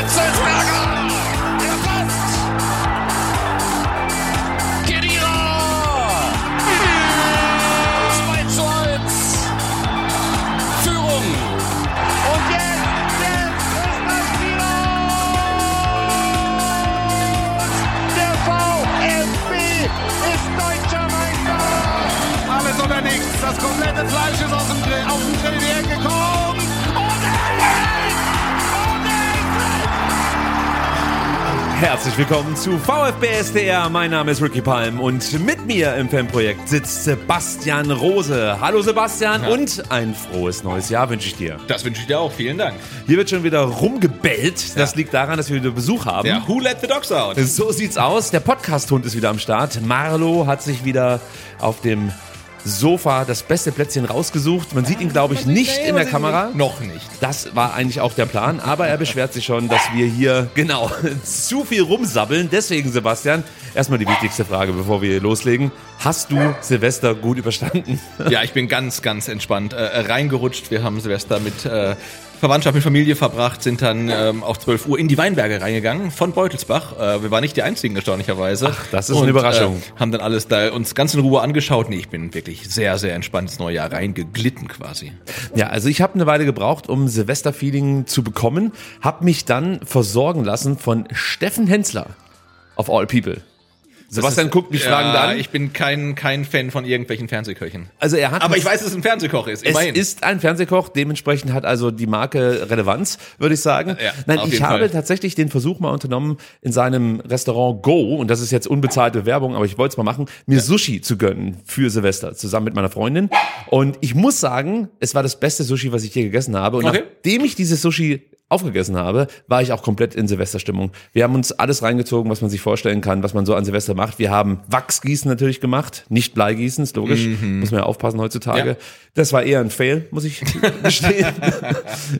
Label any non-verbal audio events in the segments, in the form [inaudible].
Hitzelsberger! Der passt! Kedira! 2 zu 1! Führung! Und jetzt, jetzt ist das! Der VfB ist deutscher Meister! Alles oder. Das komplette Fleisch ist aus dem Grill, auf den Grill hergekommen. Und Herzlich willkommen zu VfB SDR. Mein Name ist Ricky Palm und mit mir im Fanprojekt sitzt Sebastian Rose. Hallo Sebastian und ein frohes neues Jahr wünsche ich dir. Das wünsche ich dir auch. Vielen Dank. Hier wird schon wieder rumgebellt. Das Ja. liegt daran, dass wir wieder Besuch haben. Ja, who let the dogs out? So sieht's aus. Der Podcast-Hund ist wieder am Start. Marlo hat sich wieder auf dem Sofa das beste Plätzchen rausgesucht. Man sieht ihn, glaube ich, nicht in der Kamera. Noch nicht. Das war eigentlich auch der Plan, aber er beschwert sich schon, dass wir hier, genau, [laughs] zu viel rumsabbeln. Deswegen, Sebastian, erstmal die wichtigste Frage, bevor wir loslegen. Hast du Silvester gut überstanden? Ja, ich bin ganz, ganz entspannt äh, reingerutscht. Wir haben Silvester mit äh, Verwandtschaft, mit Familie verbracht, sind dann ähm, auf 12 Uhr in die Weinberge reingegangen von Beutelsbach. Äh, wir waren nicht die Einzigen, erstaunlicherweise. Ach, das ist eine Überraschung. Äh, haben dann alles da uns ganz in Ruhe angeschaut. Nee, ich bin wirklich sehr, sehr entspannt ins neue Jahr reingeglitten quasi. Ja, also ich habe eine Weile gebraucht, um Silvester-Feeling zu bekommen, habe mich dann versorgen lassen von Steffen Hensler of All People. Sebastian guckt mich fragend ja, an. Ich bin kein, kein Fan von irgendwelchen Fernsehköchen. also er hat Aber ich weiß, dass es ein Fernsehkoch ist. Es Immerhin. ist ein Fernsehkoch, dementsprechend hat also die Marke Relevanz, würde ich sagen. Ja, Nein, ich habe Fall. tatsächlich den Versuch mal unternommen, in seinem Restaurant Go, und das ist jetzt unbezahlte Werbung, aber ich wollte es mal machen, mir Sushi zu gönnen für Silvester, zusammen mit meiner Freundin. Und ich muss sagen, es war das beste Sushi, was ich je gegessen habe. Und Okay. nachdem ich dieses Sushi aufgegessen habe, war ich auch komplett in Silvesterstimmung. Wir haben uns alles reingezogen, was man sich vorstellen kann, was man so an Silvester macht. Wir haben Wachsgießen natürlich gemacht, nicht Bleigießen, ist logisch. Muss man ja aufpassen heutzutage. Ja. Das war eher ein Fail, muss ich [laughs] gestehen.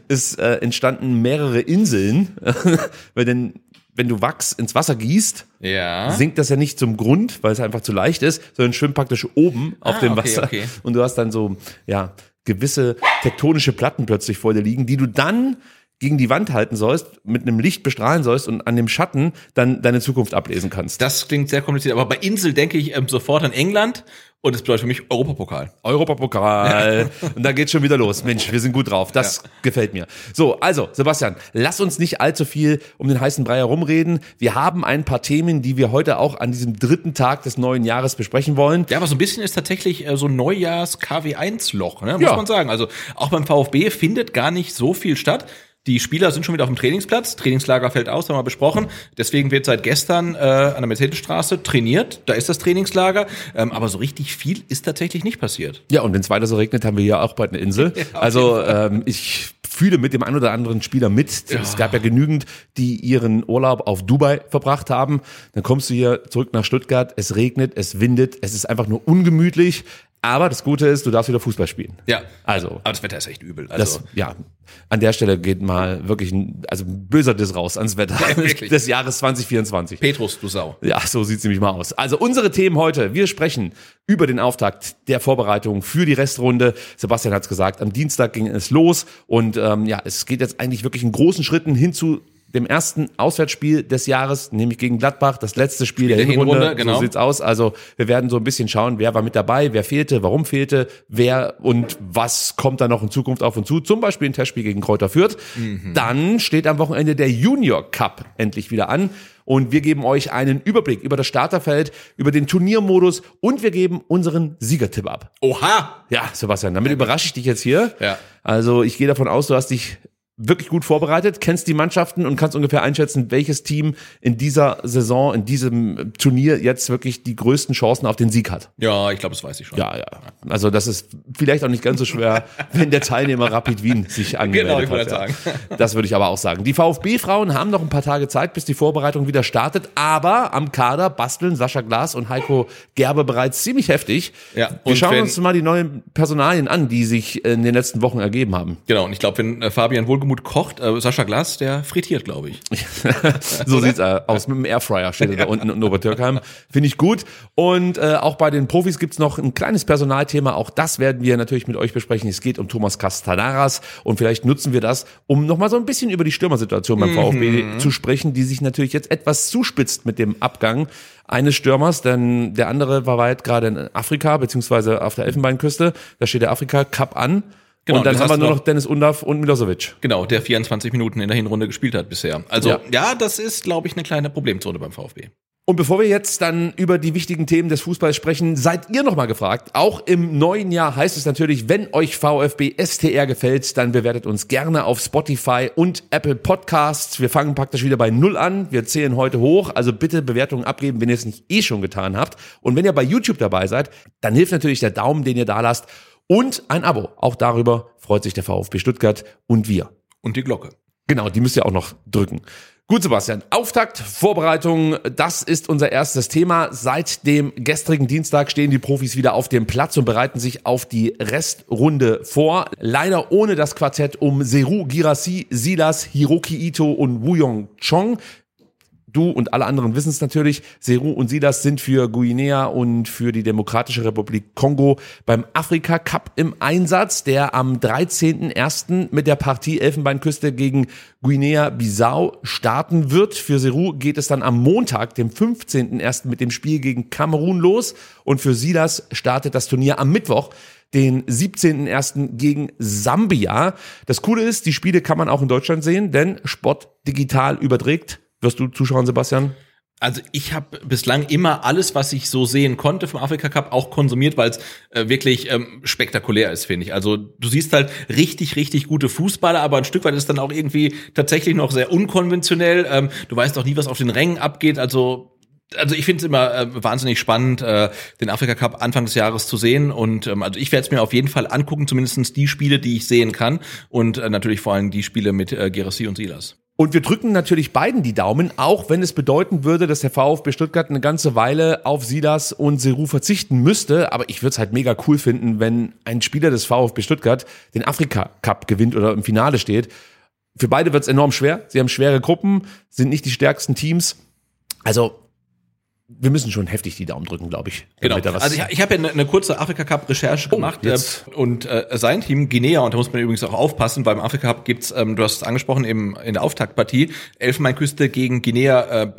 es äh, entstanden mehrere Inseln, [laughs] weil denn wenn du Wachs ins Wasser gießt, Ja. sinkt das ja nicht zum Grund, weil es einfach zu leicht ist, sondern schwimmt praktisch oben auf Ah, dem okay, Wasser. okay. Und du hast dann so, ja, gewisse tektonische Platten plötzlich vor dir liegen, die du dann gegen die Wand halten sollst, mit einem Licht bestrahlen sollst und an dem Schatten dann deine Zukunft ablesen kannst. Das klingt sehr kompliziert, aber bei Insel denke ich ähm, sofort an England und es bedeutet für mich Europapokal. Europapokal. [laughs] Und da geht's schon wieder los. Mensch, wir sind gut drauf. Das gefällt mir. So, also, Sebastian, lass uns nicht allzu viel um den heißen Brei herumreden. Wir haben ein paar Themen, die wir heute auch an diesem dritten Tag des neuen Jahres besprechen wollen. Ja, aber so ein bisschen ist tatsächlich äh, so ein Neujahrs-KW1-Loch, ne? muss Ja. man sagen. Also auch beim VfB findet gar nicht so viel statt. Die Spieler sind schon wieder auf dem Trainingsplatz. Trainingslager fällt aus, haben wir besprochen. Deswegen wird seit gestern äh, an der Mercedesstraße trainiert. Da ist das Trainingslager. Ähm, aber so richtig viel ist tatsächlich nicht passiert. Ja, und wenn es weiter so regnet, haben wir hier auch bald eine Insel. [laughs] also ähm, ich fühle mit dem einen oder anderen Spieler mit. Es gab ja genügend, die ihren Urlaub auf Dubai verbracht haben. Dann kommst du hier zurück nach Stuttgart, es regnet, es windet, es ist einfach nur ungemütlich. Aber das Gute ist, du darfst wieder Fußball spielen. Ja. Also, Aber das Wetter ist echt übel. das, Also, ja, an der Stelle geht mal wirklich ein, also ein böser Diss raus ans Wetter [laughs] wirklich. des Jahres 2024. Petrus, du Sau. Ja, so sieht's nämlich mal aus. Also unsere Themen heute. Wir sprechen über den Auftakt der Vorbereitung für die Restrunde. Sebastian hat's gesagt, am Dienstag ging es los und ähm, ja, es geht jetzt eigentlich wirklich in großen Schritten hin zu dem ersten Auswärtsspiel des Jahres, nämlich gegen Gladbach, das letzte Spiel, der, der Hinrunde. Hinrunde, genau. So sieht's aus. Also wir werden so ein bisschen schauen, wer war mit dabei, wer fehlte, warum fehlte, wer und was kommt da noch in Zukunft auf uns zu. Zum Beispiel ein Testspiel gegen Kräuter Fürth. Mhm. Dann steht am Wochenende der Junior Cup endlich wieder an. Und wir geben euch einen Überblick über das Starterfeld, über den Turniermodus und wir geben unseren Siegertipp ab. Oha! Ja, Sebastian, damit überrasche ich dich jetzt hier. Ja. Also ich gehe davon aus, du hast dich wirklich gut vorbereitet, kennst die Mannschaften und kannst ungefähr einschätzen, welches Team in dieser Saison, in diesem Turnier jetzt wirklich die größten Chancen auf den Sieg hat. Ja, ich glaube, das weiß ich schon. Ja, ja. Also das ist vielleicht auch nicht ganz so schwer, [laughs] wenn der Teilnehmer Rapid Wien sich angemeldet Genau, ich wollte hat. sagen. Ja. [laughs] Das würde ich aber auch sagen. Die VfB-Frauen haben noch ein paar Tage Zeit, bis die Vorbereitung wieder startet, aber am Kader basteln Sascha Glas und Heiko Gerbe bereits ziemlich heftig. Ja, Wir und schauen wenn- uns mal die neuen Personalien an, die sich in den letzten Wochen ergeben haben. Genau, und ich glaube, wenn äh, Fabian Wohlgemuth kocht, äh, Sascha Glas, der frittiert, glaube ich. [laughs] so sieht's äh, aus. Mit dem Airfryer steht er da [laughs] unten in Obertürkheim. Finde ich gut. Und äh, auch bei den Profis gibt's noch ein kleines Personalthema. Auch das werden wir natürlich mit euch besprechen. Es geht um Thomas Castanaras und vielleicht nutzen wir das, um nochmal so ein bisschen über die Stürmersituation beim VfB zu sprechen, die sich natürlich jetzt etwas zuspitzt mit dem Abgang eines Stürmers, denn der andere war weit gerade in Afrika, beziehungsweise auf der Elfenbeinküste. Da steht der Afrika Cup an. Genau, und dann haben wir nur noch- noch Dennis Undav und Milosevic. Genau, der 24 Minuten in der Hinrunde gespielt hat bisher. Also Ja. ja, das ist, glaube ich, eine kleine Problemzone beim VfB. Und bevor wir jetzt dann über die wichtigen Themen des Fußballs sprechen, seid ihr nochmal gefragt. Auch im neuen Jahr heißt es natürlich, wenn euch VfB STR gefällt, dann bewertet uns gerne auf Spotify und Apple Podcasts. Wir fangen praktisch wieder bei Null an. Wir zählen heute hoch. Also bitte Bewertungen abgeben, wenn ihr es nicht eh schon getan habt. Und wenn ihr bei YouTube dabei seid, dann hilft natürlich der Daumen, den ihr da lasst. Und ein Abo. Auch darüber freut sich der VfB Stuttgart und wir. Und die Glocke. Genau, die müsst ihr auch noch drücken. Gut, Sebastian. Auftakt, Vorbereitung, das ist unser erstes Thema. Seit dem gestrigen Dienstag stehen die Profis wieder auf dem Platz und bereiten sich auf die Restrunde vor. Leider ohne das Quartett um Seru Girassi, Silas, Hiroki Ito und Wuyong Chong. Du und alle anderen wissen es natürlich. Seru und Silas sind für Guinea und für die Demokratische Republik Kongo beim Afrika Cup im Einsatz, der am 13.01. mit der Partie Elfenbeinküste gegen Guinea-Bissau starten wird. Für Seru geht es dann am Montag, dem 15.01. mit dem Spiel gegen Kamerun los. Und für Silas startet das Turnier am Mittwoch den 17.01. gegen Sambia. Das Coole ist, die Spiele kann man auch in Deutschland sehen, denn Sport digital überträgt. Wirst du zuschauen, Sebastian? Also ich habe bislang immer alles, was ich so sehen konnte vom Afrika Cup, auch konsumiert, weil es äh, wirklich ähm, spektakulär ist, finde ich. Also du siehst halt richtig, richtig gute Fußballer, aber ein Stück weit ist dann auch irgendwie tatsächlich noch sehr unkonventionell. Ähm, du weißt auch nie, was auf den Rängen abgeht. Also also ich finde es immer äh, wahnsinnig spannend, äh, den Afrika Cup Anfang des Jahres zu sehen. Und ähm, also ich werde es mir auf jeden Fall angucken, zumindestens die Spiele, die ich sehen kann. Und äh, natürlich vor allem die Spiele mit äh, Gerassi und Silas. Und wir drücken natürlich beiden die Daumen, auch wenn es bedeuten würde, dass der VfB Stuttgart eine ganze Weile auf Silas und Seru verzichten müsste. Aber ich würde es halt mega cool finden, wenn ein Spieler des VfB Stuttgart den Afrika Cup gewinnt oder im Finale steht. Für beide wird es enorm schwer. Sie haben schwere Gruppen, sind nicht die stärksten Teams. Also wir müssen schon heftig die Daumen drücken, glaube ich. Genau. Also ich, ich habe ja eine, eine kurze Afrika Cup Recherche gemacht jetzt. äh, und äh, sein Team Guinea und da muss man übrigens auch aufpassen beim Afrika Cup gibt's, ähm, du hast es angesprochen eben in der Auftaktpartie Elfenbeinküste gegen Guinea äh.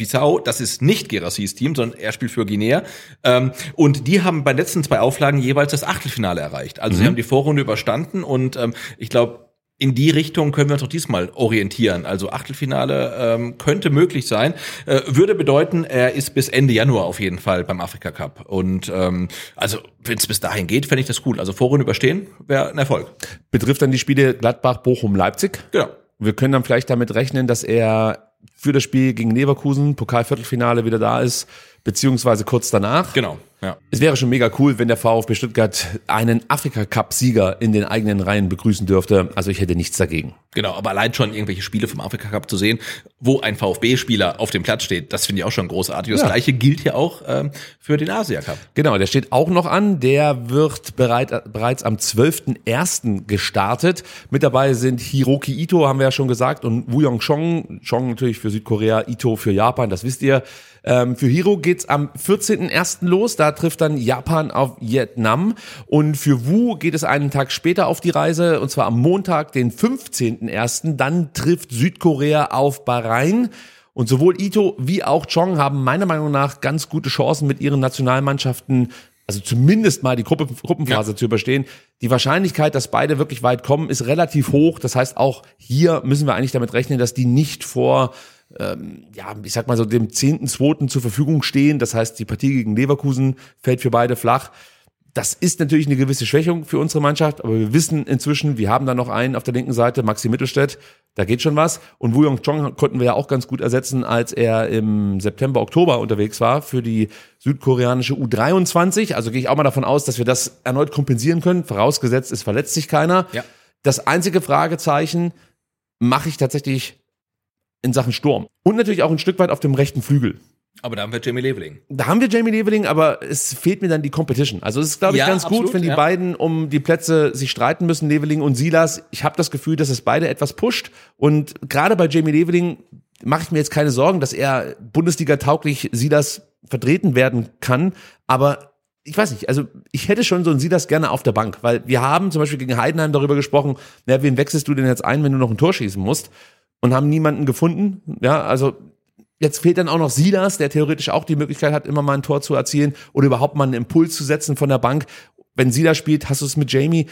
Das ist nicht Gerassis Team, sondern er spielt für Guinea ähm, und die haben bei den letzten zwei Auflagen jeweils das Achtelfinale erreicht. Also sie haben die Vorrunde überstanden und ähm, ich glaube in die Richtung können wir uns auch diesmal orientieren. Also Achtelfinale ähm, könnte möglich sein. Äh, würde bedeuten, er ist bis Ende Januar auf jeden Fall beim Afrika Cup. Und ähm, also wenn es bis dahin geht, fände ich das cool. Also Vorrunde überstehen wäre ein Erfolg. betrifft dann die Spiele Gladbach, Bochum, Leipzig. Genau. Wir können dann vielleicht damit rechnen, dass er für das Spiel gegen Leverkusen, Pokalviertelfinale, wieder da ist, beziehungsweise kurz danach. Genau. Ja. Es wäre schon mega cool, wenn der VfB Stuttgart einen Afrika-Cup-Sieger in den eigenen Reihen begrüßen dürfte. Also ich hätte nichts dagegen. Genau, aber allein schon irgendwelche Spiele vom Afrika Cup zu sehen, wo ein VfB-Spieler auf dem Platz steht, das finde ich auch schon großartig. Das Ja. gleiche gilt ja auch ähm, für den Asia Cup. Genau, der steht auch noch an. Der wird bereit, bereits am 12.01. gestartet. Mit dabei sind Hiroki Ito, haben wir ja schon gesagt, und Woo Young Chong. Chong natürlich für Südkorea, Ito für Japan, das wisst ihr. Ähm, für Hiro geht's am 14.01. los. Da trifft dann Japan auf Vietnam. Und für Wu geht es einen Tag später auf die Reise, und zwar am Montag, den 15.01. Dann trifft Südkorea auf Bahrain. Und sowohl Ito wie auch Chong haben meiner Meinung nach ganz gute Chancen mit ihren Nationalmannschaften, also zumindest mal die Gruppe, Gruppenphase zu überstehen. Die Wahrscheinlichkeit, dass beide wirklich weit kommen, ist relativ hoch. Das heißt, auch hier müssen wir eigentlich damit rechnen, dass die nicht vor, ähm, ja, ich sag mal so dem 10.2. zur Verfügung stehen. Das heißt, die Partie gegen Leverkusen fällt für beide flach. Das ist natürlich eine gewisse Schwächung für unsere Mannschaft, aber wir wissen inzwischen, wir haben da noch einen auf der linken Seite, Maxi Mittelstädt. Da geht schon was. Und Woo Young Chong konnten wir ja auch ganz gut ersetzen, als er im September, Oktober unterwegs war für die südkoreanische U23. Also gehe ich auch mal davon aus, dass wir das erneut kompensieren können. Vorausgesetzt, es verletzt sich keiner. Ja. Das einzige Fragezeichen mache ich tatsächlich in Sachen Sturm. Und natürlich auch ein Stück weit auf dem rechten Flügel. Aber da haben wir Jamie Leveling. Da haben wir Jamie Leveling, aber es fehlt mir dann die Competition. Also es ist, glaube ich, Ja, ganz absolut, gut, wenn die ja. beiden um die Plätze sich streiten müssen, Leveling und Silas. Ich habe das Gefühl, dass es beide etwas pusht. Und gerade bei Jamie Leveling mache ich mir jetzt keine Sorgen, dass er Bundesliga tauglich Silas vertreten werden kann. Aber ich weiß nicht, also ich hätte schon so einen Silas gerne auf der Bank, weil wir haben zum Beispiel gegen Heidenheim darüber gesprochen, na, wen wechselst du denn jetzt ein, wenn du noch ein Tor schießen musst? Und haben niemanden gefunden. Ja, also Jetzt fehlt dann auch noch Silas, der theoretisch auch die Möglichkeit hat, immer mal ein Tor zu erzielen oder überhaupt mal einen Impuls zu setzen von der Bank. Wenn Silas spielt, hast du es mit Jamie.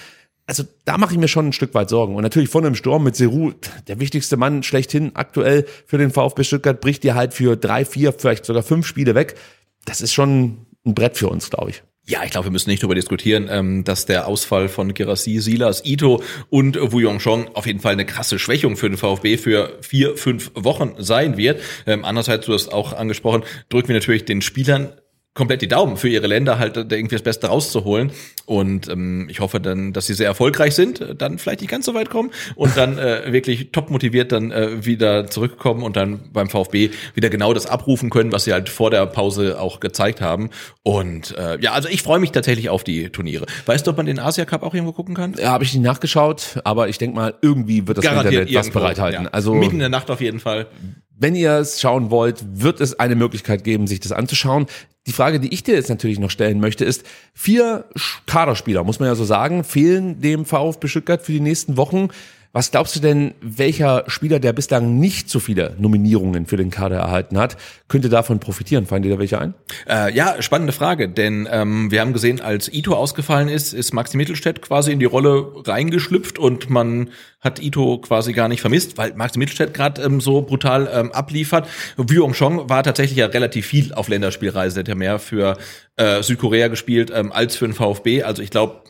Also da mache ich mir schon ein Stück weit Sorgen. Und natürlich von einem Sturm mit Seru, der wichtigste Mann schlechthin aktuell für den VfB Stuttgart, bricht dir halt für drei, vier, vielleicht sogar fünf Spiele weg. Das ist schon ein Brett für uns, glaube ich. Ja, ich glaube, wir müssen nicht darüber diskutieren, ähm, dass der Ausfall von Girassi, Silas, Ito und Wu Yongchong auf jeden Fall eine krasse Schwächung für den VfB für vier, fünf Wochen sein wird. Ähm, andererseits, du hast auch angesprochen, drücken wir natürlich den Spielern komplett die Daumen für ihre Länder halt irgendwie das Beste rauszuholen und ähm, ich hoffe dann, dass sie sehr erfolgreich sind, dann vielleicht nicht ganz so weit kommen und dann äh, wirklich top motiviert dann äh, wieder zurückkommen und dann beim VfB wieder genau das abrufen können, was sie halt vor der Pause auch gezeigt haben und äh, ja, also ich freue mich tatsächlich auf die Turniere. Weißt du, ob man den Asia Cup auch irgendwo gucken kann? Ja, habe ich nicht nachgeschaut, aber ich denke mal, irgendwie wird das Internet was bereithalten. ja. Also mitten in der Nacht auf jeden Fall. Wenn ihr es schauen wollt, wird es eine Möglichkeit geben, sich das anzuschauen. Die Frage, die ich dir jetzt natürlich noch stellen möchte, ist, vier Kaderspieler, muss man ja so sagen, fehlen dem VfB Stuttgart für die nächsten Wochen. Was glaubst du denn, welcher Spieler, der bislang nicht so viele Nominierungen für den Kader erhalten hat, könnte davon profitieren? Fallen dir da welche ein? Äh, ja, spannende Frage, denn ähm, wir haben gesehen, als Ito ausgefallen ist, ist Maxi Mittelstädt quasi in die Rolle reingeschlüpft und man hat Ito quasi gar nicht vermisst, weil Maxi Mittelstädt gerade ähm, so brutal ähm, abliefert. Wü Chong war tatsächlich ja relativ viel auf Länderspielreise, der hat ja mehr für äh, Südkorea gespielt ähm, als für den VfB. Also ich glaube,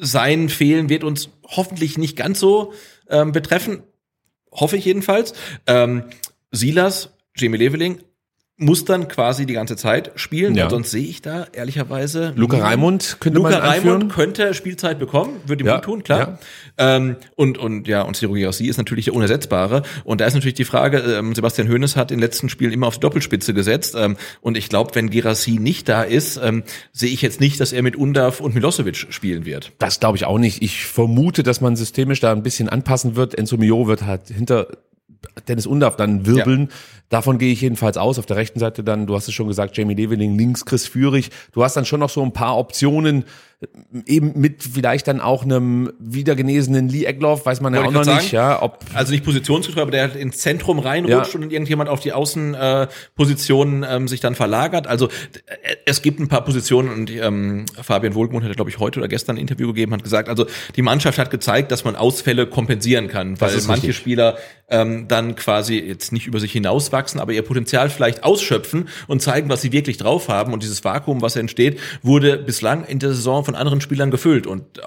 sein Fehlen wird uns hoffentlich nicht ganz so ähm, betreffen. Hoffe ich jedenfalls. Ähm, Silas, Jamie Leveling, muss dann quasi die ganze Zeit spielen, Ja. weil sonst sehe ich da ehrlicherweise. Luca. Raimund könnte Luca. Raimund könnte Spielzeit bekommen, würde ihm Ja, gut tun, klar. Ähm, und, und ja, und Ciro Girassi ist natürlich der Unersetzbare. Und da ist natürlich die Frage, ähm, Sebastian Hoeneß hat in den letzten Spielen immer auf die Doppelspitze gesetzt. Ähm, und ich glaube, wenn Girassi nicht da ist, ähm, sehe ich jetzt nicht, dass er mit Undav und Milosevic spielen wird. Das glaube ich auch nicht. Ich vermute, dass man systemisch da ein bisschen anpassen wird. Enzo Mio wird halt hinter Dennis Undaff dann wirbeln. Davon gehe ich jedenfalls aus. Auf der rechten Seite dann, du hast es schon gesagt, Jamie Leveling, links Chris Führig. Du hast dann schon noch so ein paar Optionen, eben mit vielleicht dann auch einem wiedergenesenen Lee Egloff, weiß man ja Wollte auch noch grad nicht, sagen. ja, ob Also nicht positionsgetreu, aber der halt ins Zentrum reinrutscht Ja. und irgendjemand auf die Außenpositionen äh, ähm, sich dann verlagert. Also äh, es gibt ein paar Positionen und ähm, Fabian Wohlgemuth hat, glaube ich, heute oder gestern ein Interview gegeben, hat gesagt, also die Mannschaft hat gezeigt, dass man Ausfälle kompensieren kann, weil manche richtig. Spieler ähm, dann quasi jetzt nicht über sich hinauswachsen, aber ihr Potenzial vielleicht ausschöpfen und zeigen, was sie wirklich drauf haben. Und dieses Vakuum, was entsteht, wurde bislang in der Saison von anderen Spielern gefüllt. Und äh,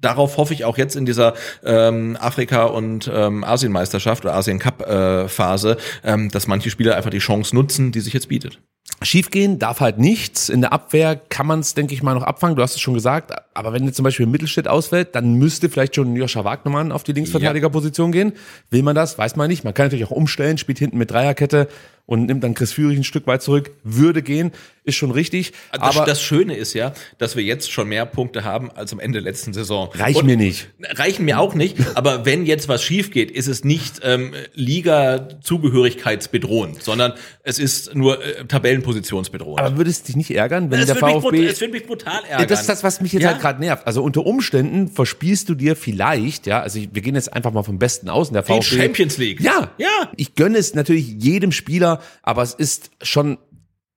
darauf hoffe ich auch jetzt in dieser ähm, Afrika- und ähm, Asienmeisterschaft oder Asien-Cup-Phase, ähm, dass manche Spieler einfach die Chance nutzen, die sich jetzt bietet. Schiefgehen darf halt nichts. In der Abwehr kann man es, denke ich mal, noch abfangen. Du hast es schon gesagt. Aber wenn jetzt zum Beispiel Mittelstädt ausfällt, dann müsste vielleicht schon Joscha Wagnermann auf die Linksverteidigerposition gehen. Will man das? Weiß man nicht. Man kann natürlich auch umstellen, spielt hinten mit Dreierkette und nimmt dann Chris Führig ein Stück weit zurück. Würde gehen, ist schon richtig. Das, aber das Schöne ist ja, dass wir jetzt schon mehr Punkte haben als am Ende der letzten Saison. reicht Und- mir nicht. Reichen mir auch nicht, [laughs] aber wenn jetzt was schief geht, ist es nicht ähm, Liga-Zugehörigkeitsbedrohend, sondern es ist nur äh, Tabellenpositionsbedrohend. Aber würde es dich nicht ärgern, wenn es, der VfB brutal- es wird mich brutal ärgern. Ja, das ist das, was mich jetzt Ja? halt gerade nervt. Also unter Umständen verspielst du dir vielleicht, ja, also wir gehen jetzt einfach mal vom Besten aus, in der Die VfB. Champions League. Ja, Ja. Ich gönne es natürlich jedem Spieler, aber es ist schon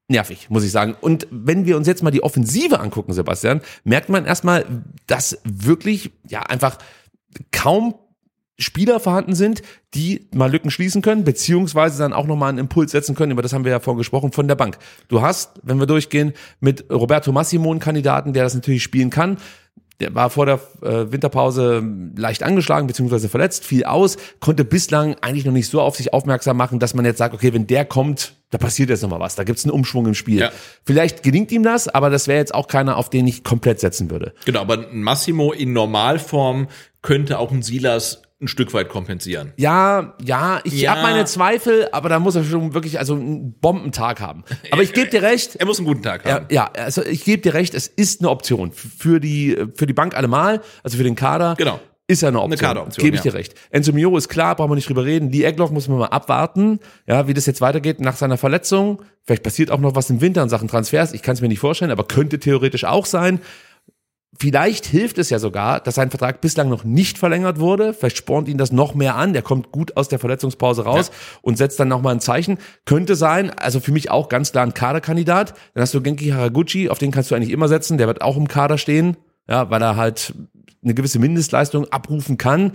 nervig, muss ich sagen. Und wenn wir uns jetzt mal die Offensive angucken, Sebastian, merkt man erstmal, dass wirklich, ja, einfach kaum Spieler vorhanden sind, die mal Lücken schließen können, beziehungsweise dann auch nochmal einen Impuls setzen können. Über das haben wir ja vorhin gesprochen, von der Bank. Du hast, wenn wir durchgehen, mit Roberto Massimo einen Kandidaten, der das natürlich spielen kann. Der war vor der äh, Winterpause leicht angeschlagen bzw. verletzt, fiel aus, konnte bislang eigentlich noch nicht so auf sich aufmerksam machen, dass man jetzt sagt, okay, wenn der kommt, da passiert jetzt nochmal was, da gibt's einen Umschwung im Spiel. Ja. Vielleicht gelingt ihm das, aber das wäre jetzt auch keiner, auf den ich komplett setzen würde. Genau, aber ein Massimo in Normalform könnte auch ein Silas ein Stück weit kompensieren. Ja, ja, ich Ja. habe meine Zweifel, aber da muss er schon wirklich also einen Bombentag haben. [laughs] Aber ich gebe dir recht, Er muss einen guten Tag Ja, haben. ja, also ich gebe dir recht, es ist eine Option für die für die Bank allemal, also für den Kader. Genau. Ist ja eine Option. Kaderoption, Gebe ich ja. dir recht. Enzo Mio ist klar, brauchen wir nicht drüber reden. Lee Egloff muss man mal abwarten, ja, wie das jetzt weitergeht nach seiner Verletzung. Vielleicht passiert auch noch was im Winter in Sachen Transfers. Ich kann es mir nicht vorstellen, aber könnte theoretisch auch sein. Vielleicht hilft es ja sogar, dass sein Vertrag bislang noch nicht verlängert wurde. Vielleicht spornt ihn das noch mehr an. Der kommt gut aus der Verletzungspause raus und setzt dann nochmal ein Zeichen. Könnte sein, also für mich auch ganz klar ein Kaderkandidat. Dann hast du Genki Haraguchi, auf den kannst du eigentlich immer setzen. Der wird auch im Kader stehen, ja, weil er halt eine gewisse Mindestleistung abrufen kann.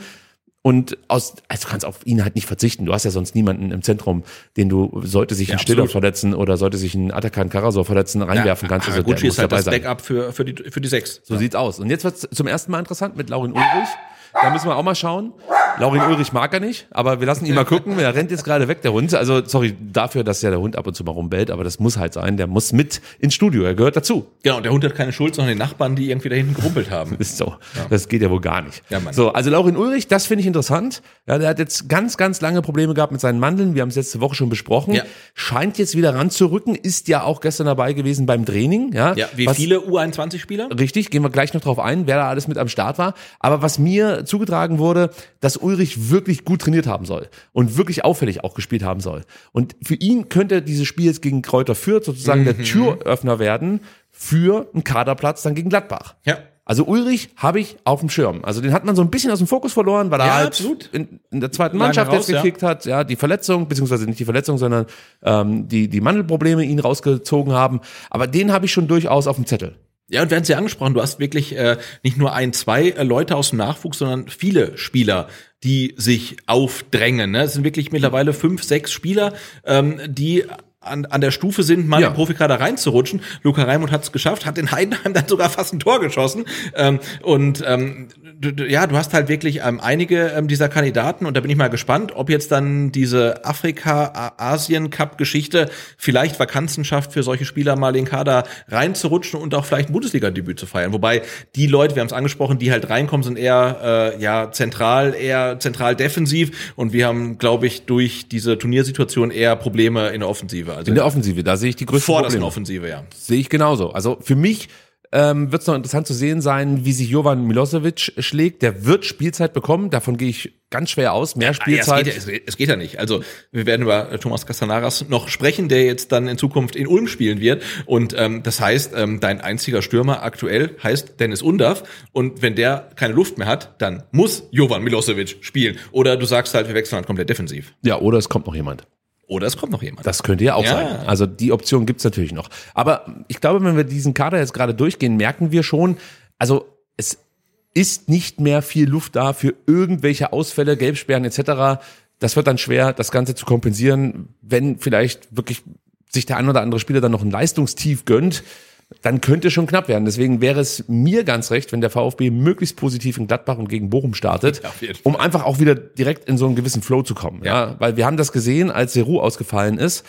Und aus, also du kannst auf ihn halt nicht verzichten. Du hast ja sonst niemanden im Zentrum, den du, sollte sich Ja, ein Stiller verletzen oder sollte sich ein Atakan Karasor verletzen, reinwerfen kannst. Also der Gucci ist halt das. Backup für, für, die, für die Sechs. So sieht's aus. Und jetzt wird's zum ersten Mal interessant mit Laurin Ulrich. Da müssen wir auch mal schauen. Laurin Ulrich mag er nicht, aber wir lassen ihn mal gucken. Er rennt jetzt gerade weg, der Hund. Also, sorry dafür, dass ja der Hund ab und zu mal rumbellt, aber das muss halt sein. Der muss mit ins Studio. Er gehört dazu. Genau, und der Hund hat keine Schuld, sondern die Nachbarn, die irgendwie da hinten gerumpelt haben. [laughs] Ist so. Das geht ja wohl gar nicht. Ja, so, also Laurin Ulrich, das finde ich interessant. Ja, der hat jetzt ganz, ganz lange Probleme gehabt mit seinen Mandeln. Wir haben es letzte Woche schon besprochen. Ja. Scheint jetzt wieder ranzurücken, ist ja auch gestern dabei gewesen beim Training. Ja, Ja, wie Was- viele U21-Spieler? Richtig, gehen wir gleich noch drauf ein, wer da alles mit am Start war. Aber was mir zugetragen wurde, dass Ulrich wirklich gut trainiert haben soll und wirklich auffällig auch gespielt haben soll. Und für ihn könnte dieses Spiel jetzt gegen Kräuter Fürth sozusagen der Türöffner werden für einen Kaderplatz dann gegen Gladbach. Ja. Also Ulrich habe ich auf dem Schirm. Also den hat man so ein bisschen aus dem Fokus verloren, weil er Ja, halt in, in der zweiten Mannschaft raus, jetzt ja. gekickt hat. Ja, die Verletzung, beziehungsweise nicht die Verletzung, sondern ähm, die, die Mandelprobleme ihn rausgezogen haben. Aber den habe ich schon durchaus auf dem Zettel. Ja, und wir es ja angesprochen, du hast wirklich äh, nicht nur ein, zwei äh, Leute aus dem Nachwuchs, sondern viele Spieler, die sich aufdrängen. Ne? Es sind wirklich mittlerweile fünf, sechs Spieler, ähm, die an, an der Stufe sind, mal Ja. in den Profikader reinzurutschen. Luca Raimund hat es geschafft, hat in Heidenheim dann sogar fast ein Tor geschossen. Ähm, und ähm, du, du, ja, du hast halt wirklich ähm, einige ähm, dieser Kandidaten und da bin ich mal gespannt, ob jetzt dann diese Afrika-Asien-Cup-Geschichte vielleicht Vakanzen schafft für solche Spieler mal in den Kader reinzurutschen und auch vielleicht ein Bundesliga-Debüt zu feiern. Wobei die Leute, wir haben es angesprochen, die halt reinkommen, sind eher äh, ja zentral, eher zentral defensiv und wir haben, glaube ich, durch diese Turniersituation eher Probleme in der Offensive. Also In der Offensive, da sehe ich die größten vor das in Probleme. Offensive, ja. Sehe ich genauso. Also für mich ähm, wird es noch interessant zu sehen sein, wie sich Jovan Milosevic schlägt. Der wird Spielzeit bekommen, davon gehe ich ganz schwer aus. Mehr Ah, Ja, Spielzeit. es, geht ja, es, geht ja nicht. Also wir werden über Thomas Castanaras noch sprechen, der jetzt dann in Zukunft in Ulm spielen wird. Und ähm, das heißt, ähm, dein einziger Stürmer aktuell heißt Dennis Undav. Und wenn der keine Luft mehr hat, dann muss Jovan Milosevic spielen. Oder du sagst halt, wir wechseln halt komplett defensiv. ja, oder es kommt noch jemand. Oder es kommt noch jemand. Das könnte ja auch Ja. sein. Also die Option gibt's natürlich noch. Aber ich glaube, wenn wir diesen Kader jetzt gerade durchgehen, merken wir schon, also es ist nicht mehr viel Luft da für irgendwelche Ausfälle, Gelbsperren etc. Das wird dann schwer, das Ganze zu kompensieren, wenn vielleicht wirklich sich der ein oder andere Spieler dann noch ein Leistungstief gönnt. Dann könnte schon knapp werden. Deswegen wäre es mir ganz recht, wenn der VfB möglichst positiv in Gladbach und gegen Bochum startet, um einfach auch wieder direkt in so einen gewissen Flow zu kommen. Ja, Ja. weil wir haben das gesehen, als Seru ausgefallen ist.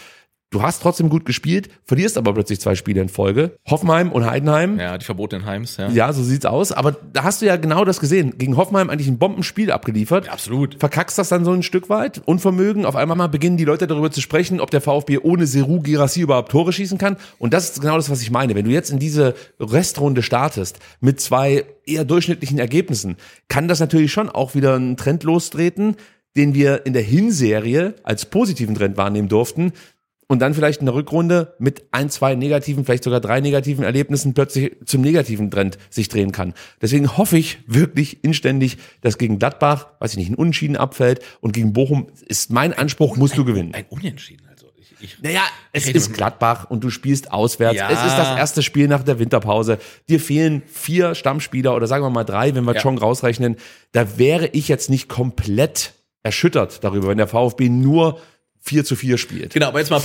Du hast trotzdem gut gespielt, verlierst aber plötzlich zwei Spiele in Folge. Hoffenheim und Heidenheim. Ja, die verbotenen Heims, ja. Ja, so sieht's aus. Aber da hast du ja genau das gesehen. Gegen Hoffenheim eigentlich ein Bombenspiel abgeliefert. Absolut. Verkackst das dann so ein Stück weit. Unvermögen. Auf einmal mal beginnen die Leute darüber zu sprechen, ob der VfB ohne Seru Girassi überhaupt Tore schießen kann. Und das ist genau das, was ich meine. Wenn du jetzt in diese Restrunde startest mit zwei eher durchschnittlichen Ergebnissen, kann das natürlich schon auch wieder einen Trend lostreten, den wir in der Hinserie als positiven Trend wahrnehmen durften und dann vielleicht in der Rückrunde mit ein, zwei negativen, vielleicht sogar drei negativen Erlebnissen plötzlich zum negativen Trend sich drehen kann. Deswegen hoffe ich wirklich inständig, dass gegen Gladbach, weiß ich nicht, ein Unentschieden abfällt und gegen Bochum ist mein Anspruch, musst du gewinnen. Ein Unentschieden, also. Ich, ich, Naja, es ist Gladbach und du spielst auswärts. Ja. Es ist das erste Spiel nach der Winterpause. Dir fehlen vier Stammspieler oder sagen wir mal drei, wenn wir Ja. Chong rausrechnen. Da wäre ich jetzt nicht komplett erschüttert darüber, wenn der VfB nur 4 zu 4 spielt. Genau, aber jetzt mal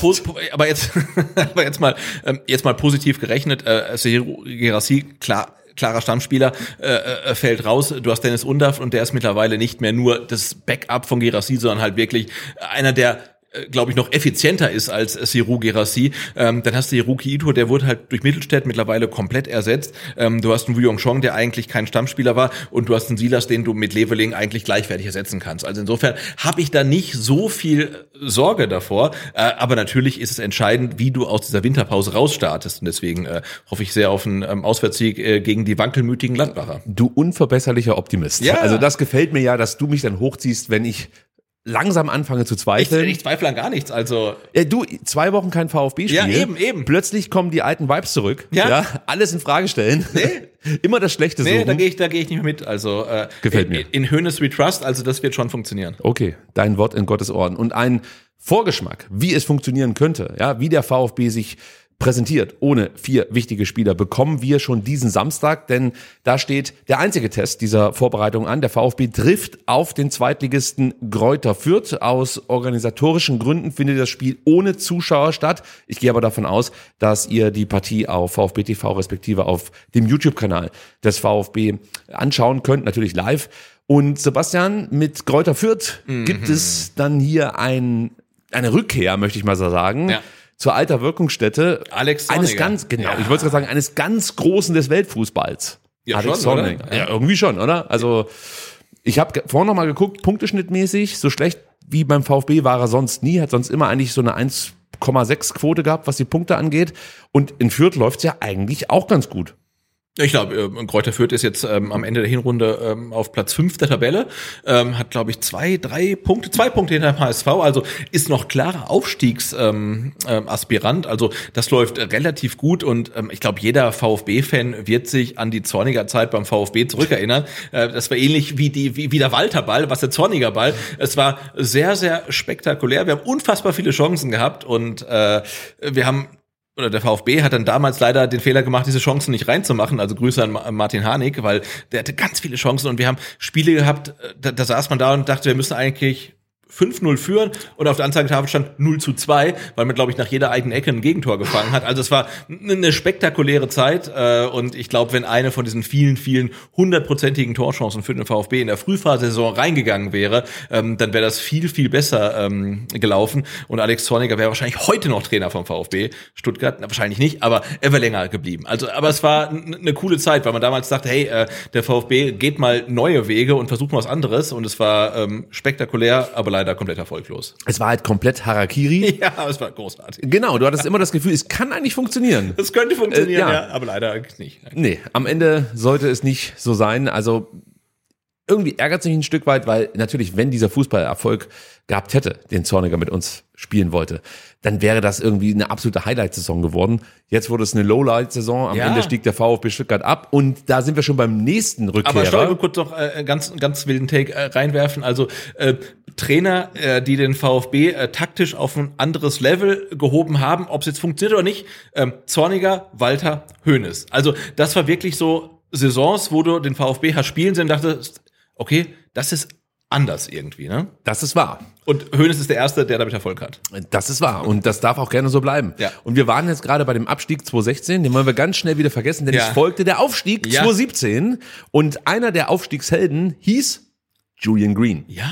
aber jetzt [laughs] aber jetzt mal ähm, jetzt mal positiv gerechnet, äh, Gerassi, klar klarer Stammspieler, äh, äh, fällt raus. Du hast Dennis Undaff und der ist mittlerweile nicht mehr nur das Backup von Gerassi, sondern halt wirklich einer der glaube ich, noch effizienter ist als Siru Gerassi. Ähm, dann hast du Hiroki Ito, der wurde halt durch Mittelstädt mittlerweile komplett ersetzt. Ähm, du hast einen Wuyong Chong, der eigentlich kein Stammspieler war und du hast einen Silas, den du mit Leveling eigentlich gleichwertig ersetzen kannst. Also insofern habe ich da nicht so viel Sorge davor, äh, aber natürlich ist es entscheidend, wie du aus dieser Winterpause rausstartest und deswegen äh, hoffe ich sehr auf einen ähm, Auswärtssieg äh, gegen die wankelmütigen Landbacher. Du unverbesserlicher Optimist. Ja. Also das gefällt mir ja, dass du mich dann hochziehst, wenn ich langsam anfange zu Ich, zweifeln. ich zweifle an gar nichts, also Ja, du, zwei Wochen kein VfB-Spiel. Ja, eben, eben. Plötzlich kommen die alten Vibes zurück. Ja. alles in Frage stellen. Nee. [laughs] Immer das Schlechte Nee, suchen. da gehe ich, da gehe ich nicht mehr mit. Also äh, Gefällt in, mir. In Hönes We Trust, also das wird schon funktionieren. Okay, dein Wort in Gottes Ohren. Und ein Vorgeschmack, wie es funktionieren könnte, ja, wie der VfB sich präsentiert ohne vier wichtige Spieler, bekommen wir schon diesen Samstag, denn da steht der einzige Test dieser Vorbereitung an. Der VfB trifft auf den Zweitligisten Gräuter Fürth. Aus organisatorischen Gründen findet das Spiel ohne Zuschauer statt. Ich gehe aber davon aus, dass ihr die Partie auf VfB TV respektive auf dem YouTube-Kanal des VfB anschauen könnt, natürlich live. Und Sebastian, mit Gräuter Fürth gibt es dann hier ein, eine Rückkehr, möchte ich mal so sagen. Ja. Zur alter Wirkungsstätte Alex eines Zorniger. ganz genau, Ja. ich wollte gerade sagen eines ganz großen des Weltfußballs. Ja, Alex schon? Zorniger. Ja, irgendwie schon, oder? Also ich habe vorhin noch mal geguckt, punkteschnittmäßig, so schlecht wie beim VfB war er sonst nie, hat sonst immer eigentlich so eine 1,6 Quote gehabt, was die Punkte angeht. Und in Fürth läuft's ja eigentlich auch ganz gut. Ich glaube, äh, Kräuter Fürth ist jetzt ähm, am Ende der Hinrunde ähm, auf Platz fünf der Tabelle, ähm, hat glaube ich zwei, drei Punkte, zwei Punkte hinter dem HSV, also ist noch klarer Aufstiegsaspirant. Ähm, ähm, also das läuft relativ gut und ähm, ich glaube, jeder VfB-Fan wird sich an die Zorniger Zeit beim VfB zurückerinnern. Äh, das war ähnlich wie die wie, wie der Walter Ball, was der Zorniger Ball. Es war sehr, sehr spektakulär. Wir haben unfassbar viele Chancen gehabt und äh, wir haben oder der VfB hat dann damals leider den Fehler gemacht, diese Chancen nicht reinzumachen. Also Grüße an Ma- Martin Harnik, weil der hatte ganz viele Chancen und wir haben Spiele gehabt, äh, da, da saß man da und dachte, wir müssen eigentlich 5-0 führen und auf der Anzeigetafel stand 0 zu 2, weil man, glaube ich, nach jeder eigenen Ecke ein Gegentor gefangen hat. Also es war eine spektakuläre Zeit äh, und ich glaube, wenn eine von diesen vielen, vielen hundertprozentigen Torchancen für den VfB in der Frühphase-Saison reingegangen wäre, ähm, dann wäre das viel, viel besser ähm, gelaufen und Alex Zorniger wäre wahrscheinlich heute noch Trainer vom VfB Stuttgart, Na, wahrscheinlich nicht, aber er wäre länger geblieben. Also, aber es war eine coole Zeit, weil man damals dachte, hey, äh, der VfB geht mal neue Wege und versucht mal was anderes und es war ähm, spektakulär, aber leider komplett erfolglos. Es war halt komplett Harakiri. [laughs] Ja, aber es war großartig. Genau, du hattest immer das Gefühl, es kann eigentlich funktionieren. Es könnte funktionieren, Äh, ja. ja. aber leider nicht. Nee, am Ende sollte es nicht so sein. Also irgendwie ärgert sich ein Stück weit, weil natürlich, wenn dieser Fußball Erfolg gehabt hätte, den Zorniger mit uns spielen wollte, dann wäre das irgendwie eine absolute Highlight-Saison geworden. Jetzt wurde es eine Lowlight-Saison. Am Ja. Ende stieg der VfB Stuttgart ab und da sind wir schon beim nächsten Aber Rückkehrer. ich will kurz noch äh, ganz ganz wilden Take äh, reinwerfen. Also äh, Trainer, äh, die den VfB äh, taktisch auf ein anderes Level gehoben haben, ob es jetzt funktioniert oder nicht. Ähm, Zorniger, Walter, Hoeneß. Also das war wirklich so Saisons, wo du den VfB hast spielen sehen und dachtest, okay, das ist anders irgendwie, ne? das ist wahr. Und Hoeneß ist der Erste, der damit Erfolg hat. Das ist wahr und das darf auch gerne so bleiben. Ja. Und wir waren jetzt gerade bei dem Abstieg 2016, den wollen wir ganz schnell wieder vergessen, denn Ja. es folgte der Aufstieg Ja. 2017 und einer der Aufstiegshelden hieß Julian Green. Ja.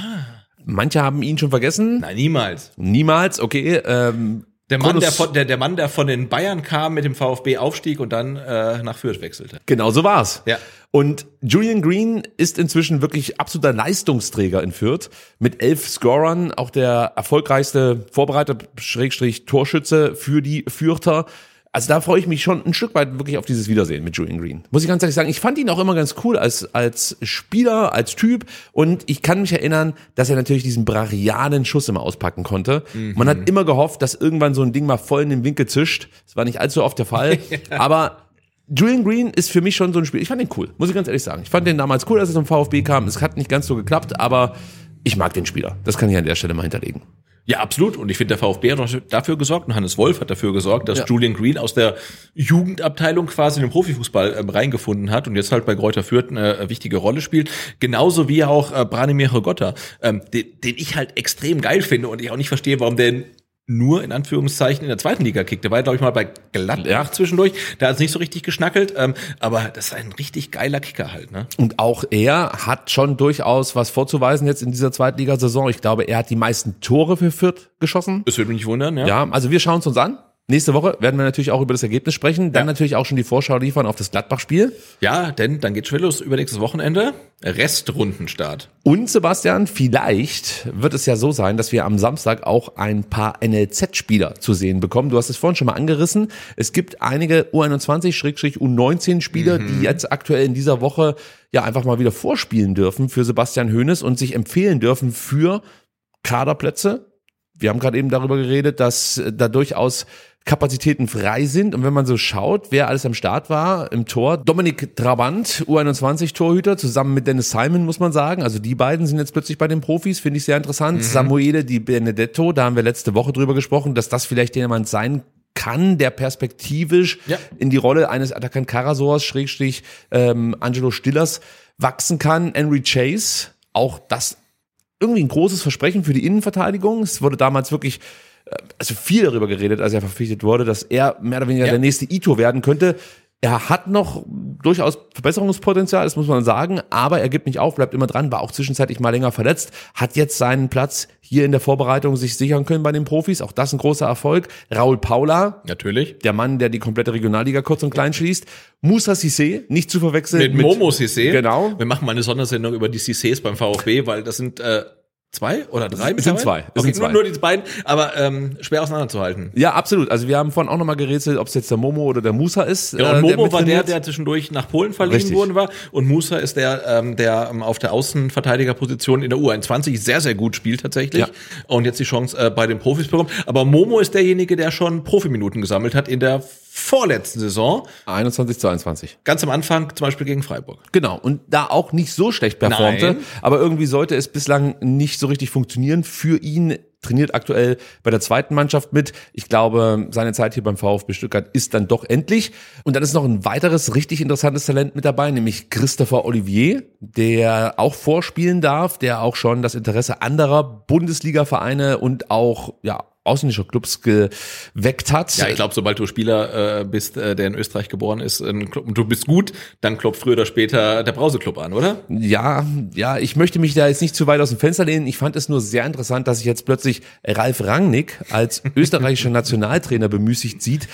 Manche haben ihn schon vergessen. Nein, niemals. Niemals, okay. Ähm, Der Mann, der von, der, der Mann, der von den Bayern kam, mit dem VfB aufstieg und dann äh, nach Fürth wechselte. Genau so war's. Ja. Und Julian Green ist inzwischen wirklich absoluter Leistungsträger in Fürth. Mit elf Scorern auch der erfolgreichste Vorbereiter, Schrägstrich Torschütze für die Fürther. Also da freue ich mich schon ein Stück weit wirklich auf dieses Wiedersehen mit Julian Green. Muss ich ganz ehrlich sagen, ich fand ihn auch immer ganz cool als, als Spieler, als Typ. Und ich kann mich erinnern, dass er natürlich diesen brachialen Schuss immer auspacken konnte. Man hat immer gehofft, dass irgendwann so ein Ding mal voll in den Winkel zischt. Das war nicht allzu oft der Fall. [laughs] Aber Julian Green ist für mich schon so ein Spiel. Ich fand den cool, muss ich ganz ehrlich sagen. Ich fand den damals cool, als er zum VfB kam. Es hat nicht ganz so geklappt, aber ich mag den Spieler. Das kann ich an der Stelle mal hinterlegen. Ja, absolut. Und ich finde, der VfB hat dafür gesorgt und Hannes Wolf hat dafür gesorgt, dass Ja. Julian Green aus der Jugendabteilung quasi in den Profifußball ähm, reingefunden hat und jetzt halt bei Greuther Fürth eine äh, wichtige Rolle spielt. Genauso wie auch äh, Branimir Hogotta, ähm, den, den ich halt extrem geil finde und ich auch nicht verstehe, warum der nur in Anführungszeichen in der zweiten Liga kickt. Der war, glaube ich, mal bei Gladbach zwischendurch. Da hat es nicht so richtig geschnackelt. Ähm, aber das ist ein richtig geiler Kicker halt. Ne? Und auch er hat schon durchaus was vorzuweisen jetzt in dieser Zweitligasaison. Ich glaube, er hat die meisten Tore für Fürth geschossen. Das würde mich nicht wundern, ja. Ja, also wir schauen es uns an. Nächste Woche werden wir natürlich auch über das Ergebnis sprechen, dann ja. natürlich auch schon die Vorschau liefern auf das Gladbach-Spiel. Ja, denn dann geht schon los übernächstes Wochenende. Restrundenstart. Und Sebastian, vielleicht wird es ja so sein, dass wir am Samstag auch ein paar NLZ-Spieler zu sehen bekommen. Du hast es vorhin schon mal angerissen. Es gibt einige U21-U19-Spieler, mhm. die jetzt aktuell in dieser Woche ja einfach mal wieder vorspielen dürfen für Sebastian Hoeneß und sich empfehlen dürfen für Kaderplätze. Wir haben gerade eben darüber geredet, dass da durchaus Kapazitäten frei sind. Und wenn man so schaut, wer alles am Start war im Tor, Dominik Trabant, U21-Torhüter, zusammen mit Dennis Simon, muss man sagen. Also die beiden sind jetzt plötzlich bei den Profis, finde ich sehr interessant. Mhm. Samuele Di Benedetto, da haben wir letzte Woche drüber gesprochen, dass das vielleicht jemand sein kann, der perspektivisch ja. in die Rolle eines Atakan Karasors, Schrägstrich, ähm, Angelo Stillers wachsen kann. Henry Chase, auch das irgendwie ein großes Versprechen für die Innenverteidigung. Es wurde damals wirklich also viel darüber geredet, als er verpflichtet wurde, dass er mehr oder weniger ja. der nächste Ito werden könnte. Er hat noch durchaus Verbesserungspotenzial, das muss man sagen, aber er gibt nicht auf, bleibt immer dran, war auch zwischenzeitlich mal länger verletzt, hat jetzt seinen Platz hier in der Vorbereitung sich sichern können bei den Profis, auch das ein großer Erfolg. Raul Paula, natürlich, der Mann, der die komplette Regionalliga kurz und klein schließt. Musa Sissé, nicht zu verwechseln mit, mit Momo Sissé. Genau. Wir machen mal eine Sondersendung über die Sissés beim VfB, weil das sind äh, Zwei oder drei? Es sind zwei. Es okay, sind zwei. Nur, nur die beiden, aber ähm, schwer auseinanderzuhalten. Ja, absolut. Also wir haben vorhin auch nochmal gerätselt, ob es jetzt der Momo oder der Musa ist. Genau, und Momo der war der, der zwischendurch nach Polen verliehen Richtig. worden war. Und Musa ist der, ähm, der ähm, auf der Außenverteidigerposition in der U21 sehr, sehr gut spielt tatsächlich. Ja. Und jetzt die Chance äh, bei den Profis bekommt. Aber Momo ist derjenige, der schon Profiminuten gesammelt hat in der vorletzten Saison. 21, 22. Ganz am Anfang zum Beispiel gegen Freiburg. Genau. Und da auch nicht so schlecht performte. Nein. Aber irgendwie sollte es bislang nicht so richtig funktionieren für ihn trainiert aktuell bei der zweiten Mannschaft mit. Ich glaube, seine Zeit hier beim VfB Stuttgart ist dann doch endlich. Und dann ist noch ein weiteres richtig interessantes Talent mit dabei, nämlich Christopher Olivier, der auch vorspielen darf, der auch schon das Interesse anderer Bundesliga-Vereine und auch ja ausländischer Clubs geweckt hat. Ja, ich glaube, sobald du Spieler äh, bist, äh, der in Österreich geboren ist, ein Club, und du bist gut, dann klopft früher oder später der Brauseclub an, oder? Ja, ja, ich möchte mich da jetzt nicht zu weit aus dem Fenster lehnen. Ich fand es nur sehr interessant, dass sich jetzt plötzlich Ralf Rangnick als [laughs] österreichischer Nationaltrainer bemüßigt sieht,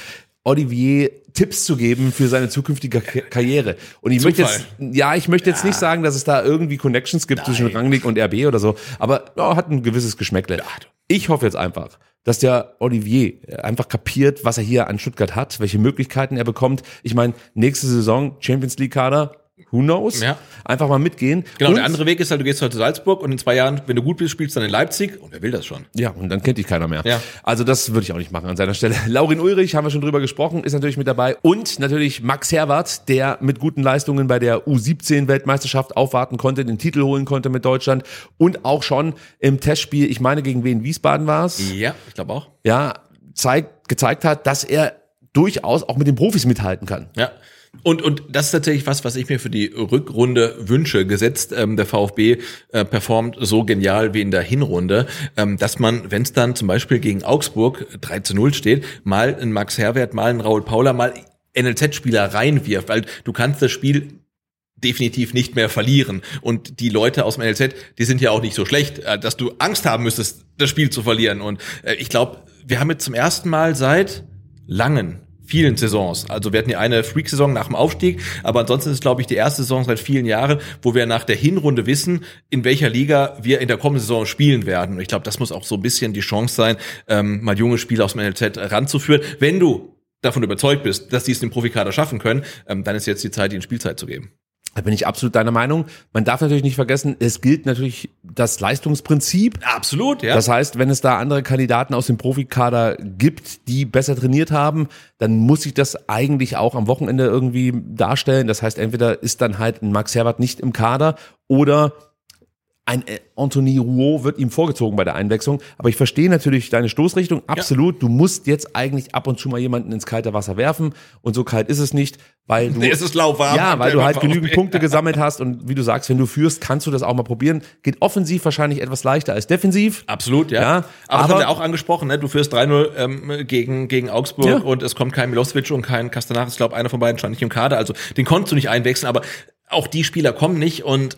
Olivier Tipps zu geben für seine zukünftige Karriere. Und ich Zufall. möchte jetzt, ja, ich möchte jetzt ja. nicht sagen, dass es da irgendwie Connections gibt Nein. zwischen Rangnick und RB oder so, aber ja, hat ein gewisses Geschmäckle. Ich hoffe jetzt einfach, dass der Olivier einfach kapiert, was er hier an Stuttgart hat, welche Möglichkeiten er bekommt. Ich meine, nächste Saison Champions League Kader, Who knows? Ja. Einfach mal mitgehen. Genau, und der andere Weg ist halt, du gehst heute zu Salzburg und in zwei Jahren, wenn du gut bist, spielst du dann in Leipzig und wer will das schon? Ja, und dann kennt dich keiner mehr. Ja. Also das würde ich auch nicht machen an seiner Stelle. [laughs] Laurin Ulrich, haben wir schon drüber gesprochen, ist natürlich mit dabei. Und natürlich Max Herwart, der mit guten Leistungen bei der U17-Weltmeisterschaft aufwarten konnte, den Titel holen konnte mit Deutschland und auch schon im Testspiel, ich meine, gegen wen Wiesbaden war es? Ja, ich glaube auch. Ja, zeigt, gezeigt hat, dass er durchaus auch mit den Profis mithalten kann. Ja. Und, und das ist tatsächlich was, was ich mir für die Rückrunde wünsche. Gesetzt, ähm, der VfB äh, performt so genial wie in der Hinrunde, ähm, dass man, wenn es dann zum Beispiel gegen Augsburg 3 zu 0 steht, mal einen Max Herwert, mal einen Raul Paula, mal NLZ-Spieler reinwirft, weil du kannst das Spiel definitiv nicht mehr verlieren. Und die Leute aus dem NLZ, die sind ja auch nicht so schlecht, äh, dass du Angst haben müsstest, das Spiel zu verlieren. Und äh, ich glaube, wir haben jetzt zum ersten Mal seit langen vielen Saisons. Also wir hatten ja eine Freak-Saison nach dem Aufstieg, aber ansonsten ist glaube ich, die erste Saison seit vielen Jahren, wo wir nach der Hinrunde wissen, in welcher Liga wir in der kommenden Saison spielen werden. Und ich glaube, das muss auch so ein bisschen die Chance sein, ähm, mal junge Spieler aus dem NLZ ranzuführen. Wenn du davon überzeugt bist, dass die es den Profikader schaffen können, ähm, dann ist jetzt die Zeit, ihnen Spielzeit zu geben. Da bin ich absolut deiner Meinung. Man darf natürlich nicht vergessen, es gilt natürlich das Leistungsprinzip. Absolut, ja. Das heißt, wenn es da andere Kandidaten aus dem Profikader gibt, die besser trainiert haben, dann muss sich das eigentlich auch am Wochenende irgendwie darstellen. Das heißt, entweder ist dann halt ein Max Herbert nicht im Kader oder ein äh, Anthony Rouault wird ihm vorgezogen bei der Einwechslung. Aber ich verstehe natürlich deine Stoßrichtung. Absolut. Du musst jetzt eigentlich ab und zu mal jemanden ins kalte Wasser werfen. Und so kalt ist es nicht, weil du. [laughs] Nee, es ist lauwarm. Ja, weil du halt VfB. genügend Punkte [laughs] gesammelt hast. Und wie du sagst, wenn du führst, kannst du das auch mal probieren. Geht offensiv wahrscheinlich etwas leichter als defensiv. Absolut, ja. Ja, aber, das aber- haben wir auch angesprochen, ne? Du führst 3-0 ähm, gegen, gegen Augsburg Ja. und es kommt kein Milosevic und kein Castanaris. Ich glaube, einer von beiden stand nicht im Kader. Also den konntest du nicht einwechseln, aber auch die Spieler kommen nicht. Und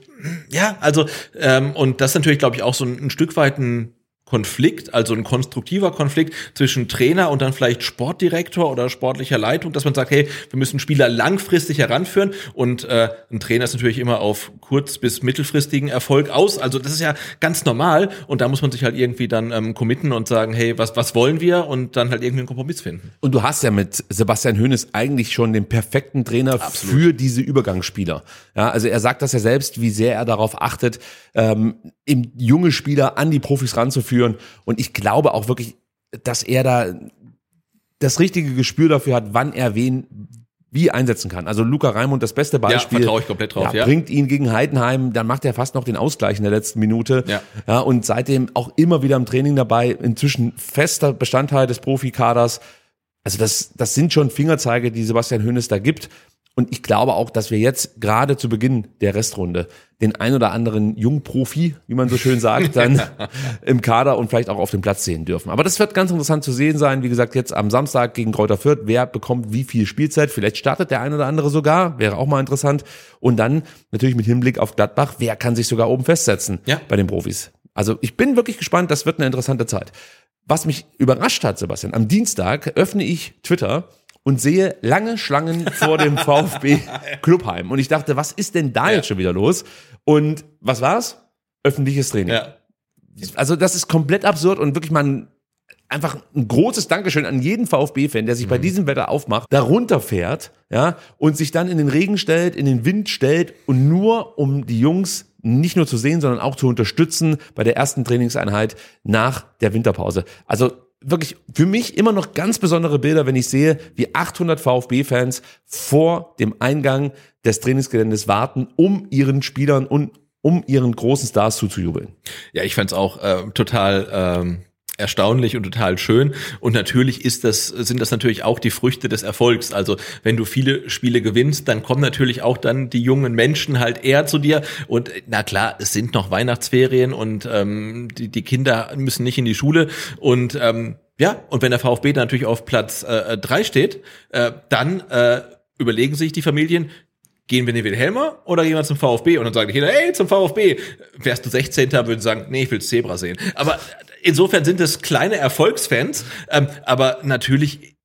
ja, also, ähm, und das ist natürlich, glaube ich, auch so ein, ein Stück weit ein Konflikt, also ein konstruktiver Konflikt zwischen Trainer und dann vielleicht Sportdirektor oder sportlicher Leitung, dass man sagt, hey, wir müssen Spieler langfristig heranführen und äh, ein Trainer ist natürlich immer auf kurz- bis mittelfristigen Erfolg aus. Also das ist ja ganz normal und da muss man sich halt irgendwie dann ähm, committen und sagen, hey, was, was wollen wir und dann halt irgendwie einen Kompromiss finden. Und du hast ja mit Sebastian Hoeneß eigentlich schon den perfekten Trainer für diese Übergangsspieler. Ja, also er sagt das ja selbst, wie sehr er darauf achtet, ähm, junge Spieler an die Profis ranzuführen. Und ich glaube auch wirklich, dass er da das richtige Gespür dafür hat, wann er wen wie einsetzen kann. Also Luca Raimund, das beste Beispiel. vertraue ich komplett drauf, ja. Bringt ihn gegen Heidenheim, dann macht er fast noch den Ausgleich in der letzten Minute. Ja. ja und seitdem auch immer wieder im Training dabei, inzwischen fester Bestandteil des Profikaders. Also das, das sind schon Fingerzeige, die Sebastian Hoeneß da gibt. Und ich glaube auch, dass wir jetzt gerade zu Beginn der Restrunde den ein oder anderen Jungprofi, wie man so schön sagt, [laughs] dann im Kader und vielleicht auch auf dem Platz sehen dürfen. Aber das wird ganz interessant zu sehen sein. Wie gesagt, jetzt am Samstag gegen Kräuter Fürth. Wer bekommt wie viel Spielzeit? Vielleicht startet der ein oder andere sogar. Wäre auch mal interessant. Und dann natürlich mit Hinblick auf Gladbach. Wer kann sich sogar oben festsetzen Ja. bei den Profis? Also ich bin wirklich gespannt. Das wird eine interessante Zeit. Was mich überrascht hat, Sebastian, am Dienstag öffne ich Twitter und sehe lange Schlangen vor dem [laughs] VfB Clubheim. Und ich dachte, was ist denn da jetzt schon wieder los? Und was war's? Öffentliches Training. Ja. Also das ist komplett absurd und wirklich mal ein, einfach ein großes Dankeschön an jeden VfB-Fan, der sich bei diesem Wetter aufmacht, da runterfährt, ja, und sich dann in den Regen stellt, in den Wind stellt und nur um die Jungs nicht nur zu sehen, sondern auch zu unterstützen bei der ersten Trainingseinheit nach der Winterpause. Also wirklich für mich immer noch ganz besondere Bilder, wenn ich sehe, wie 800 VfB-Fans vor dem Eingang des Trainingsgeländes warten, um ihren Spielern und um ihren großen Stars zuzujubeln. Ja, ich fand's auch äh, total ähm, erstaunlich und total schön. Und natürlich ist das, sind das natürlich auch die Früchte des Erfolgs. Also wenn du viele Spiele gewinnst, dann kommen natürlich auch dann die jungen Menschen halt eher zu dir. Und äh, na klar, es sind noch Weihnachtsferien und ähm, die, die Kinder müssen nicht in die Schule. Und ähm, ja, und wenn der VfB natürlich auf Platz äh, drei steht, äh, dann äh, überlegen sich die Familien, gehen wir in den Wilhelmer oder gehen wir zum VfB? Und dann sagen die Kinder, hey, zum VfB. Wärst du 16. würden sagen, nee, ich will Zebra sehen. Aber insofern sind es kleine Erfolgsfans, ähm, aber natürlich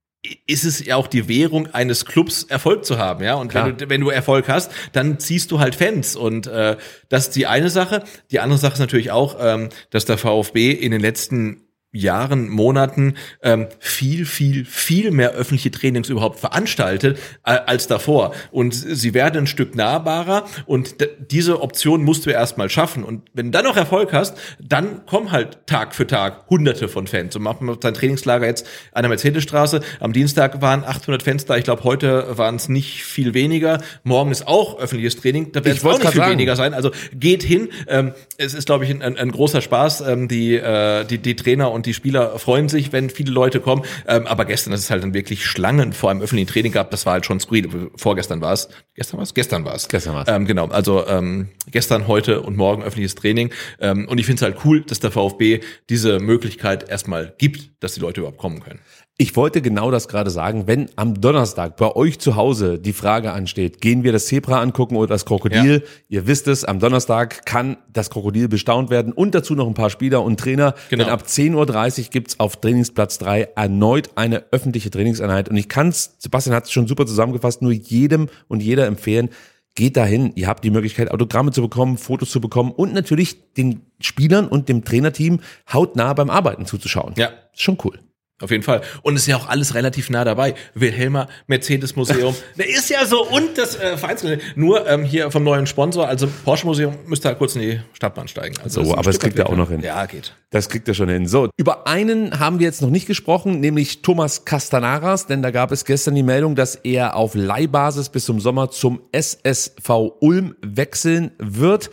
ist es ja auch die Währung eines Clubs, Erfolg zu haben, ja. Und Klar. wenn du, wenn du Erfolg hast, dann ziehst du halt Fans. Und äh, das ist die eine Sache. Die andere Sache ist natürlich auch, ähm, dass der VfB in den letzten Jahren, Monaten ähm, viel, viel, viel mehr öffentliche Trainings überhaupt veranstaltet äh, als davor. Und sie werden ein Stück nahbarer und diese Option musst du erstmal schaffen. Und wenn du dann noch Erfolg hast, dann kommen halt Tag für Tag hunderte von Fans. Und machen wir sein Trainingslager jetzt an der Mercedesstraße. Am Dienstag waren 800 Fans da. Ich glaube, heute waren es nicht viel weniger. Morgen ist auch öffentliches Training. Da werden es auch nicht viel sagen. weniger sein. Also geht hin. Ähm, es ist, glaube ich, ein, ein, ein großer Spaß. Ähm, die, äh, die, die Trainer und die Spieler freuen sich, wenn viele Leute kommen. Ähm, aber gestern ist es halt dann wirklich Schlangen vor einem öffentlichen Training gab. Das war halt schon skurril. Vorgestern war es. Gestern war es? Gestern war es. Gestern war's. Ähm, genau. Also ähm, gestern, heute und morgen öffentliches Training. Ähm, und ich finde es halt cool, dass der VfB diese Möglichkeit erstmal gibt, dass die Leute überhaupt kommen können. Ich wollte genau das gerade sagen. Wenn am Donnerstag bei euch zu Hause die Frage ansteht, gehen wir das Zebra angucken oder das Krokodil? Ihr wisst es, am Donnerstag kann das Krokodil bestaunt werden und dazu noch ein paar Spieler und Trainer. Genau. Denn ab 10.30 Uhr gibt's auf Trainingsplatz 3 erneut eine öffentliche Trainingseinheit. Und ich kann's, Sebastian hat es schon super zusammengefasst, nur jedem und jeder empfehlen, geht dahin. Ihr habt die Möglichkeit, Autogramme zu bekommen, Fotos zu bekommen und natürlich den Spielern und dem Trainerteam hautnah beim Arbeiten zuzuschauen. Ja. Ist schon cool. Auf jeden Fall. Und es ist ja auch alles relativ nah dabei. Wilhelmer, Mercedes-Museum. [laughs] Der ist ja so und das äh, Vereinsgelände. Nur ähm, hier vom neuen Sponsor, also Porsche-Museum, müsste halt kurz in die Stadtbahn steigen. Also So, aber es kriegt er auch noch hin. Ja, geht. Das kriegt er schon hin. So, über einen haben wir jetzt noch nicht gesprochen, nämlich Thomas Castanaras, denn da gab es gestern die Meldung, dass er auf Leihbasis bis zum Sommer zum SSV Ulm wechseln wird.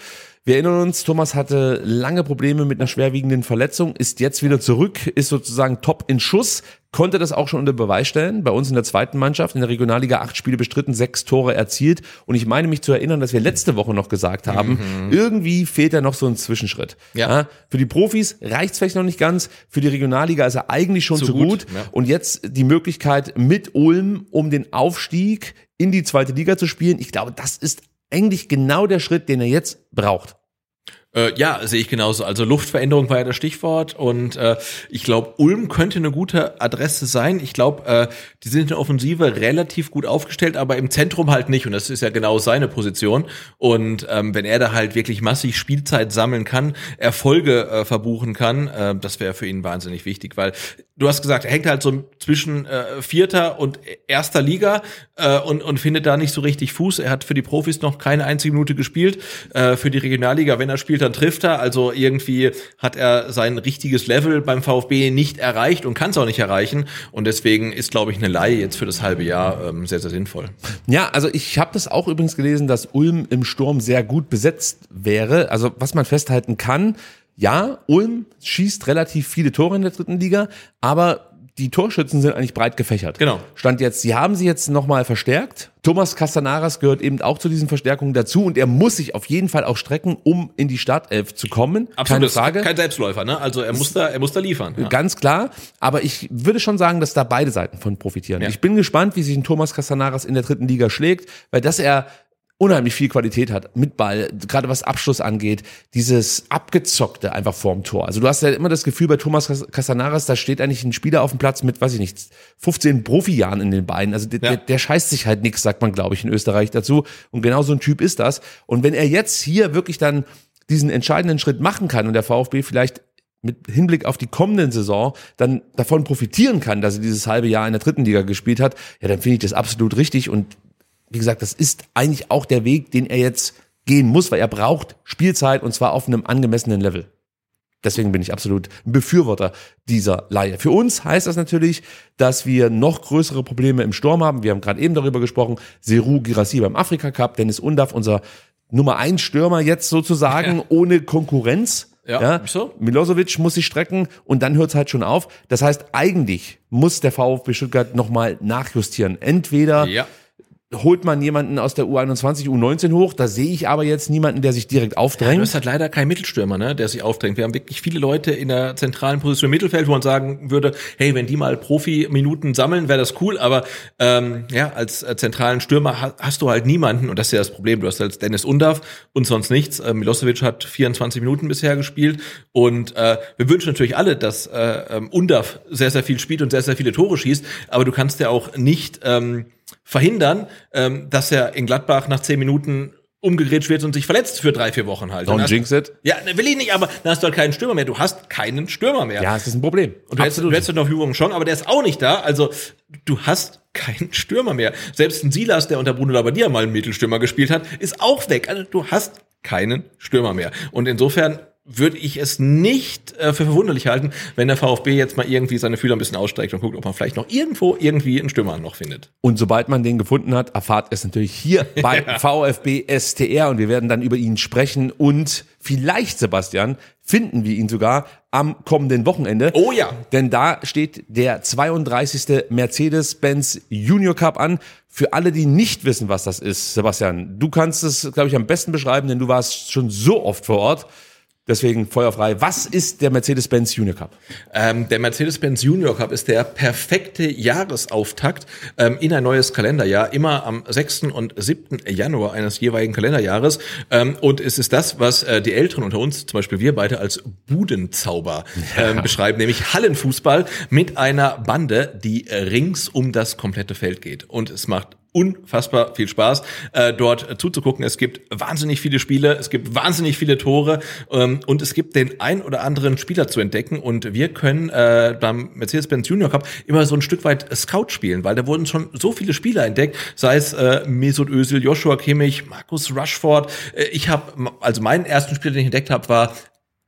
Wir erinnern uns, Thomas hatte lange Probleme mit einer schwerwiegenden Verletzung, ist jetzt wieder zurück, ist sozusagen top in Schuss, konnte das auch schon unter Beweis stellen. Bei uns in der zweiten Mannschaft, in der Regionalliga acht Spiele bestritten, sechs Tore erzielt. Und ich meine mich zu erinnern, dass wir letzte Woche noch gesagt haben, mhm. irgendwie fehlt da noch so ein Zwischenschritt. Ja. ja für die Profis reicht's vielleicht noch nicht ganz. Für die Regionalliga ist er eigentlich schon zu, zu gut. gut. Ja. Und jetzt die Möglichkeit mit Ulm um den Aufstieg in die zweite Liga zu spielen. Ich glaube, das ist eigentlich genau der Schritt, den er jetzt braucht. Äh, ja, sehe ich genauso. Also Luftveränderung war ja das Stichwort und äh, ich glaube, Ulm könnte eine gute Adresse sein. Ich glaube, äh, die sind in der Offensive relativ gut aufgestellt, aber im Zentrum halt nicht und das ist ja genau seine Position. Und ähm, wenn er da halt wirklich massig Spielzeit sammeln kann, Erfolge äh, verbuchen kann, äh, das wäre für ihn wahnsinnig wichtig, weil du hast gesagt, er hängt halt so zwischen äh, Vierter und erster Liga äh, und, und findet da nicht so richtig Fuß. Er hat für die Profis noch keine einzige Minute gespielt. Äh, für die Regionalliga, wenn er spielt, dann trifft er. Also irgendwie hat er sein richtiges Level beim VfB nicht erreicht und kann es auch nicht erreichen. Und deswegen ist, glaube ich, eine Laie jetzt für das halbe Jahr ähm, sehr, sehr sinnvoll. Ja, also ich habe das auch übrigens gelesen, dass Ulm im Sturm sehr gut besetzt wäre. Also was man festhalten kann, ja, Ulm schießt relativ viele Tore in der dritten Liga, aber die Torschützen sind eigentlich breit gefächert. Genau. Stand jetzt, sie haben sie jetzt nochmal verstärkt. Thomas Castanaras gehört eben auch zu diesen Verstärkungen dazu und er muss sich auf jeden Fall auch strecken, um in die Startelf zu kommen. Absolut, Keine Frage. Kein Selbstläufer, ne? Also er muss da, er muss da liefern. Ja. Ganz klar. Aber ich würde schon sagen, dass da beide Seiten von profitieren. Ja. Ich bin gespannt, wie sich ein Thomas Castanaras in der dritten Liga schlägt, weil dass er unheimlich viel Qualität hat mit Ball, gerade was Abschluss angeht, dieses abgezockte einfach vorm Tor. Also du hast ja immer das Gefühl bei Thomas Casanaras, da steht eigentlich ein Spieler auf dem Platz mit, weiß ich nicht, 15 Profijahren in den Beinen. Also der, ja. der, der scheißt sich halt nichts, sagt man, glaube ich, in Österreich dazu. Und genau so ein Typ ist das. Und wenn er jetzt hier wirklich dann diesen entscheidenden Schritt machen kann und der VfB vielleicht mit Hinblick auf die kommenden Saison dann davon profitieren kann, dass er dieses halbe Jahr in der dritten Liga gespielt hat, ja, dann finde ich das absolut richtig und wie gesagt, das ist eigentlich auch der Weg, den er jetzt gehen muss, weil er braucht Spielzeit und zwar auf einem angemessenen Level. Deswegen bin ich absolut ein Befürworter dieser Laie. Für uns heißt das natürlich, dass wir noch größere Probleme im Sturm haben. Wir haben gerade eben darüber gesprochen. Seru Girassi beim Afrika Cup, Dennis Undaf, unser Nummer eins Stürmer jetzt sozusagen ja. ohne Konkurrenz. Ja, ja. So. Milosevic muss sich strecken und dann hört es halt schon auf. Das heißt, eigentlich muss der VfB Stuttgart nochmal nachjustieren. Entweder ja holt man jemanden aus der U21, U19 hoch. Da sehe ich aber jetzt niemanden, der sich direkt aufdrängt. Ja, du hast halt leider keinen Mittelstürmer, ne, der sich aufdrängt. Wir haben wirklich viele Leute in der zentralen Position im Mittelfeld, wo man sagen würde, hey, wenn die mal Profi-Minuten sammeln, wäre das cool. Aber ähm, ja, als äh, zentralen Stürmer hast du halt niemanden und das ist ja das Problem. Du hast halt Dennis Undav und sonst nichts. Äh, Milosevic hat 24 Minuten bisher gespielt und äh, wir wünschen natürlich alle, dass äh, ähm, Undav sehr, sehr viel spielt und sehr, sehr viele Tore schießt. Aber du kannst ja auch nicht ähm, verhindern, ähm, dass er in Gladbach nach zehn Minuten umgegrätscht wird und sich verletzt für drei, vier Wochen halt. Don't jinx it. Ja, ne, will ich nicht, aber dann hast du halt keinen Stürmer mehr. Du hast keinen Stürmer mehr. Ja, es ist ein Problem. Und du hättest, du hättest noch Übungen schon, aber der ist auch nicht da. Also du hast keinen Stürmer mehr. Selbst ein Silas, der unter Bruno Labbadia mal einen Mittelstürmer gespielt hat, ist auch weg. Also du hast keinen Stürmer mehr. Und insofern würde ich es nicht äh, für verwunderlich halten, wenn der VfB jetzt mal irgendwie seine Fühler ein bisschen ausstreckt und guckt, ob man vielleicht noch irgendwo irgendwie einen Stürmer noch findet. Und sobald man den gefunden hat, erfahrt es natürlich hier [laughs] bei ja. VfB STR und wir werden dann über ihn sprechen und vielleicht, Sebastian, finden wir ihn sogar am kommenden Wochenende. Oh ja. Denn da steht der 32. Mercedes-Benz Junior Cup an. Für alle, die nicht wissen, was das ist, Sebastian, du kannst es, glaube ich, am besten beschreiben, denn du warst schon so oft vor Ort. Deswegen feuerfrei. Was ist der Mercedes-Benz Junior Cup? Ähm, der Mercedes-Benz Junior Cup ist der perfekte Jahresauftakt ähm, in ein neues Kalenderjahr, immer am 6. und 7. Januar eines jeweiligen Kalenderjahres. Ähm, und es ist das, was äh, die Älteren unter uns, zum Beispiel wir beide, als Budenzauber ja. Ähm, beschreiben, nämlich Hallenfußball mit einer Bande, die rings um das komplette Feld geht. Und es macht unfassbar viel Spaß, äh, dort zuzugucken. Es gibt wahnsinnig viele Spiele, es gibt wahnsinnig viele Tore ähm, und es gibt den ein oder anderen Spieler zu entdecken. Und wir können äh, beim Mercedes-Benz Junior Cup immer so ein Stück weit Scout spielen, weil da wurden schon so viele Spieler entdeckt, sei es äh, Mesut Özil, Joshua Kimmich, Markus Rushford. Äh, ich habe, also meinen ersten Spieler, den ich entdeckt habe, war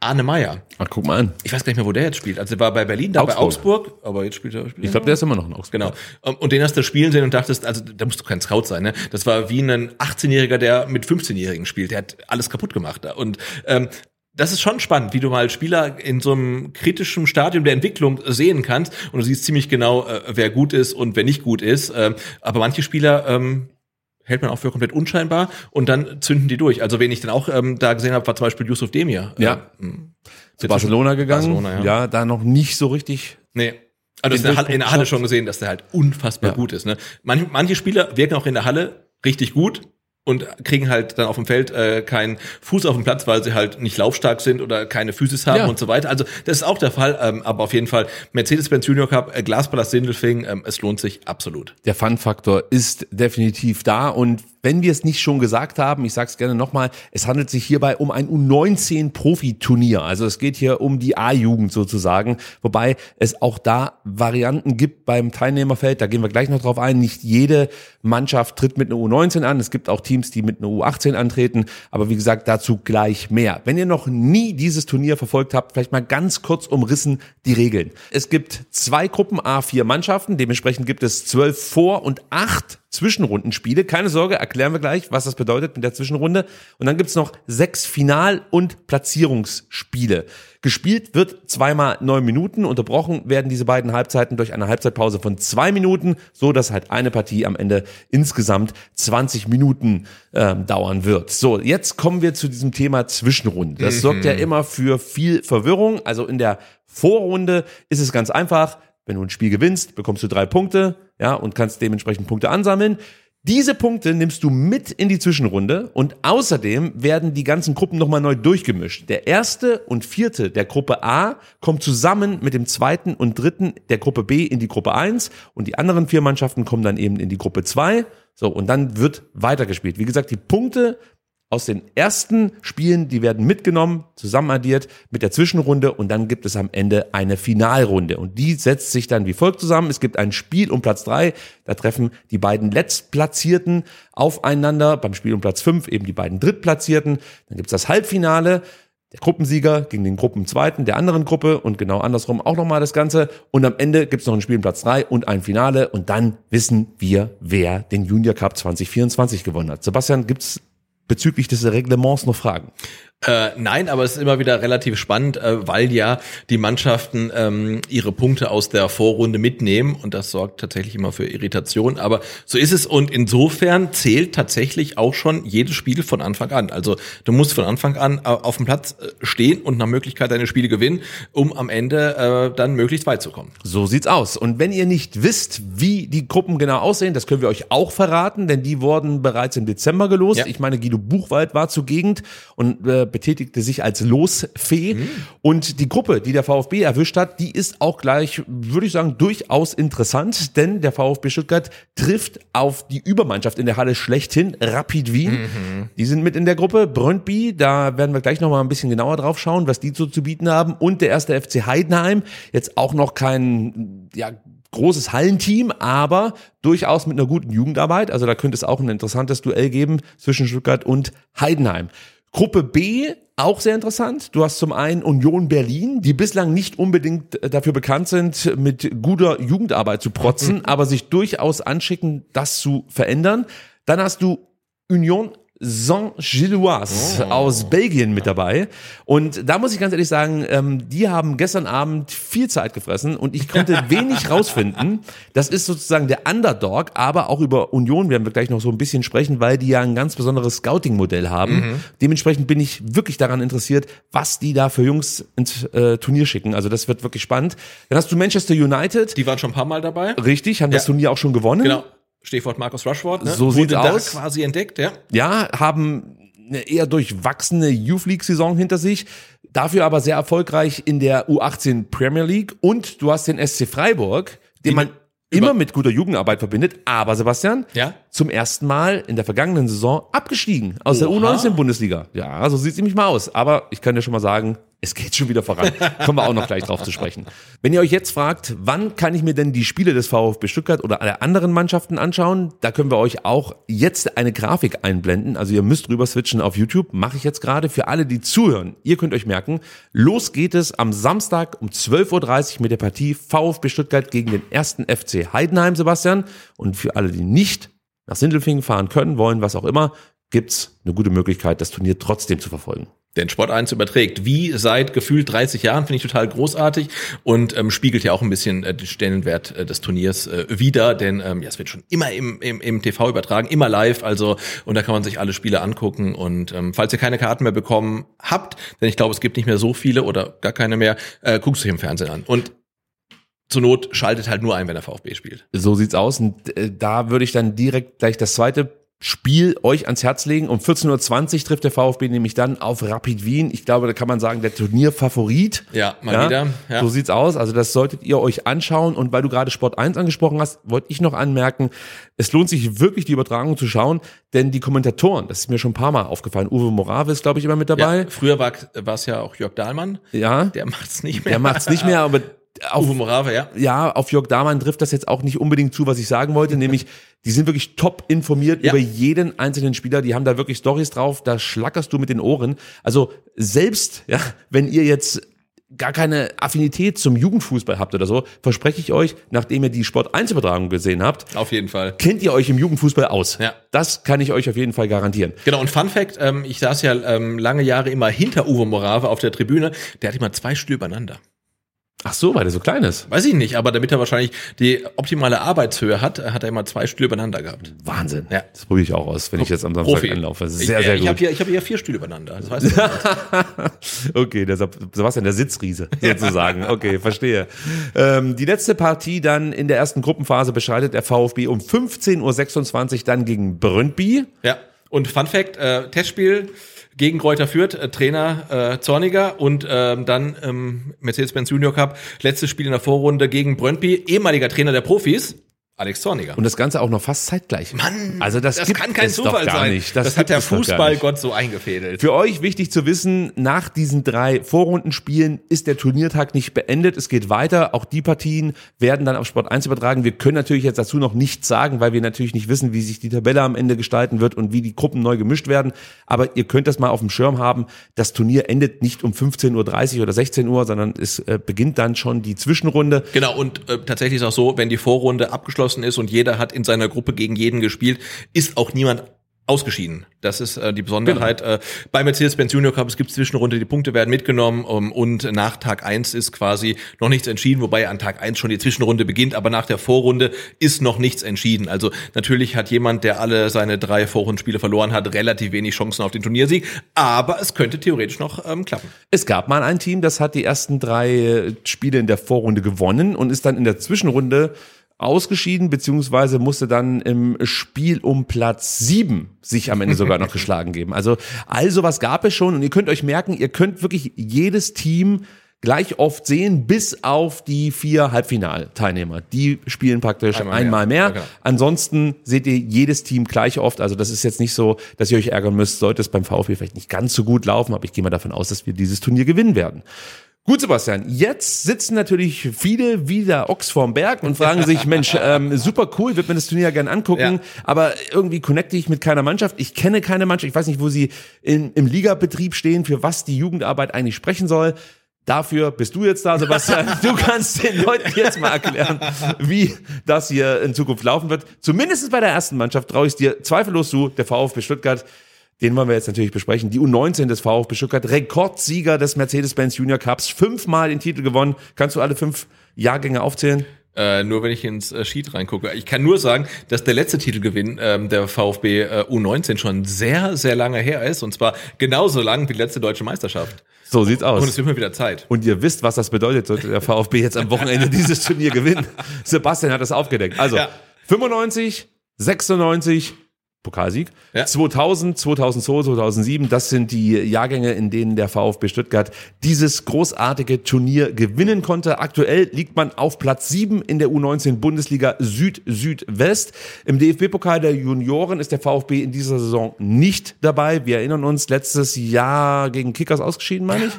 Arne Meyer. Ach, guck mal an. Ich weiß gar nicht mehr, wo der jetzt spielt. Also er war bei Berlin, da bei Augsburg. Augsburg, aber jetzt spielt er. Spielt Ich glaube, der ist immer noch in Augsburg. Genau. Um, Und den hast du spielen sehen und dachtest, also da musst du kein Scout sein, ne? Das war wie ein 18-Jähriger, der mit 15-Jährigen spielt. Der hat alles kaputt gemacht. Und ähm, das ist schon spannend, wie du mal Spieler in so einem kritischen Stadium der Entwicklung sehen kannst und du siehst ziemlich genau, äh, wer gut ist und wer nicht gut ist. Ähm, aber manche Spieler ähm, hält man auch für komplett unscheinbar und dann zünden die durch. Also wen ich dann auch ähm, da gesehen habe, war zum Beispiel Yusuf Demir. Ja. Ähm, Zu Barcelona gegangen. Barcelona, ja. ja, da noch nicht so richtig Nee. Also in der, Halle, in der Halle schon gesehen, dass der halt unfassbar Ja. gut ist. Ne? Manche, manche Spieler wirken auch in der Halle richtig gut und kriegen halt dann auf dem Feld äh, keinen Fuß auf dem Platz, weil sie halt nicht laufstark sind oder keine Physis haben Ja. und so weiter. Also das ist auch der Fall, ähm, aber auf jeden Fall Mercedes-Benz Junior Cup, äh, Glaspalast Sindelfing, ähm, es lohnt sich absolut. Der Fun-Faktor ist definitiv da und wenn wir es nicht schon gesagt haben, ich sage es gerne nochmal, es handelt sich hierbei um ein U19-Profiturnier. Also es geht hier um die A-Jugend sozusagen, wobei es auch da Varianten gibt beim Teilnehmerfeld. Da gehen wir gleich noch drauf ein. Nicht jede Mannschaft tritt mit einer U19 an. Es gibt auch Teams, die mit einer U18 antreten. Aber wie gesagt, dazu gleich mehr. Wenn ihr noch nie dieses Turnier verfolgt habt, vielleicht mal ganz kurz umrissen die Regeln. Es gibt zwei Gruppen A4 Mannschaften. Dementsprechend gibt es zwölf Vor- und acht Zwischenrundenspiele. Keine Sorge, erklären wir gleich, was das bedeutet mit der Zwischenrunde. Und dann gibt's noch sechs Final- und Platzierungsspiele. Gespielt wird zweimal neun Minuten. Unterbrochen werden diese beiden Halbzeiten durch eine Halbzeitpause von zwei Minuten, so dass halt eine Partie am Ende insgesamt 20 Minuten ähm, dauern wird. So, jetzt kommen wir zu diesem Thema Zwischenrunde. Das sorgt ja immer für viel Verwirrung. Also in der Vorrunde ist es ganz einfach. Wenn du ein Spiel gewinnst, bekommst du drei Punkte, ja, und kannst dementsprechend Punkte ansammeln. Diese Punkte nimmst du mit in die Zwischenrunde und außerdem werden die ganzen Gruppen nochmal neu durchgemischt. Der erste und vierte der Gruppe A kommt zusammen mit dem zweiten und dritten der Gruppe B in die Gruppe 1 und die anderen vier Mannschaften kommen dann eben in die Gruppe 2. So, und dann wird weitergespielt. Wie gesagt, die Punkte aus den ersten Spielen, die werden mitgenommen, zusammenaddiert mit der Zwischenrunde und dann gibt es am Ende eine Finalrunde. Und die setzt sich dann wie folgt zusammen. Es gibt ein Spiel um Platz drei, da treffen die beiden Letztplatzierten aufeinander, beim Spiel um Platz fünf eben die beiden Drittplatzierten. Dann gibt es das Halbfinale, der Gruppensieger gegen den Gruppenzweiten der anderen Gruppe und genau andersrum auch nochmal das Ganze. Und am Ende gibt es noch ein Spiel um Platz drei und ein Finale und dann wissen wir, wer den Junior Cup 2024 gewonnen hat. Sebastian, gibt's bezüglich des Reglements noch Fragen? Äh, nein, aber es ist immer wieder relativ spannend, äh, weil ja die Mannschaften ähm, ihre Punkte aus der Vorrunde mitnehmen und das sorgt tatsächlich immer für Irritation. Aber so ist es und insofern zählt tatsächlich auch schon jedes Spiel von Anfang an. Also du musst von Anfang an äh, auf dem Platz äh, stehen und nach Möglichkeit deine Spiele gewinnen, um am Ende äh, dann möglichst weit zu kommen. So sieht's aus. Und wenn ihr nicht wisst, wie die Gruppen genau aussehen, das können wir euch auch verraten, denn die wurden bereits im Dezember gelost. Ja. Ich meine, Guido Buchwald war zur Gegend und äh, betätigte sich als Losfee. Und die Gruppe, die der VfB erwischt hat, die ist auch gleich, würde ich sagen, durchaus interessant, denn der VfB Stuttgart trifft auf die Übermannschaft in der Halle schlechthin, Rapid Wien. Die sind mit in der Gruppe. Brøndby, da werden wir gleich noch mal ein bisschen genauer drauf schauen, was die so zu bieten haben. Und der erste FC Heidenheim, jetzt auch noch kein, ja, großes Hallenteam, aber durchaus mit einer guten Jugendarbeit. Also da könnte es auch ein interessantes Duell geben zwischen Stuttgart und Heidenheim. Gruppe B, auch sehr interessant. Du hast zum einen Union Berlin, die bislang nicht unbedingt äh, dafür bekannt sind, mit guter Jugendarbeit zu protzen, [laughs] aber sich durchaus anschicken, das zu verändern. Dann hast du Union Saint-Gilloise aus Belgien mit dabei. Und da muss ich ganz ehrlich sagen, ähm, die haben gestern Abend viel Zeit gefressen und ich konnte [laughs] wenig rausfinden. Das ist sozusagen der Underdog, aber auch über Union werden wir gleich noch so ein bisschen sprechen, weil die ja ein ganz besonderes Scouting-Modell haben. Dementsprechend bin ich wirklich daran interessiert, was die da für Jungs ins äh, Turnier schicken. Also das wird wirklich spannend. Dann hast du Manchester United. Die waren schon ein paar Mal dabei. Richtig, haben das Ja. Turnier auch schon gewonnen. Genau. Stichwort Markus Rushford. Ne? So da aus. quasi entdeckt, ja. ja, haben eine eher durchwachsene Youth League Saison hinter sich, dafür aber sehr erfolgreich in der U18 Premier League und du hast den SC Freiburg, den man immer mit guter Jugendarbeit verbindet, aber Sebastian, Ja. zum ersten Mal in der vergangenen Saison abgestiegen aus der Oha. U19 Bundesliga. Ja, so sieht's nämlich mal aus, aber ich kann dir schon mal sagen, Es geht schon wieder voran. Kommen wir auch noch gleich drauf zu sprechen. Wenn ihr euch jetzt fragt, wann kann ich mir denn die Spiele des VfB Stuttgart oder aller anderen Mannschaften anschauen, da können wir euch auch jetzt eine Grafik einblenden. Also ihr müsst rüber switchen auf YouTube. Mache ich jetzt gerade für alle, die zuhören. Ihr könnt euch merken, los geht es am Samstag um 12.30 Uhr mit der Partie VfB Stuttgart gegen den ersten FC Heidenheim, Sebastian. Und für alle, die nicht nach Sindelfingen fahren können, wollen, was auch immer, gibt's eine gute Möglichkeit, das Turnier trotzdem zu verfolgen. Den Sport 1 überträgt, wie seit gefühlt 30 Jahren, finde ich total großartig und ähm, spiegelt ja auch ein bisschen äh, den Stellenwert äh, des Turniers äh, wieder, denn ähm, ja, es wird schon immer im, im, im TV übertragen, immer live, also und da kann man sich alle Spiele angucken und ähm, falls ihr keine Karten mehr bekommen habt, denn ich glaube, es gibt nicht mehr so viele oder gar keine mehr, äh, guckt euch im Fernsehen an und zur Not schaltet halt nur ein, wenn der VfB spielt. So sieht's aus und äh, da würde ich dann direkt gleich das zweite Spiel euch ans Herz legen. Um 14.20 Uhr trifft der VfB nämlich dann auf Rapid Wien. Ich glaube, da kann man sagen, der Turnierfavorit. Ja, mal ja, wieder. Ja. So sieht's aus. Also das solltet ihr euch anschauen. Und weil du gerade Sport 1 angesprochen hast, wollte ich noch anmerken, es lohnt sich wirklich, die Übertragung zu schauen, denn die Kommentatoren, das ist mir schon ein paar Mal aufgefallen, Uwe Morave ist, glaube ich, immer mit dabei. Ja, früher war es ja auch Jörg Dahlmann. Ja. Der macht's nicht mehr. Der macht's nicht mehr, aber auf, Morave, ja. Ja, auf Jörg Dahmann trifft das jetzt auch nicht unbedingt zu, was ich sagen wollte, [laughs] nämlich die sind wirklich top informiert Ja. über jeden einzelnen Spieler, die haben da wirklich Stories drauf, da schlackerst du mit den Ohren. Also selbst, ja, wenn ihr jetzt gar keine Affinität zum Jugendfußball habt oder so, verspreche ich euch, nachdem ihr die Sport 1 Übertragung gesehen habt, Auf jeden Fall. kennt ihr euch im Jugendfußball aus. Ja. Das kann ich euch auf jeden Fall garantieren. Genau, und Fun Fact, ähm, ich saß ja ähm, lange Jahre immer hinter Uwe Morave auf der Tribüne, der hat immer zwei Stühle übereinander. Ach so, weil der so klein ist. Weiß ich nicht, aber damit er wahrscheinlich die optimale Arbeitshöhe hat, hat er immer zwei Stühle übereinander gehabt. Wahnsinn. Ja. Das probiere ich auch aus, wenn ich jetzt am Samstag Profi. anlaufe. Sehr, ich, sehr ich gut. habe hier, ich hab hier vier Stühle übereinander. Das weißt du. [laughs] Okay, der Seb- Sebastian, der Sitzriese sozusagen. Okay, verstehe. Ähm, die letzte Partie dann in der ersten Gruppenphase beschreitet der VfB um 15.26 Uhr dann gegen Brøndby. ja. Und Fun Fact, äh, Testspiel gegen Kräuter Fürth, äh, Trainer äh, Zorniger und ähm, dann ähm, Mercedes-Benz Junior Cup, letztes Spiel in der Vorrunde gegen Brøndby, ehemaliger Trainer der Profis, Alex Zorniger. Und das Ganze auch noch fast zeitgleich. Mann, also das, das kann kein Zufall sein. nicht. Das, gibt hat der. Fußballgott so eingefädelt. Für euch wichtig zu wissen, nach diesen drei Vorrundenspielen ist der Turniertag nicht beendet. Es geht weiter. Auch die Partien werden dann auf Sport 1 übertragen. Wir können natürlich jetzt dazu noch nichts sagen, weil wir natürlich nicht wissen, wie sich die Tabelle am Ende gestalten wird und wie die Gruppen neu gemischt werden. Aber ihr könnt das mal auf dem Schirm haben. Das Turnier endet nicht um 15.30 Uhr oder 16 Uhr, sondern es äh, beginnt dann schon die Zwischenrunde. Genau, und äh, tatsächlich ist auch so, wenn die Vorrunde abgeschlossen ist und jeder hat in seiner Gruppe gegen jeden gespielt, ist auch niemand ausgeschieden. Das ist äh, die Besonderheit. Genau. Äh, bei Mercedes-Benz Junior Cup, es gibt Zwischenrunde, die Punkte werden mitgenommen um, und nach Tag eins ist quasi noch nichts entschieden, wobei an Tag eins schon die Zwischenrunde beginnt, aber nach der Vorrunde ist noch nichts entschieden. Also natürlich hat jemand, der alle seine drei Vorrundenspiele verloren hat, relativ wenig Chancen auf den Turniersieg, aber es könnte theoretisch noch ähm, klappen. Es gab mal ein Team, das hat die ersten drei äh, Spiele in der Vorrunde gewonnen und ist dann in der Zwischenrunde ausgeschieden, beziehungsweise musste dann im Spiel um Platz sieben sich am Ende sogar noch [laughs] geschlagen geben. Also all sowas gab es schon und ihr könnt euch merken, ihr könnt wirklich jedes Team gleich oft sehen, bis auf die vier Halbfinalteilnehmer. Die spielen praktisch Einmal einmal, mehr. mehr. Ja, genau. Ansonsten seht ihr jedes Team gleich oft. Also das ist jetzt nicht so, dass ihr euch ärgern müsst, sollte es beim VfB vielleicht nicht ganz so gut laufen, aber ich gehe mal davon aus, dass wir dieses Turnier gewinnen werden. Gut, Sebastian, jetzt sitzen natürlich viele wieder Ochs vorm Berg und fragen sich, [laughs] Mensch, ähm, super cool, wird mir das Turnier ja gern angucken, Ja. aber irgendwie connecte ich mit keiner Mannschaft. Ich kenne keine Mannschaft, ich weiß nicht, wo sie in, im Ligabetrieb stehen, für was die Jugendarbeit eigentlich sprechen soll. Dafür bist du jetzt da, Sebastian. [laughs] Du kannst den Leuten jetzt mal erklären, wie das hier in Zukunft laufen wird. Zumindest bei der ersten Mannschaft traue ich es dir zweifellos zu, der VfB Stuttgart. Den wollen wir jetzt natürlich besprechen. Die U19 des VfB Stuttgart, Rekordsieger des Mercedes-Benz Junior Cups, fünfmal den Titel gewonnen. Kannst du alle fünf Jahrgänge aufzählen? Äh, nur wenn ich ins äh, Sheet reingucke. Ich kann nur sagen, dass der letzte Titelgewinn ähm, der VfB äh, U19 schon sehr, sehr lange her ist. Und zwar genauso lang wie die letzte deutsche Meisterschaft. So sieht's aus. Und es wird mal wieder Zeit. Und ihr wisst, was das bedeutet, sollte der VfB jetzt am Wochenende dieses Turnier gewinnen. [laughs] Sebastian hat das aufgedeckt. Also Ja. 95, 96, Pokalsieg, Ja. 2000, 2002, 2007, das sind die Jahrgänge, in denen der VfB Stuttgart dieses großartige Turnier gewinnen konnte. Aktuell liegt man auf Platz 7 in der U19 Bundesliga Süd-Südwest. Im DFB-Pokal der Junioren ist der VfB in dieser Saison nicht dabei. Wir erinnern uns, letztes Jahr gegen Kickers ausgeschieden, meine ich.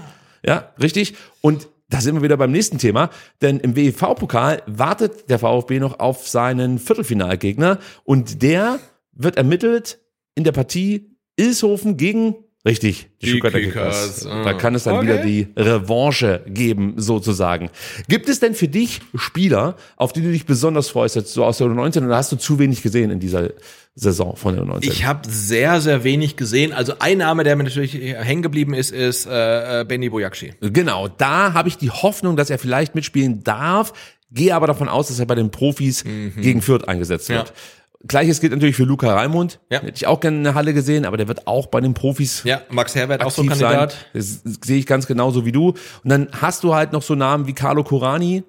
Ja, richtig. Und da sind wir wieder beim nächsten Thema, denn im WEV-Pokal wartet der VfB noch auf seinen Viertelfinalgegner und der wird ermittelt in der Partie Ilshofen gegen Richtig, die, Die Stuttgarter Kickers, Kickers. ah. Da kann es dann Okay. wieder die Revanche geben, sozusagen. Gibt es denn für dich Spieler, auf die du dich besonders freust, jetzt so aus der U19 oder hast du zu wenig gesehen in dieser Saison von der U19? Ich habe sehr, sehr wenig gesehen. Also ein Name, der mir natürlich hängen geblieben ist, ist äh, äh, Benny Bojakci. Genau, da habe ich die Hoffnung, dass er vielleicht mitspielen darf, gehe aber davon aus, dass er bei den Profis gegen Fürth eingesetzt wird. Mhm. Ja. Gleiches gilt natürlich für Luca Raimund. Ja. Hätte ich auch gerne in der Halle gesehen, aber der wird auch bei den Profis Ja, Max Herbert auch so ein aktiv sein. Kandidat. Das sehe ich ganz genauso wie du. Und dann hast du halt noch so Namen wie Carlo Corani.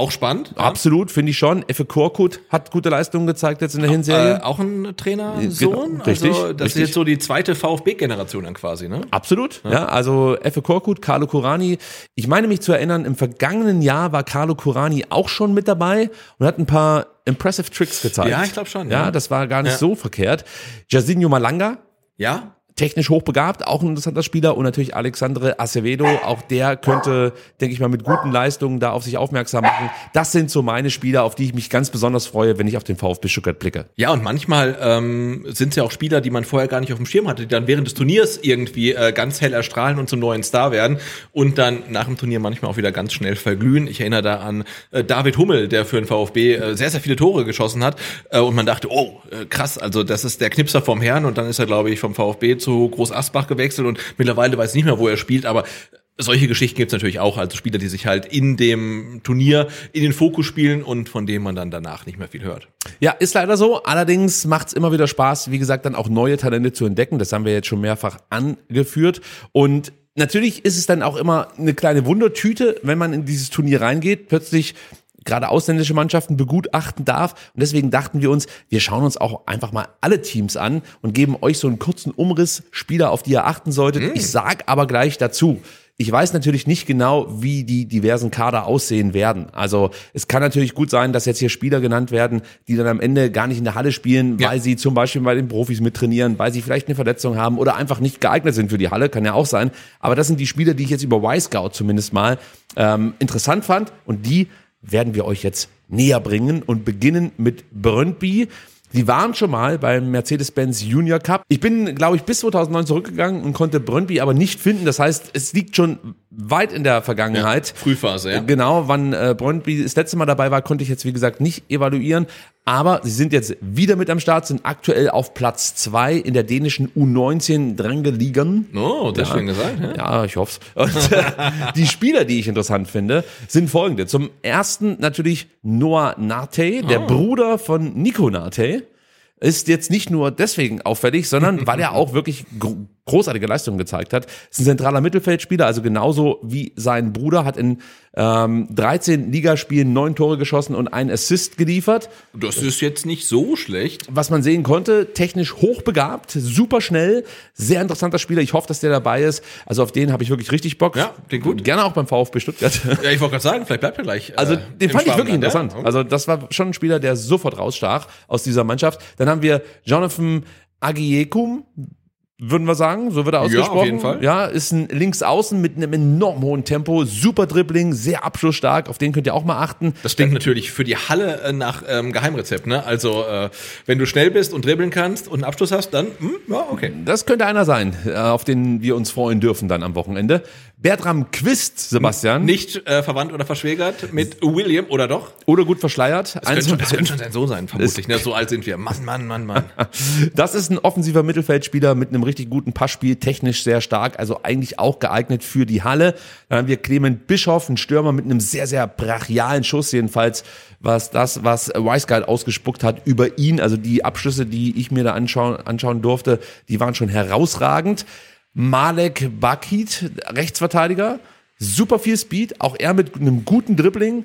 Auch spannend. Ja. Absolut, finde ich schon. Effe Korkut hat gute Leistungen gezeigt jetzt in der Hinserie. Äh, auch ein Trainersohn. Genau, richtig, also das richtig. ist jetzt so die zweite VfB-Generation dann quasi, ne? Absolut, ja. also Effe Korkut, Carlo Kurani. Ich meine mich zu erinnern, im vergangenen Jahr war Carlo Kurani auch schon mit dabei und hat ein paar impressive Tricks gezeigt. Ja, ich glaub schon, Ja, ja. das war gar nicht Ja. so verkehrt. Jasinho Malanga, Ja. Technisch hochbegabt, auch ein interessanter Spieler und natürlich Alexandre Acevedo, auch der könnte, denke ich mal, mit guten Leistungen da auf sich aufmerksam machen. Das sind so meine Spieler, auf die ich mich ganz besonders freue, wenn ich auf den VfB Stuttgart blicke. Ja, und manchmal ähm, sind es ja auch Spieler, die man vorher gar nicht auf dem Schirm hatte, die dann während des Turniers irgendwie äh, ganz hell erstrahlen und zum neuen Star werden und dann nach dem Turnier manchmal auch wieder ganz schnell verglühen. Ich erinnere da an äh, David Hummel, der für den VfB äh, sehr, sehr viele Tore geschossen hat äh, und man dachte, oh, äh, krass, also das ist der Knipser vom Herrn und dann ist er, glaube ich, vom VfB zu Groß Asbach gewechselt und mittlerweile weiß ich nicht mehr, wo er spielt, aber solche Geschichten gibt's natürlich auch, also Spieler, die sich halt in dem Turnier in den Fokus spielen und von denen man dann danach nicht mehr viel hört. Ja, ist leider so. Allerdings macht's immer wieder Spaß, wie gesagt, dann auch neue Talente zu entdecken. Das haben wir jetzt schon mehrfach angeführt. Und natürlich ist es dann auch immer eine kleine Wundertüte, wenn man in dieses Turnier reingeht, plötzlich gerade ausländische Mannschaften begutachten darf. Und deswegen dachten wir uns, wir schauen uns auch einfach mal alle Teams an und geben euch so einen kurzen Umriss Spieler, auf die ihr achten solltet. Ich sag aber gleich dazu. Ich weiß natürlich nicht genau, wie die diversen Kader aussehen werden. Also es kann natürlich gut sein, dass jetzt hier Spieler genannt werden, die dann am Ende gar nicht in der Halle spielen, Ja. weil sie zum Beispiel bei den Profis mittrainieren, weil sie vielleicht eine Verletzung haben oder einfach nicht geeignet sind für die Halle, kann ja auch sein. Aber das sind die Spieler, die ich jetzt über Y-Scout zumindest mal ähm, interessant fand und die werden wir euch jetzt näher bringen und beginnen mit Brøndby. Die waren schon mal beim Mercedes-Benz Junior Cup. Ich bin, glaube ich, bis 2009 zurückgegangen und konnte Brøndby aber nicht finden. Das heißt, es liegt schon weit in der Vergangenheit. Frühphase, ja. Genau, wann äh, Brøndby das letzte Mal dabei war, konnte ich jetzt, wie gesagt, nicht evaluieren. Aber sie sind jetzt wieder mit am Start, sind aktuell auf Platz zwei in der dänischen U19 Dränge-Ligen. Oh, das ist schön gesagt. Ja. Ja, ich hoff's. Und äh, die Spieler, die ich interessant finde, sind folgende. Zum ersten natürlich Noah Nate, der Bruder von Nico Nate. Ist jetzt nicht nur deswegen auffällig, sondern [laughs] weil er auch wirklich großartige Leistungen gezeigt hat. Ist ein zentraler Mittelfeldspieler, also genauso wie sein Bruder, hat in ähm, 13 Ligaspielen neun Tore geschossen und einen Assist geliefert. Das ist jetzt nicht so schlecht. Was man sehen konnte, technisch hochbegabt, super schnell, sehr interessanter Spieler. Ich hoffe, dass der dabei ist. Also auf den habe ich wirklich richtig Bock. Ja, klingt gut. Gerne auch beim VfB Stuttgart. Ja, ich wollte gerade sagen, vielleicht bleibt er gleich. Also äh, den im fand ich wirklich interessant. Ja? Also das war schon ein Spieler, der sofort rausstach aus dieser Mannschaft. Dann haben wir Jonathan Agiekum, würden wir sagen, so wird er Ja, auf ausgesprochen. jeden Fall. Ja, ist ein Linksaußen mit einem enorm hohen Tempo, super Dribbling, sehr abschlussstark, auf den könnt ihr auch mal achten. Das klingt natürlich für die Halle äh, nach ähm, Geheimrezept, ne? Also, äh, wenn du schnell bist und dribbeln kannst und einen Abschluss hast, dann, hm, ja, okay. Das könnte einer sein, äh, auf den wir uns freuen dürfen dann am Wochenende. Bertram Quist, Sebastian. Nicht äh, verwandt oder verschwägert mit William, oder doch? Oder gut verschleiert. Das könnte, schon, das könnte schon sein Sohn sein, vermutlich. Ne? So alt sind wir. Mann, Mann, Mann, Mann. [laughs] Das ist ein offensiver Mittelfeldspieler mit einem richtig guten Passspiel, technisch sehr stark, also eigentlich auch geeignet für die Halle. Dann haben wir Clement Bischoff, ein Stürmer mit einem sehr, sehr brachialen Schuss, jedenfalls was das, was Wiseguard ausgespuckt hat über ihn. Also die Abschlüsse, die ich mir da anschauen, anschauen durfte, die waren schon herausragend. Malek Bakit, Rechtsverteidiger, super viel Speed, auch er mit einem guten Dribbling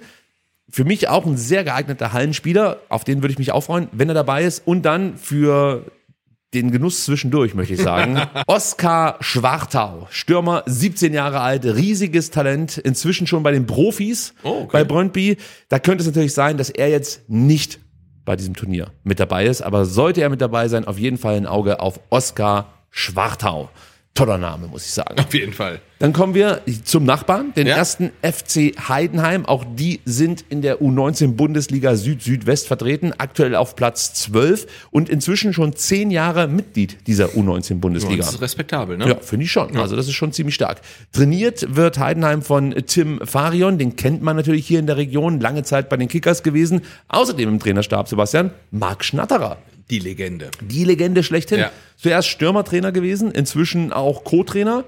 für mich auch ein sehr geeigneter Hallenspieler, auf den würde ich mich auch freuen, wenn er dabei ist. Und dann für den Genuss zwischendurch, möchte ich sagen. [laughs] Oskar Schwartau, Stürmer, 17 Jahre alt, riesiges Talent, inzwischen schon bei den Profis Oh, okay. bei Brøndby. Da könnte es natürlich sein, dass er jetzt nicht bei diesem Turnier mit dabei ist, aber sollte er mit dabei sein, auf jeden Fall ein Auge auf Oskar Schwartau. Toller Name, muss ich sagen. Auf jeden Fall. Dann kommen wir zum Nachbarn, den Ja. ersten FC Heidenheim. Auch die sind in der U19 Bundesliga Süd-Südwest vertreten, aktuell auf Platz 12 und inzwischen schon zehn Jahre Mitglied dieser U19 Bundesliga. Das ist respektabel, ne? Ja, finde ich schon. Also das ist schon ziemlich stark. Trainiert wird Heidenheim von Tim Farion, den kennt man natürlich hier in der Region, lange Zeit bei den Kickers gewesen. Außerdem im Trainerstab, Sebastian, Marc Schnatterer. Die Legende. Die Legende schlechthin. Ja. Zuerst Stürmertrainer gewesen, inzwischen auch Co-Trainer.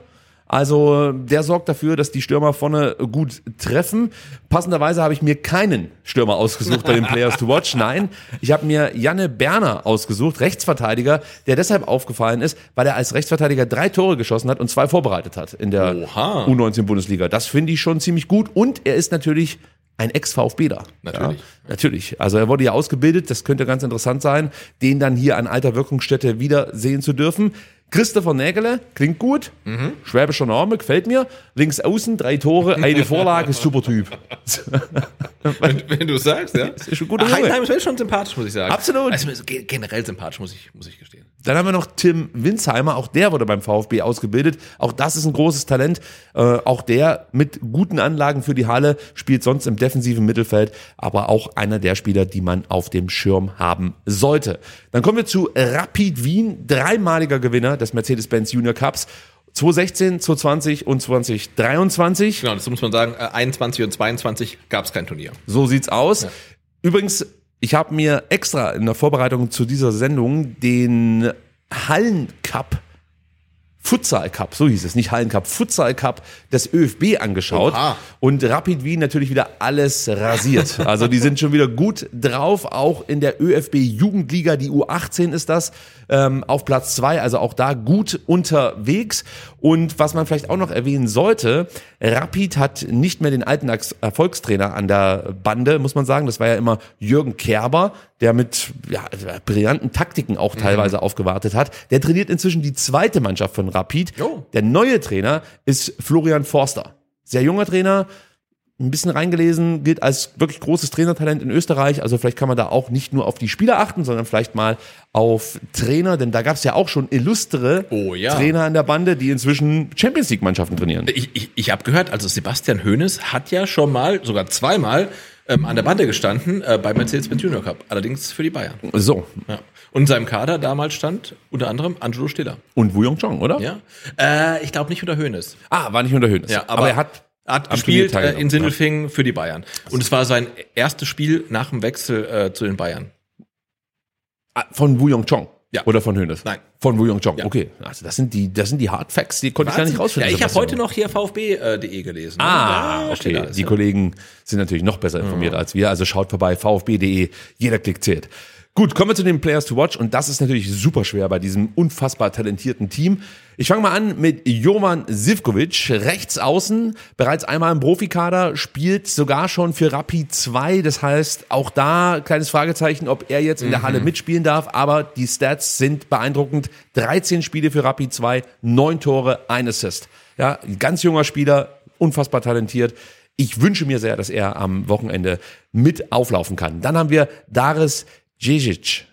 Also der sorgt dafür, dass die Stürmer vorne gut treffen. Passenderweise habe ich mir keinen Stürmer ausgesucht bei den [laughs] Players to Watch. Nein, ich habe mir Janne Berner ausgesucht, Rechtsverteidiger, der deshalb aufgefallen ist, weil er als Rechtsverteidiger drei Tore geschossen hat und zwei vorbereitet hat in der Oha. U19-Bundesliga. Das finde ich schon ziemlich gut. Und er ist natürlich ein Ex-VfBler. Natürlich. Ja, natürlich. Also er wurde ja ausgebildet, das könnte ganz interessant sein, den dann hier an alter Wirkungsstätte wiedersehen zu dürfen. Christopher Nägele, klingt gut. Schwäbischer Name, gefällt mir. Links außen, drei Tore, eine [laughs] Vorlage, super Typ. Wenn, wenn du sagst, ja. ist schon guter Junge. Heidenheim ist schon sympathisch, muss ich sagen. Absolut. Also generell sympathisch, muss ich, muss ich gestehen. Dann haben wir noch Tim Winsheimer, auch der wurde beim VfB ausgebildet. Auch das ist ein großes Talent. Äh, auch der mit guten Anlagen für die Halle spielt sonst im defensiven Mittelfeld, aber auch einer der Spieler, die man auf dem Schirm haben sollte. Dann kommen wir zu Rapid Wien, dreimaliger Gewinner des Mercedes-Benz Junior Cups. 2016, 2020 und 2023. Genau, das muss man sagen. Äh, 21 und 22 gab es kein Turnier. So sieht's aus. Übrigens, ich habe mir extra in der Vorbereitung zu dieser Sendung den Hallencup Futsal Cup, so hieß es, nicht Hallen Cup, Futsal Cup des ÖFB angeschaut Oha. und Rapid Wien natürlich wieder alles rasiert. [laughs] Also die sind schon wieder gut drauf, auch in der ÖFB Jugendliga, die U18 ist das, ähm, auf Platz zwei, also auch da gut unterwegs. Und was man vielleicht auch noch erwähnen sollte, Rapid hat nicht mehr den alten Erfolgstrainer an der Bande, muss man sagen. Das war ja immer Jürgen Kerber, der mit ja, brillanten Taktiken auch teilweise aufgewartet hat. Der trainiert inzwischen die zweite Mannschaft von Rapid. Oh. Der neue Trainer ist Florian Forster. Sehr junger Trainer, ein bisschen reingelesen, gilt als wirklich großes Trainertalent in Österreich. Also vielleicht kann man da auch nicht nur auf die Spieler achten, sondern vielleicht mal auf Trainer, denn da gab es ja auch schon illustre Oh ja. Trainer an der Bande, die inzwischen Champions League Mannschaften trainieren. Ich, ich, ich habe gehört, also Sebastian Hoeneß hat ja schon mal, sogar zweimal, ähm, an der Bande gestanden äh, beim Mercedes-Benz Junior Cup. Allerdings für die Bayern. So. Ja. Und in seinem Kader damals stand unter anderem Angelo Stiller. Und Wu Yongchong, oder? Ja. Äh, ich glaube nicht unter Hoeneß. Ah, war nicht unter Höhnes. Ja, aber, er hat hat gespielt äh, in. Sindelfingen für die Bayern. Und es war sein erstes Spiel nach dem Wechsel äh, zu den Bayern. Ah, Von Wu Yongchong. Ja. Oder von Hönes? Nein. Von Wu Yongchong. Ja. Okay. Also das sind die, das sind die Hard Facts, die konnte ich gar nicht rausfinden. Ja, ich habe heute noch hier VfB.de gelesen. Ah, Ja, steht okay. alles, Die ja. Kollegen sind natürlich noch besser informiert als wir. Also schaut vorbei, vfb.de. Jeder Klick zählt. Gut, kommen wir zu den Players to Watch und das ist natürlich super schwer bei diesem unfassbar talentierten Team. Ich fange mal an mit Jovan Sivkovic, rechts außen, bereits einmal im Profikader, spielt sogar schon für Rapid 2. Das heißt, auch da kleines Fragezeichen, ob er jetzt in der Halle mitspielen darf, aber die Stats sind beeindruckend. 13 Spiele für Rapid 2, 9 Tore, ein Assist. Ja, ganz junger Spieler, unfassbar talentiert. Ich wünsche mir sehr, dass er am Wochenende mit auflaufen kann. Dann haben wir Daris Djezic.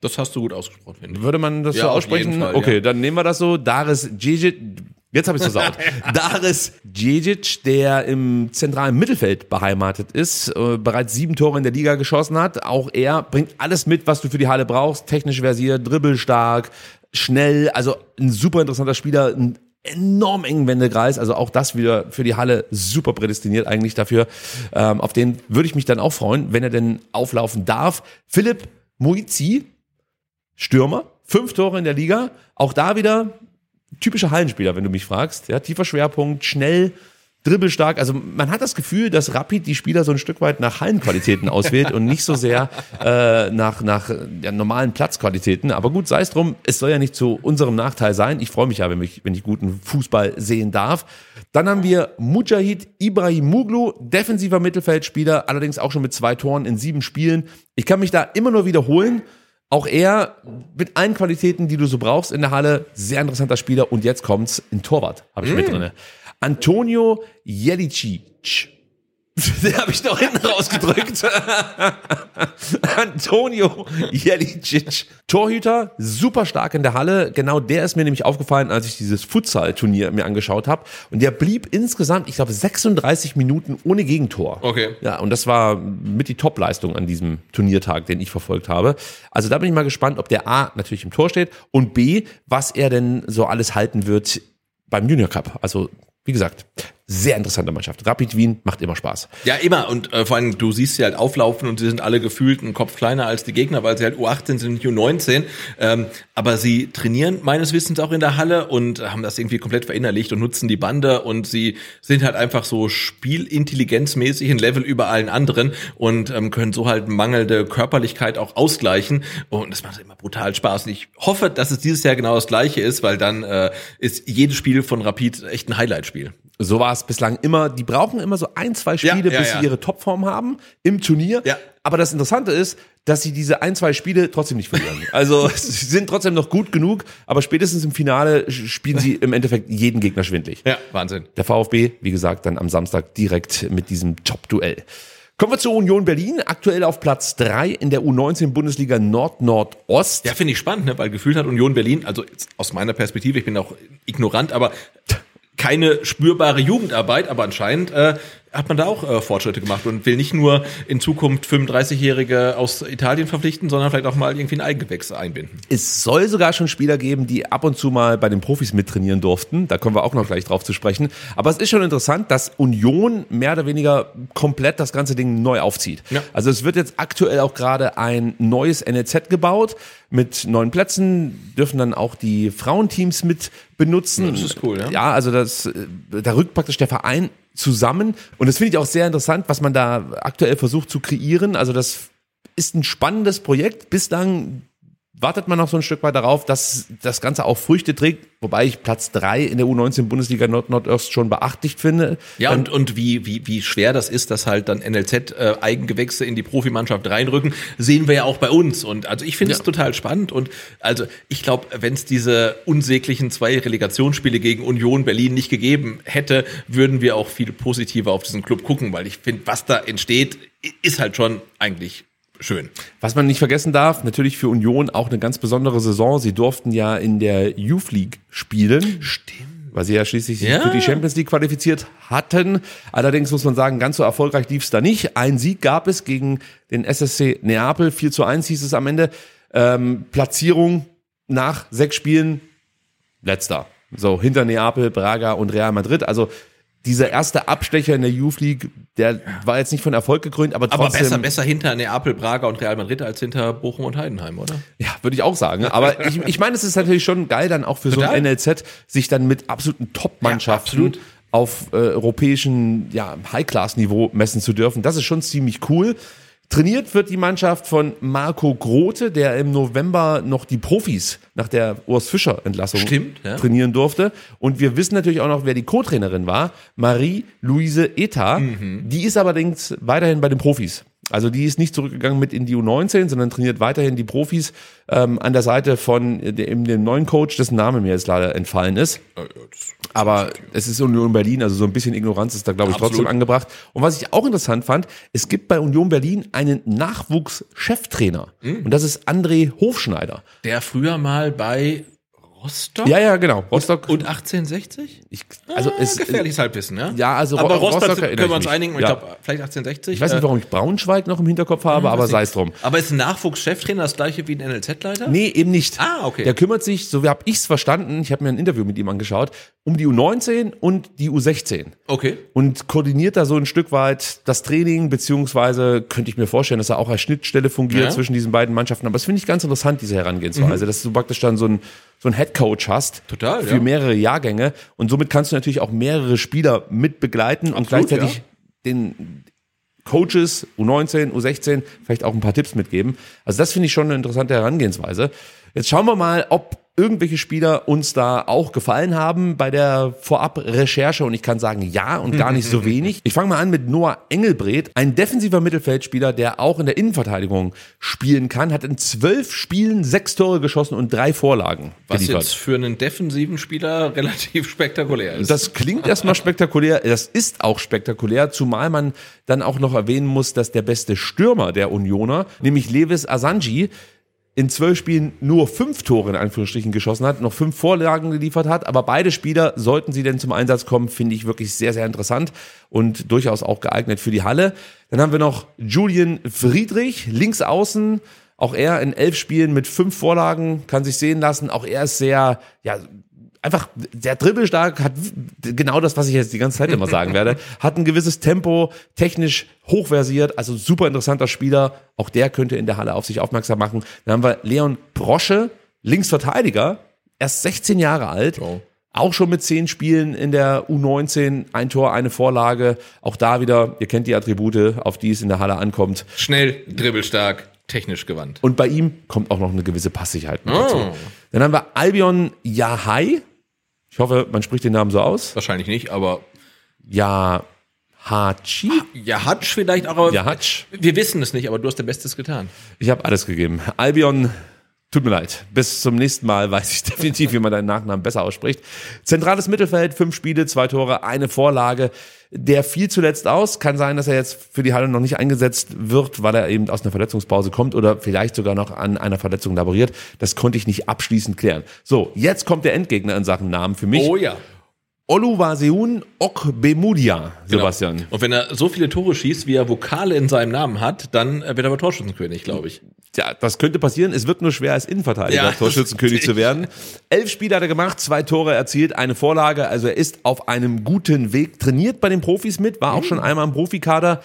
Das hast du gut ausgesprochen, finde ich. Würde man das Ja, so aussprechen? Fall, okay, ja. dann nehmen wir das so. Daris Djezic. Jetzt habe ich es versaut. [laughs] Daris Djezic, der im zentralen Mittelfeld beheimatet ist, äh, bereits sieben Tore in der Liga geschossen hat. Auch er bringt alles mit, was du für die Halle brauchst. Technisch versiert, dribbelstark, schnell. Also ein super interessanter Spieler. Ein enorm engen Wendekreis, also auch das wieder für die Halle super prädestiniert eigentlich dafür. Ähm, auf den würde ich mich dann auch freuen, wenn er denn auflaufen darf. Philipp Muizi, Stürmer, fünf Tore in der Liga, auch da wieder typischer Hallenspieler, wenn du mich fragst. Ja, tiefer Schwerpunkt, schnell, dribbelstark. Also man hat das Gefühl, dass Rapid die Spieler so ein Stück weit nach Hallenqualitäten auswählt und nicht so sehr äh, nach, nach ja, normalen Platzqualitäten. Aber gut, sei es drum, es soll ja nicht zu unserem Nachteil sein. Ich freue mich ja, wenn ich, wenn ich guten Fußball sehen darf. Dann haben wir Mujahid Ibrahimoglu, defensiver Mittelfeldspieler, allerdings auch schon mit zwei Toren in sieben Spielen. Ich kann mich da immer nur wiederholen. Auch er mit allen Qualitäten, die du so brauchst in der Halle, sehr interessanter Spieler. Und jetzt kommt's in Torwart, habe ich mit drinne. Antonio Jelicic. [laughs] Den habe ich noch hinten rausgedrückt. [laughs] Antonio Jelicic. Torhüter, super stark in der Halle. Genau der ist mir nämlich aufgefallen, als ich dieses Futsal-Turnier mir angeschaut habe. Und der blieb insgesamt, ich glaube, 36 Minuten ohne Gegentor. Okay. Ja, und das war mit die Top-Leistung an diesem Turniertag, den ich verfolgt habe. Also da bin ich mal gespannt, ob der A natürlich im Tor steht und B, was er denn so alles halten wird beim Junior Cup. Also, wie gesagt, sehr interessante Mannschaft. Rapid Wien macht immer Spaß. Ja, immer. Und äh, vor allem, du siehst sie halt auflaufen und sie sind alle gefühlt einen Kopf kleiner als die Gegner, weil sie halt U18 sind, nicht U19. Ähm, aber sie trainieren meines Wissens auch in der Halle und haben das irgendwie komplett verinnerlicht und nutzen die Bande und sie sind halt einfach so spielintelligenzmäßig ein Level über allen anderen und ähm, können so halt mangelnde Körperlichkeit auch ausgleichen. Und das macht immer brutal Spaß. Und ich hoffe, dass es dieses Jahr genau das gleiche ist, weil dann äh, ist jedes Spiel von Rapid echt ein Highlight-Spiel. So war es bislang immer. Die brauchen immer so ein, zwei Spiele, Ja, ja, bis ja. sie ihre Topform haben im Turnier. Ja. Aber das Interessante ist, dass sie diese ein, zwei Spiele trotzdem nicht verlieren. [laughs] Also sie sind trotzdem noch gut genug, aber spätestens im Finale spielen sie im Endeffekt jeden Gegner schwindlig. Ja, Wahnsinn. Der VfB, wie gesagt, dann am Samstag direkt mit diesem Top-Duell. Kommen wir zur Union Berlin, aktuell auf Platz drei in der U19 Bundesliga Nord-Nordost. Ja, finde ich spannend, ne? weil gefühlt hat Union Berlin, also aus meiner Perspektive, ich bin auch ignorant, aber keine spürbare Jugendarbeit, aber anscheinend äh, hat man da auch äh, Fortschritte gemacht und will nicht nur in Zukunft 35-Jährige aus Italien verpflichten, sondern vielleicht auch mal irgendwie ein Eigengewächs einbinden. Es soll sogar schon Spieler geben, die ab und zu mal bei den Profis mittrainieren durften. Da kommen wir auch noch gleich drauf zu sprechen. Aber es ist schon interessant, dass Union mehr oder weniger komplett das ganze Ding neu aufzieht. Ja. Also es wird jetzt aktuell auch gerade ein neues NLZ gebaut mit neuen Plätzen, dürfen dann auch die Frauenteams mit benutzen. Das ist cool, ja. Ja, also das, äh, da rückt praktisch der Verein zusammen. Und das finde ich auch sehr interessant, was man da aktuell versucht zu kreieren. Also das ist ein spannendes Projekt. Bislang wartet man noch so ein Stück weit darauf, dass das Ganze auch Früchte trägt, wobei ich Platz drei in der U19 Bundesliga Nord Nordost schon beachtlich finde. Ja, und, und wie, wie, wie schwer das ist, dass halt dann NLZ-Eigengewächse in die Profimannschaft reinrücken, sehen wir ja auch bei uns. Und also ich finde es Ja. total spannend. Und also ich glaube, wenn es diese unsäglichen zwei Relegationsspiele gegen Union Berlin nicht gegeben hätte, würden wir auch viel positiver auf diesen Club gucken, weil ich finde, was da entsteht, ist halt schon eigentlich schön. Was man nicht vergessen darf, natürlich für Union auch eine ganz besondere Saison. Sie durften ja in der Youth League spielen. Stimmt. Weil sie ja schließlich Ja. für die Champions League qualifiziert hatten. Allerdings muss man sagen, ganz so erfolgreich lief es da nicht. Ein Sieg gab es gegen den SSC Neapel. 4 zu 1 hieß es am Ende. Ähm, Platzierung nach sechs Spielen letzter. So, hinter Neapel, Braga und Real Madrid. Also dieser erste Abstecher in der Youth League, der war jetzt nicht von Erfolg gekrönt, aber Aber trotzdem. besser, besser hinter Neapel, Braga und Real Madrid als hinter Bochum und Heidenheim, oder? Ja, würde ich auch sagen. Aber [laughs] ich, ich meine, es ist natürlich schon geil, dann auch für so ein NLZ sich dann mit absoluten Top-Mannschaften Ja, absolut. auf äh, europäischen ja, High-Class-Niveau messen zu dürfen. Das ist schon ziemlich cool. Trainiert wird die Mannschaft von Marco Grote, der im November noch die Profis nach der Urs Fischer Entlassung Stimmt, ja. trainieren durfte. Und wir wissen natürlich auch noch, wer die Co-Trainerin war. Marie-Louise Eta. Mhm. Die ist allerdings weiterhin bei den Profis. Also die ist nicht zurückgegangen mit in die U19, sondern trainiert weiterhin die Profis ähm, an der Seite von dem, dem neuen Coach, dessen Name mir jetzt leider entfallen ist. Aber es ist Union Berlin, also so ein bisschen Ignoranz ist da, glaube ich, Absolut. trotzdem angebracht. Und was ich auch interessant fand, es gibt bei Union Berlin einen Nachwuchs-Cheftrainer. Hm? Und das ist André Hofschneider. Der früher mal bei Rostock Ja, ja, genau. Rostock. und 1860? ich, also es, gefährliches Halbwissen, ja? Ja, also aber Ro- Rostock, Rostock können wir ich uns einigen, ich Ja. glaube, vielleicht 1860. ich weiß nicht, äh, warum ich Braunschweig noch im Hinterkopf habe, aber weiß sei ich. es drum. Aber ist ein Nachwuchscheftrainer das gleiche wie ein NLZ-Leiter? Nee, eben nicht. Ah, okay. Der kümmert sich, so wie habe ich es verstanden, ich habe mir ein Interview mit ihm angeschaut, um die U19 und die U16. Okay. Und koordiniert da so ein Stück weit das Training, beziehungsweise könnte ich mir vorstellen, dass er auch als Schnittstelle fungiert Ja. Mhm. zwischen diesen beiden Mannschaften. Aber das finde ich ganz interessant, diese Herangehensweise, dass du praktisch dann so ein, so ein Headcoach hast Total, für ja. mehrere Jahrgänge. Und somit kannst du natürlich auch mehrere Spieler mit begleiten und Absolut, gleichzeitig ja. den Coaches, U19, U16, vielleicht auch ein paar Tipps mitgeben. Also das finde ich schon eine interessante Herangehensweise. Jetzt schauen wir mal, ob irgendwelche Spieler uns da auch gefallen haben bei der Vorab-Recherche und ich kann sagen ja und gar nicht so [laughs] wenig. Ich fange mal an mit Noah Engelbret, ein defensiver Mittelfeldspieler, der auch in der Innenverteidigung spielen kann, hat in zwölf Spielen sechs Tore geschossen und drei Vorlagen Was geliefert. jetzt für einen defensiven Spieler [laughs] relativ spektakulär ist. Das klingt erstmal [laughs] spektakulär, das ist auch spektakulär, zumal man dann auch noch erwähnen muss, dass der beste Stürmer der Unioner, nämlich Lewis Asanji, in zwölf Spielen nur fünf Tore in Anführungsstrichen geschossen hat, noch fünf Vorlagen geliefert hat, aber beide Spieler, sollten sie denn zum Einsatz kommen, finde ich wirklich sehr, sehr interessant und durchaus auch geeignet für die Halle. Dann haben wir noch Julian Friedrich, links außen, auch er in elf Spielen mit fünf Vorlagen, kann sich sehen lassen, auch er ist sehr, ja, einfach sehr dribbelstark, hat genau das, was ich jetzt die ganze Zeit immer sagen werde, [laughs] hat ein gewisses Tempo, technisch hochversiert, also super interessanter Spieler. Auch der könnte in der Halle auf sich aufmerksam machen. Dann haben wir Leon Brosche, Linksverteidiger, erst 16 Jahre alt. Auch schon mit zehn Spielen in der U19, ein Tor, eine Vorlage. Auch da wieder, ihr kennt die Attribute, auf die es in der Halle ankommt. Schnell, dribbelstark, technisch gewandt. Und bei ihm kommt auch noch eine gewisse Passsicherheit mit dazu. Dann haben wir Albion Yahai. Ich hoffe, man spricht den Namen so aus. Wahrscheinlich nicht, aber Yahachi? ja, Hatsch vielleicht auch. Aber Yahatsch? Wir wissen es nicht, aber du hast dein Bestes getan. Ich habe alles gegeben. Albion, tut mir leid. Bis zum nächsten Mal weiß ich [laughs] definitiv, wie man deinen Nachnamen besser ausspricht. Zentrales Mittelfeld, fünf Spiele, zwei Tore, eine Vorlage. Der fiel zuletzt aus. Kann sein, dass er jetzt für die Halle noch nicht eingesetzt wird, weil er eben aus einer Verletzungspause kommt oder vielleicht sogar noch an einer Verletzung laboriert. Das konnte ich nicht abschließend klären. So, jetzt kommt der Endgegner in Sachen Namen für mich. Oh ja. Oluwaseun Okbemudia, Sebastian. Genau. Und wenn er so viele Tore schießt, wie er Vokale in seinem Namen hat, dann äh, wird er aber Torschützenkönig, glaube ich. Ja, das könnte passieren. Es wird nur schwer, als Innenverteidiger Ja, Torschützenkönig zu werden. [laughs] Elf Spiele hat er gemacht, zwei Tore erzielt, eine Vorlage. Also er ist auf einem guten Weg. Trainiert bei den Profis mit, war auch schon einmal im Profikader.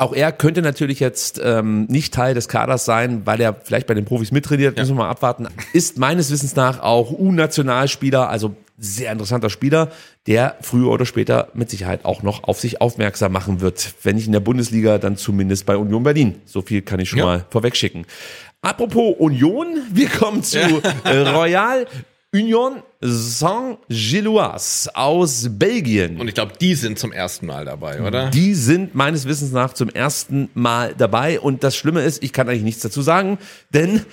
Auch er könnte natürlich jetzt ähm, nicht Teil des Kaders sein, weil er vielleicht bei den Profis mittrainiert. Müssen wir mal abwarten. Ist meines Wissens nach auch U-Nationalspieler, also sehr interessanter Spieler, der früher oder später mit Sicherheit auch noch auf sich aufmerksam machen wird. Wenn nicht in der Bundesliga, dann zumindest bei Union Berlin. So viel kann ich schon Ja. mal vorwegschicken. Apropos Union, wir kommen zu äh, Royal Union Saint-Gilloise aus Belgien. Und ich glaube, die sind zum ersten Mal dabei, oder? Die sind meines Wissens nach zum ersten Mal dabei. Und das Schlimme ist, ich kann eigentlich nichts dazu sagen, denn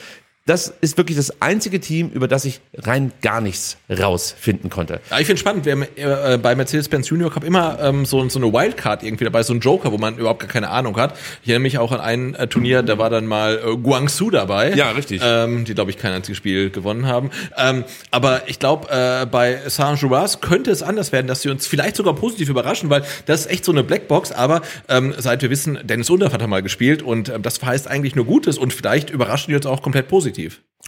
das ist wirklich das einzige Team, über das ich rein gar nichts rausfinden konnte. Ja, ich finde spannend, wir haben äh, bei Mercedes-Benz Junior Cup immer ähm, so, so eine Wildcard irgendwie dabei, so ein Joker, wo man überhaupt gar keine Ahnung hat. Ich erinnere mich auch an ein äh, Turnier, da war dann mal äh, Guangzhou dabei. Ja, richtig. Ähm, die, glaube ich, kein einziges Spiel gewonnen haben. Ähm, aber ich glaube, äh, bei Saint-Gilloise könnte es anders werden, dass sie uns vielleicht sogar positiv überraschen, weil das ist echt so eine Blackbox. Aber ähm, seit wir wissen, Dennis Underf hat mal gespielt und ähm, das heißt eigentlich nur Gutes und vielleicht überraschen die uns auch komplett positiv.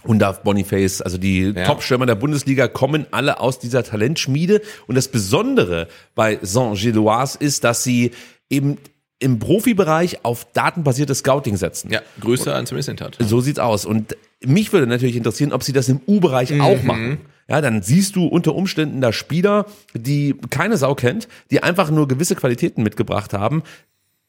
Und Darf Boniface, also die Ja. Top-Stürmer der Bundesliga kommen alle aus dieser Talentschmiede. Und das Besondere bei Saint-Gilloise ist, dass sie eben im Profibereich auf datenbasiertes Scouting setzen. Ja, Grüße an zumindest hat. So sieht's aus. Und mich würde natürlich interessieren, ob sie das im U-Bereich Mhm. auch machen. Ja, dann siehst du unter Umständen da Spieler, die keine Sau kennt, die einfach nur gewisse Qualitäten mitgebracht haben,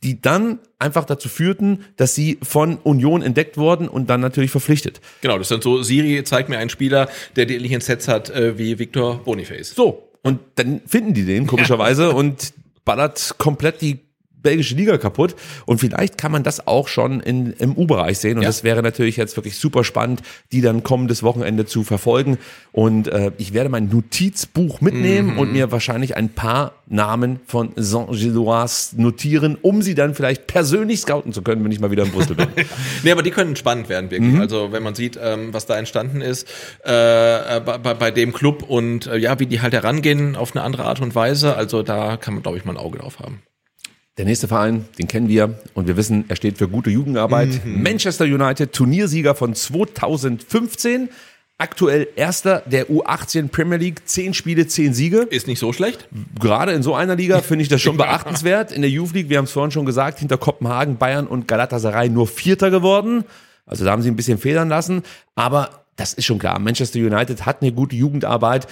die dann einfach dazu führten, dass sie von Union entdeckt wurden und dann natürlich verpflichtet. Genau, das sind so, Siri zeigt mir einen Spieler, der die ähnlichen Sets hat äh, wie Victor Boniface. So, und dann finden die den komischerweise und ballert komplett die belgische Liga kaputt. Und vielleicht kann man das auch schon in, im U-Bereich sehen. Und Ja. das wäre natürlich jetzt wirklich super spannend, die dann kommendes Wochenende zu verfolgen. Und äh, ich werde mein Notizbuch mitnehmen und mir wahrscheinlich ein paar Namen von Saint-Gilloise notieren, um sie dann vielleicht persönlich scouten zu können, wenn ich mal wieder in Brüssel bin. [laughs] Nee, aber die können spannend werden, wirklich. Also wenn man sieht, ähm, was da entstanden ist äh, äh, bei, bei- bei dem Club und äh, ja, wie die halt herangehen auf eine andere Art und Weise. Also da kann man, glaube ich, mal ein Auge drauf haben. Der nächste Verein, den kennen wir und wir wissen, er steht für gute Jugendarbeit. Manchester United, Turniersieger von 2015, aktuell Erster der U18 Premier League, zehn Spiele, zehn Siege. Ist nicht so schlecht. Gerade in so einer Liga finde ich das schon [laughs] beachtenswert. In der Youth League, wir haben es vorhin schon gesagt, hinter Kopenhagen, Bayern und Galatasaray nur Vierter geworden. Also da haben sie ein bisschen federn lassen. Aber das ist schon klar. Manchester United hat eine gute Jugendarbeit.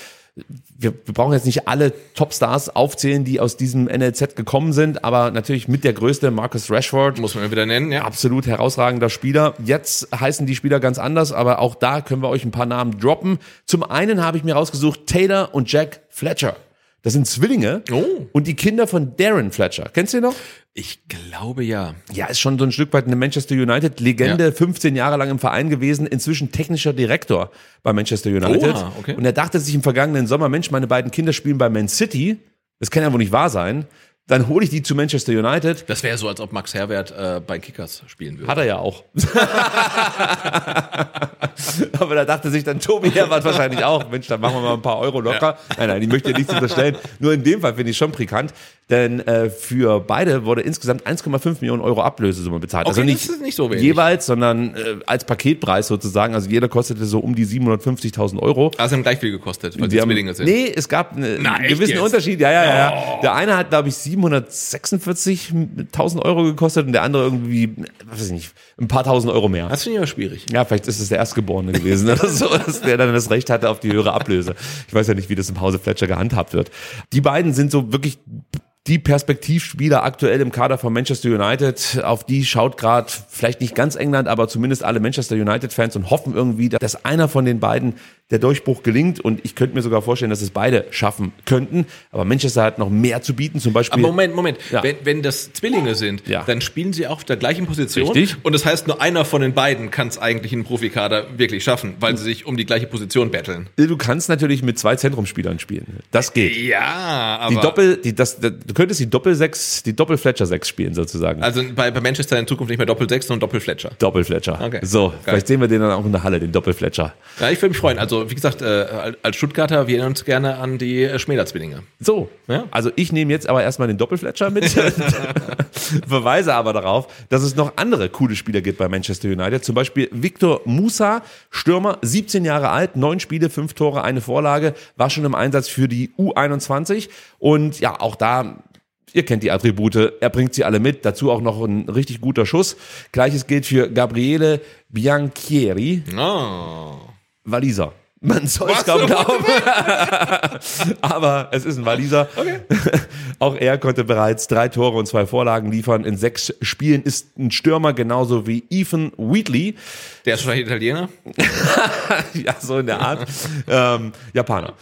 Wir, wir brauchen jetzt nicht alle Topstars aufzählen, die aus diesem NLZ gekommen sind, aber natürlich mit der größte Marcus Rashford. Muss man wieder nennen, ja. Absolut herausragender Spieler. Jetzt heißen die Spieler ganz anders, aber auch da können wir euch ein paar Namen droppen. Zum einen habe ich mir rausgesucht Taylor und Jack Fletcher. Das sind Zwillinge Oh. und die Kinder von Darren Fletcher. Kennst du ihn noch? Ich glaube ja. Ja, ist schon so ein Stück weit eine Manchester United Legende, Ja. 15 Jahre lang im Verein gewesen, inzwischen technischer Direktor bei Manchester United. Oha, okay. Und er dachte sich im vergangenen Sommer, Mensch, meine beiden Kinder spielen bei Man City. Das kann ja wohl nicht wahr sein. Dann hole ich die zu Manchester United. Das wäre so, als ob Max Herwert äh, bei Kickers spielen würde. Hat er ja auch. [laughs] Aber da dachte sich dann Tobi Herbert wahrscheinlich auch, Mensch, dann machen wir mal ein paar Euro locker. Nein, nein, ich möchte dir nichts unterstellen. Nur in dem Fall finde ich schon pikant, denn äh, für beide wurde insgesamt 1,5 Millionen Euro Ablösesumme bezahlt. Okay, also nicht, nicht so jeweils, sondern äh, als Paketpreis sozusagen. Also jeder kostete so um die 750.000 Euro. Also haben gleich viel gekostet, weil Die Zwillinge sind. nee, es gab eine, Na, einen gewissen jetzt? Oh. Unterschied. Ja, ja, ja. ja. Der eine hat, glaube ich, 746.000 Euro gekostet und der andere irgendwie, was weiß ich nicht, ein paar tausend Euro mehr. Das finde ich aber schwierig. Ja, vielleicht ist es der Erstgeborene gewesen oder [laughs] so, dass der dann das Recht hatte auf die höhere Ablöse. Ich weiß ja nicht, wie das im Hause Fletcher gehandhabt wird. Die beiden sind so wirklich die Perspektivspieler aktuell im Kader von Manchester United. Auf die schaut gerade vielleicht nicht ganz England, aber zumindest alle Manchester United-Fans und hoffen irgendwie, dass einer von den beiden der Durchbruch gelingt. Und ich könnte mir sogar vorstellen, dass es beide schaffen könnten. Aber Manchester hat noch mehr zu bieten, zum Beispiel. Aber Moment, Moment. Ja. Wenn, wenn das Zwillinge sind, Ja. dann spielen sie auch auf der gleichen Position. Richtig. Und das heißt, nur einer von den beiden kann es eigentlich in Profikader wirklich schaffen, weil sie sich um die gleiche Position betteln. Du kannst natürlich mit zwei Zentrumspielern spielen. Das geht. Ja, aber. Die Doppel, die, das, du könntest die Doppel-Sechs, die Doppel-Fletcher-Sechs spielen sozusagen. also bei, bei Manchester in Zukunft nicht mehr Doppel-6, sondern Doppel-Fletcher. Doppel-Fletcher. Okay. So, Geil. vielleicht sehen wir den dann auch in der Halle, den Doppel-Fletcher. Ja, ich würde mich freuen. Also, wie gesagt, äh, als Stuttgarter, wir erinnern uns gerne an die äh, Schmäler-Zwillinge. So, Ja. also ich nehme jetzt aber erstmal den Doppel-Fletcher mit, [laughs] verweise [laughs] aber darauf, dass es noch andere coole Spieler gibt bei Manchester United. Zum Beispiel Victor Musa, Stürmer, 17 Jahre alt, neun Spiele, fünf Tore, eine Vorlage, war schon im Einsatz für die U21 und ja, auch da Ihr kennt die Attribute, er bringt sie alle mit, dazu auch noch ein richtig guter Schuss. Gleiches gilt für Gabriele Bianchieri, Oh. Waliser. Man soll es kaum [laughs] glauben. [laughs] Aber es ist ein Waliser. [laughs] Auch er konnte bereits drei Tore und zwei Vorlagen liefern. In sechs Spielen ist ein Stürmer genauso wie Ethan Wheatley. Der ist wahrscheinlich Italiener. ja, so in der Art. ähm, Japaner.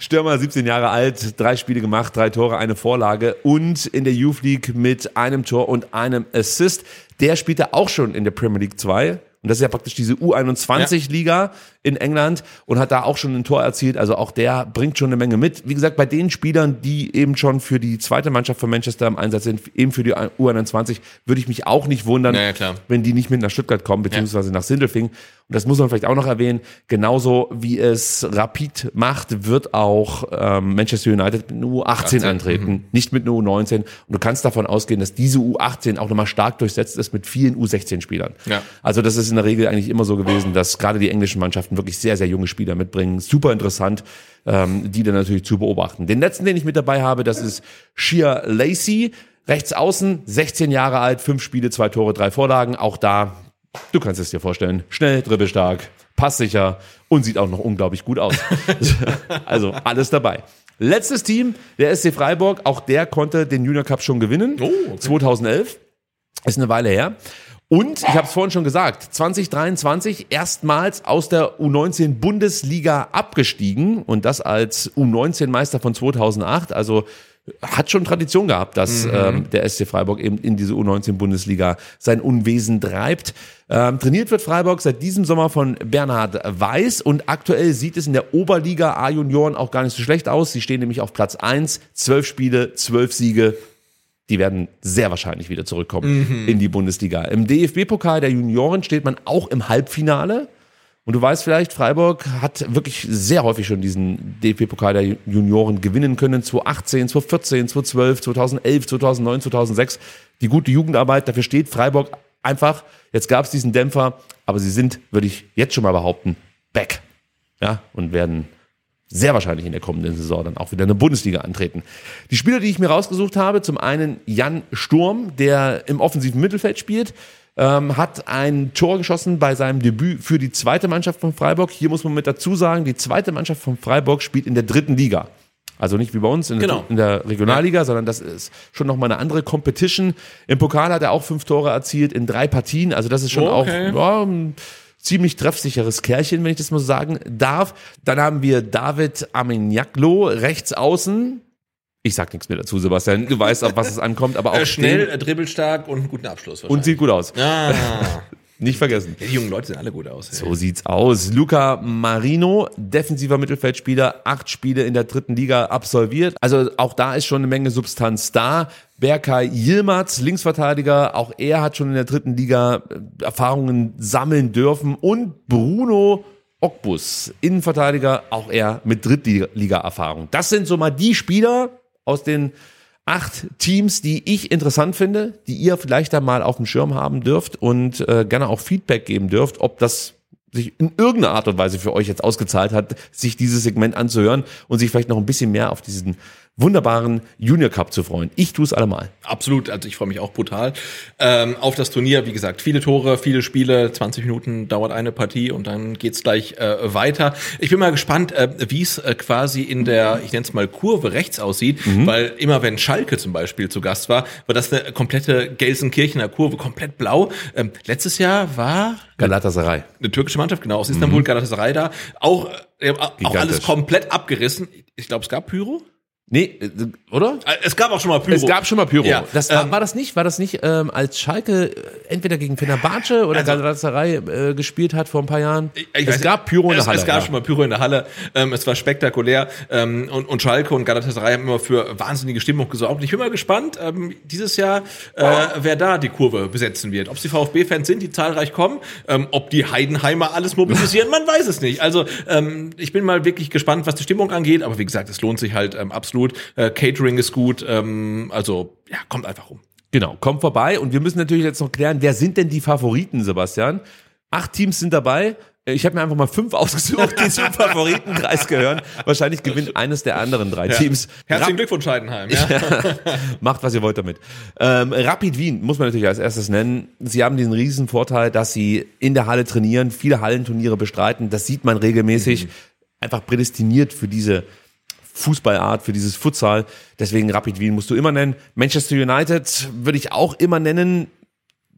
Stürmer, 17 Jahre alt, drei Spiele gemacht, drei Tore, eine Vorlage und in der Youth League mit einem Tor und einem Assist. Der spielte auch schon in der Premier League 2. Und das ist ja praktisch diese U21-Liga in England und hat da auch schon ein Tor erzielt. Also auch der bringt schon eine Menge mit. Wie gesagt, bei den Spielern, die eben schon für die zweite Mannschaft von Manchester im Einsatz sind, eben für die U21, würde ich mich auch nicht wundern, Ja, ja, wenn die nicht mit nach Stuttgart kommen, beziehungsweise nach Sindelfing. Und das muss man vielleicht auch noch erwähnen. Genauso wie es Rapid macht, wird auch ähm, Manchester United mit einer U18 18, antreten, nicht mit einer U19. Und du kannst davon ausgehen, dass diese U18 auch nochmal stark durchsetzt ist mit vielen U16-Spielern. Ja. Also das ist in der Regel eigentlich immer so gewesen, dass gerade die englischen Mannschaften wirklich sehr, sehr junge Spieler mitbringen. Super interessant, ähm, die dann natürlich zu beobachten. Den letzten, den ich mit dabei habe, das ist Shea Lacey. Rechts außen, 16 Jahre alt, fünf Spiele, zwei Tore, drei Vorlagen. Auch da, du kannst es dir vorstellen, schnell, dribbelstark, passsicher und sieht auch noch unglaublich gut aus. [laughs] also alles dabei. Letztes Team, der SC Freiburg, auch der konnte den Junior Cup schon gewinnen. Oh, okay. 2011. Ist eine Weile her. Und ich habe es vorhin schon gesagt, 2023 erstmals aus der U19 Bundesliga abgestiegen und das als U19-Meister von 2008. Also hat schon Tradition gehabt, dass ähm, der SC Freiburg eben in diese U19-Bundesliga sein Unwesen treibt. Ähm, trainiert wird Freiburg seit diesem Sommer von Bernhard Weiß und aktuell sieht es in der Oberliga A-Junioren auch gar nicht so schlecht aus. Sie stehen nämlich auf Platz 1, zwölf Spiele, zwölf Siege, die werden sehr wahrscheinlich wieder zurückkommen in die Bundesliga. Im DFB-Pokal der Junioren steht man auch im Halbfinale. Und du weißt vielleicht, Freiburg hat wirklich sehr häufig schon diesen DFB-Pokal der Junioren gewinnen können. 2018, 2014, 2012, 2011, 2009, 2006. Die gute Jugendarbeit, dafür steht Freiburg einfach. Jetzt gab es diesen Dämpfer, aber sie sind, würde ich jetzt schon mal behaupten, back. Ja, und werden sehr wahrscheinlich in der kommenden Saison dann auch wieder in der Bundesliga antreten. Die Spieler, die ich mir rausgesucht habe, zum einen Jan Sturm, der im offensiven Mittelfeld spielt, ähm, hat ein Tor geschossen bei seinem Debüt für die zweite Mannschaft von Freiburg. Hier muss man mit dazu sagen, die zweite Mannschaft von Freiburg spielt in der dritten Liga. Also nicht wie bei uns in, Genau. der, in der Regionalliga, sondern das ist schon nochmal eine andere Competition. Im Pokal hat er auch fünf Tore erzielt in drei Partien. Also das ist schon Okay. auch ja, ein ziemlich treffsicheres Kerlchen, wenn ich das mal so sagen darf. Dann haben wir David Arminiaklo, rechts außen. Ich sag nichts mehr dazu, Sebastian. Du weißt, auf was es ankommt, aber auch Äh, schnell, äh, dribbelstark und einen guten Abschluss. und sieht gut aus. Ah, [laughs] Nicht vergessen. die jungen Leute sehen alle gut aus. ey. So sieht's aus. Luca Marino, defensiver Mittelfeldspieler, acht Spiele in der dritten Liga absolviert. Also auch da ist schon eine Menge Substanz da. Berkay Yilmaz, Linksverteidiger, auch er hat schon in der dritten Liga äh, Erfahrungen sammeln dürfen. Und Bruno Okbus, Innenverteidiger, auch er mit Drittliga-Erfahrung. Das sind so mal die Spieler aus den acht Teams, die ich interessant finde, die ihr vielleicht da mal auf dem Schirm haben dürft und äh, gerne auch Feedback geben dürft, ob das sich in irgendeiner Art und Weise für euch jetzt ausgezahlt hat, sich dieses Segment anzuhören und sich vielleicht noch ein bisschen mehr auf diesen wunderbaren Junior Cup zu freuen. Ich tue es allemal. Absolut, also ich freue mich auch brutal ähm, auf das Turnier. Wie gesagt, viele Tore, viele Spiele, 20 Minuten dauert eine Partie und dann geht's gleich äh, weiter. Ich bin mal gespannt, äh, wie es äh, quasi in der, ich nenne es mal Kurve rechts aussieht, weil immer wenn Schalke zum Beispiel zu Gast war, war das eine komplette Gelsenkirchener Kurve, komplett blau. Ähm, letztes Jahr war Galatasaray. eine türkische Mannschaft, genau, aus Istanbul, Galatasaray da, auch, äh, auch alles komplett abgerissen. Ich glaube, es gab Pyro. Nee, oder? Äh, Es gab auch schon mal Pyro. Es gab schon mal Pyro. Ja, das war, ähm, war das nicht? War das nicht, ähm, als Schalke äh, entweder gegen Fenerbahce oder Also- Galatasaray äh, gespielt hat vor ein paar Jahren? Es weiß- gab Pyro in es, der Halle. Es gab ja. schon mal Pyro in der Halle. Ähm, es war spektakulär. Ähm, und, und Schalke und Galatasaray haben immer für wahnsinnige Stimmung gesorgt. Ich bin mal gespannt, ähm, dieses Jahr, äh, wer da die Kurve besetzen wird. Ob es die VfB-Fans sind, die zahlreich kommen, ähm, ob die Heidenheimer alles mobilisieren, man weiß es nicht. Also ähm, ich bin mal wirklich gespannt, was die Stimmung angeht. Aber wie gesagt, es lohnt sich halt ähm, absolut. Äh, Catering ist gut. Ähm, also ja, kommt einfach rum. Genau, kommt vorbei. Und wir müssen natürlich jetzt noch klären, wer sind denn die Favoriten, Sebastian? Acht Teams sind dabei. Ich habe mir einfach mal fünf [laughs] ausgesucht, die zum Favoritenkreis gehören. Wahrscheinlich gewinnt eines der anderen drei Teams. Herzlichen Glückwunsch, Heidenheim. Ja. [laughs] Macht, was ihr wollt damit. Ähm, Rapid Wien muss man natürlich als erstes nennen. Sie haben diesen riesen Vorteil, dass sie in der Halle trainieren, viele Hallenturniere bestreiten. Das sieht man regelmäßig. Einfach prädestiniert für diese Fußballart, für dieses Futsal. Deswegen Rapid Wien musst du immer nennen. Manchester United würde ich auch immer nennen,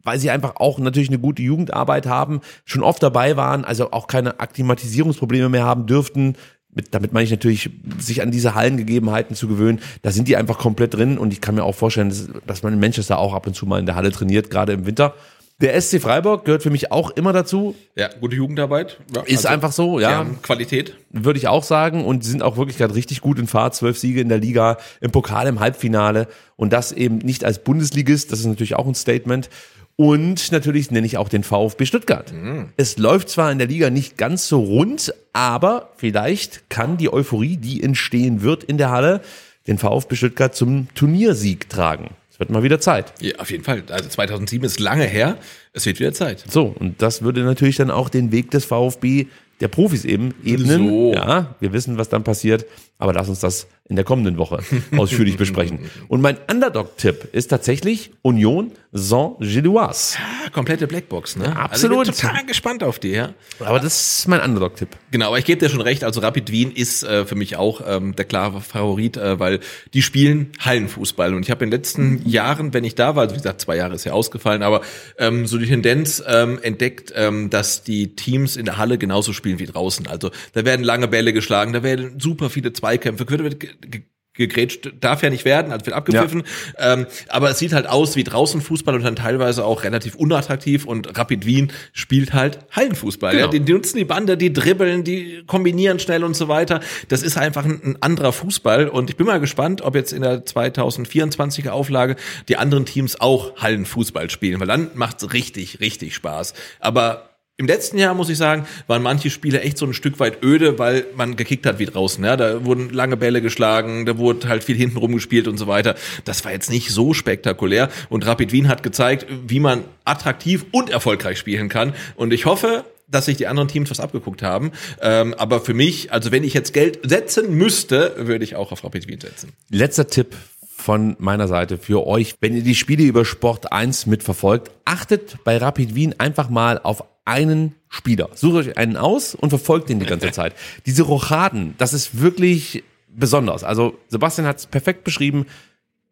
weil sie einfach auch natürlich eine gute Jugendarbeit haben, schon oft dabei waren, also auch keine Akklimatisierungsprobleme mehr haben dürften. Mit, damit meine ich natürlich, sich an diese Hallengegebenheiten zu gewöhnen. Da sind die einfach komplett drin und ich kann mir auch vorstellen, dass man in Manchester auch ab und zu mal in der Halle trainiert, gerade im Winter. Der SC Freiburg gehört für mich auch immer dazu. ja, gute Jugendarbeit. Ja, Ist also, einfach so, ja. ja. Qualität. würde ich auch sagen. Und die sind auch wirklich gerade richtig gut in Fahrt. Zwölf Siege in der Liga, im Pokal im Halbfinale. Und das eben nicht als Bundesligist. Das ist natürlich auch ein Statement. Und natürlich nenne ich auch den VfB Stuttgart. Es läuft zwar in der Liga nicht ganz so rund, aber vielleicht kann die Euphorie, die entstehen wird in der Halle, den VfB Stuttgart zum Turniersieg tragen. Es wird mal wieder Zeit. Ja, auf jeden Fall. Also 2007 ist lange her. Es wird wieder Zeit. So, und das würde natürlich dann auch den Weg des VfB der Profis eben ebnen. So. Ja, wir wissen, was dann passiert, aber lass uns das in der kommenden Woche [laughs] ausführlich besprechen. Und mein Underdog-Tipp ist tatsächlich Union Saint-Gilloise. Ah, komplette Blackbox, ne? Absolut. Also ich bin total gespannt auf die, ja. Aber das ist mein Underdog-Tipp. Genau, aber ich gebe dir schon recht, also Rapid Wien ist äh, für mich auch ähm, der klare Favorit, äh, weil die spielen Hallenfußball. Und ich habe in den letzten Jahren, wenn ich da war, also wie gesagt, zwei Jahre ist ja ausgefallen, aber ähm, so die Tendenz ähm, entdeckt, ähm, dass die Teams in der Halle genauso spielen wie draußen. Also da werden lange Bälle geschlagen, da werden super viele Zweikämpfe, wird ge- ge- gegrätscht, darf ja nicht werden, also wird abgepfiffen. Ähm, aber es sieht halt aus wie draußen Fußball und dann teilweise auch relativ unattraktiv und Rapid Wien spielt halt Hallenfußball. Genau. Ja, die, die nutzen die Bande, die dribbeln, die kombinieren schnell und so weiter. Das ist einfach ein, ein anderer Fußball und ich bin mal gespannt, ob jetzt in der 2024er Auflage die anderen Teams auch Hallenfußball spielen, weil dann macht's richtig, richtig Spaß. Aber im letzten Jahr, muss ich sagen, waren manche Spiele echt so ein Stück weit öde, weil man gekickt hat wie draußen. Ja? Da wurden lange Bälle geschlagen, da wurde halt viel hinten rumgespielt und so weiter. Das war jetzt nicht so spektakulär. Und Rapid Wien hat gezeigt, wie man attraktiv und erfolgreich spielen kann. Und ich hoffe, dass sich die anderen Teams was abgeguckt haben. Ähm, aber für mich, also wenn ich jetzt Geld setzen müsste, würde ich auch auf Rapid Wien setzen. Letzter Tipp von meiner Seite für euch, wenn ihr die Spiele über Sport 1 mitverfolgt, achtet bei Rapid Wien einfach mal auf einen Spieler. Sucht euch einen aus und verfolgt den die ganze [laughs] Zeit. Diese Rochaden, das ist wirklich besonders. Also Sebastian hat es perfekt beschrieben.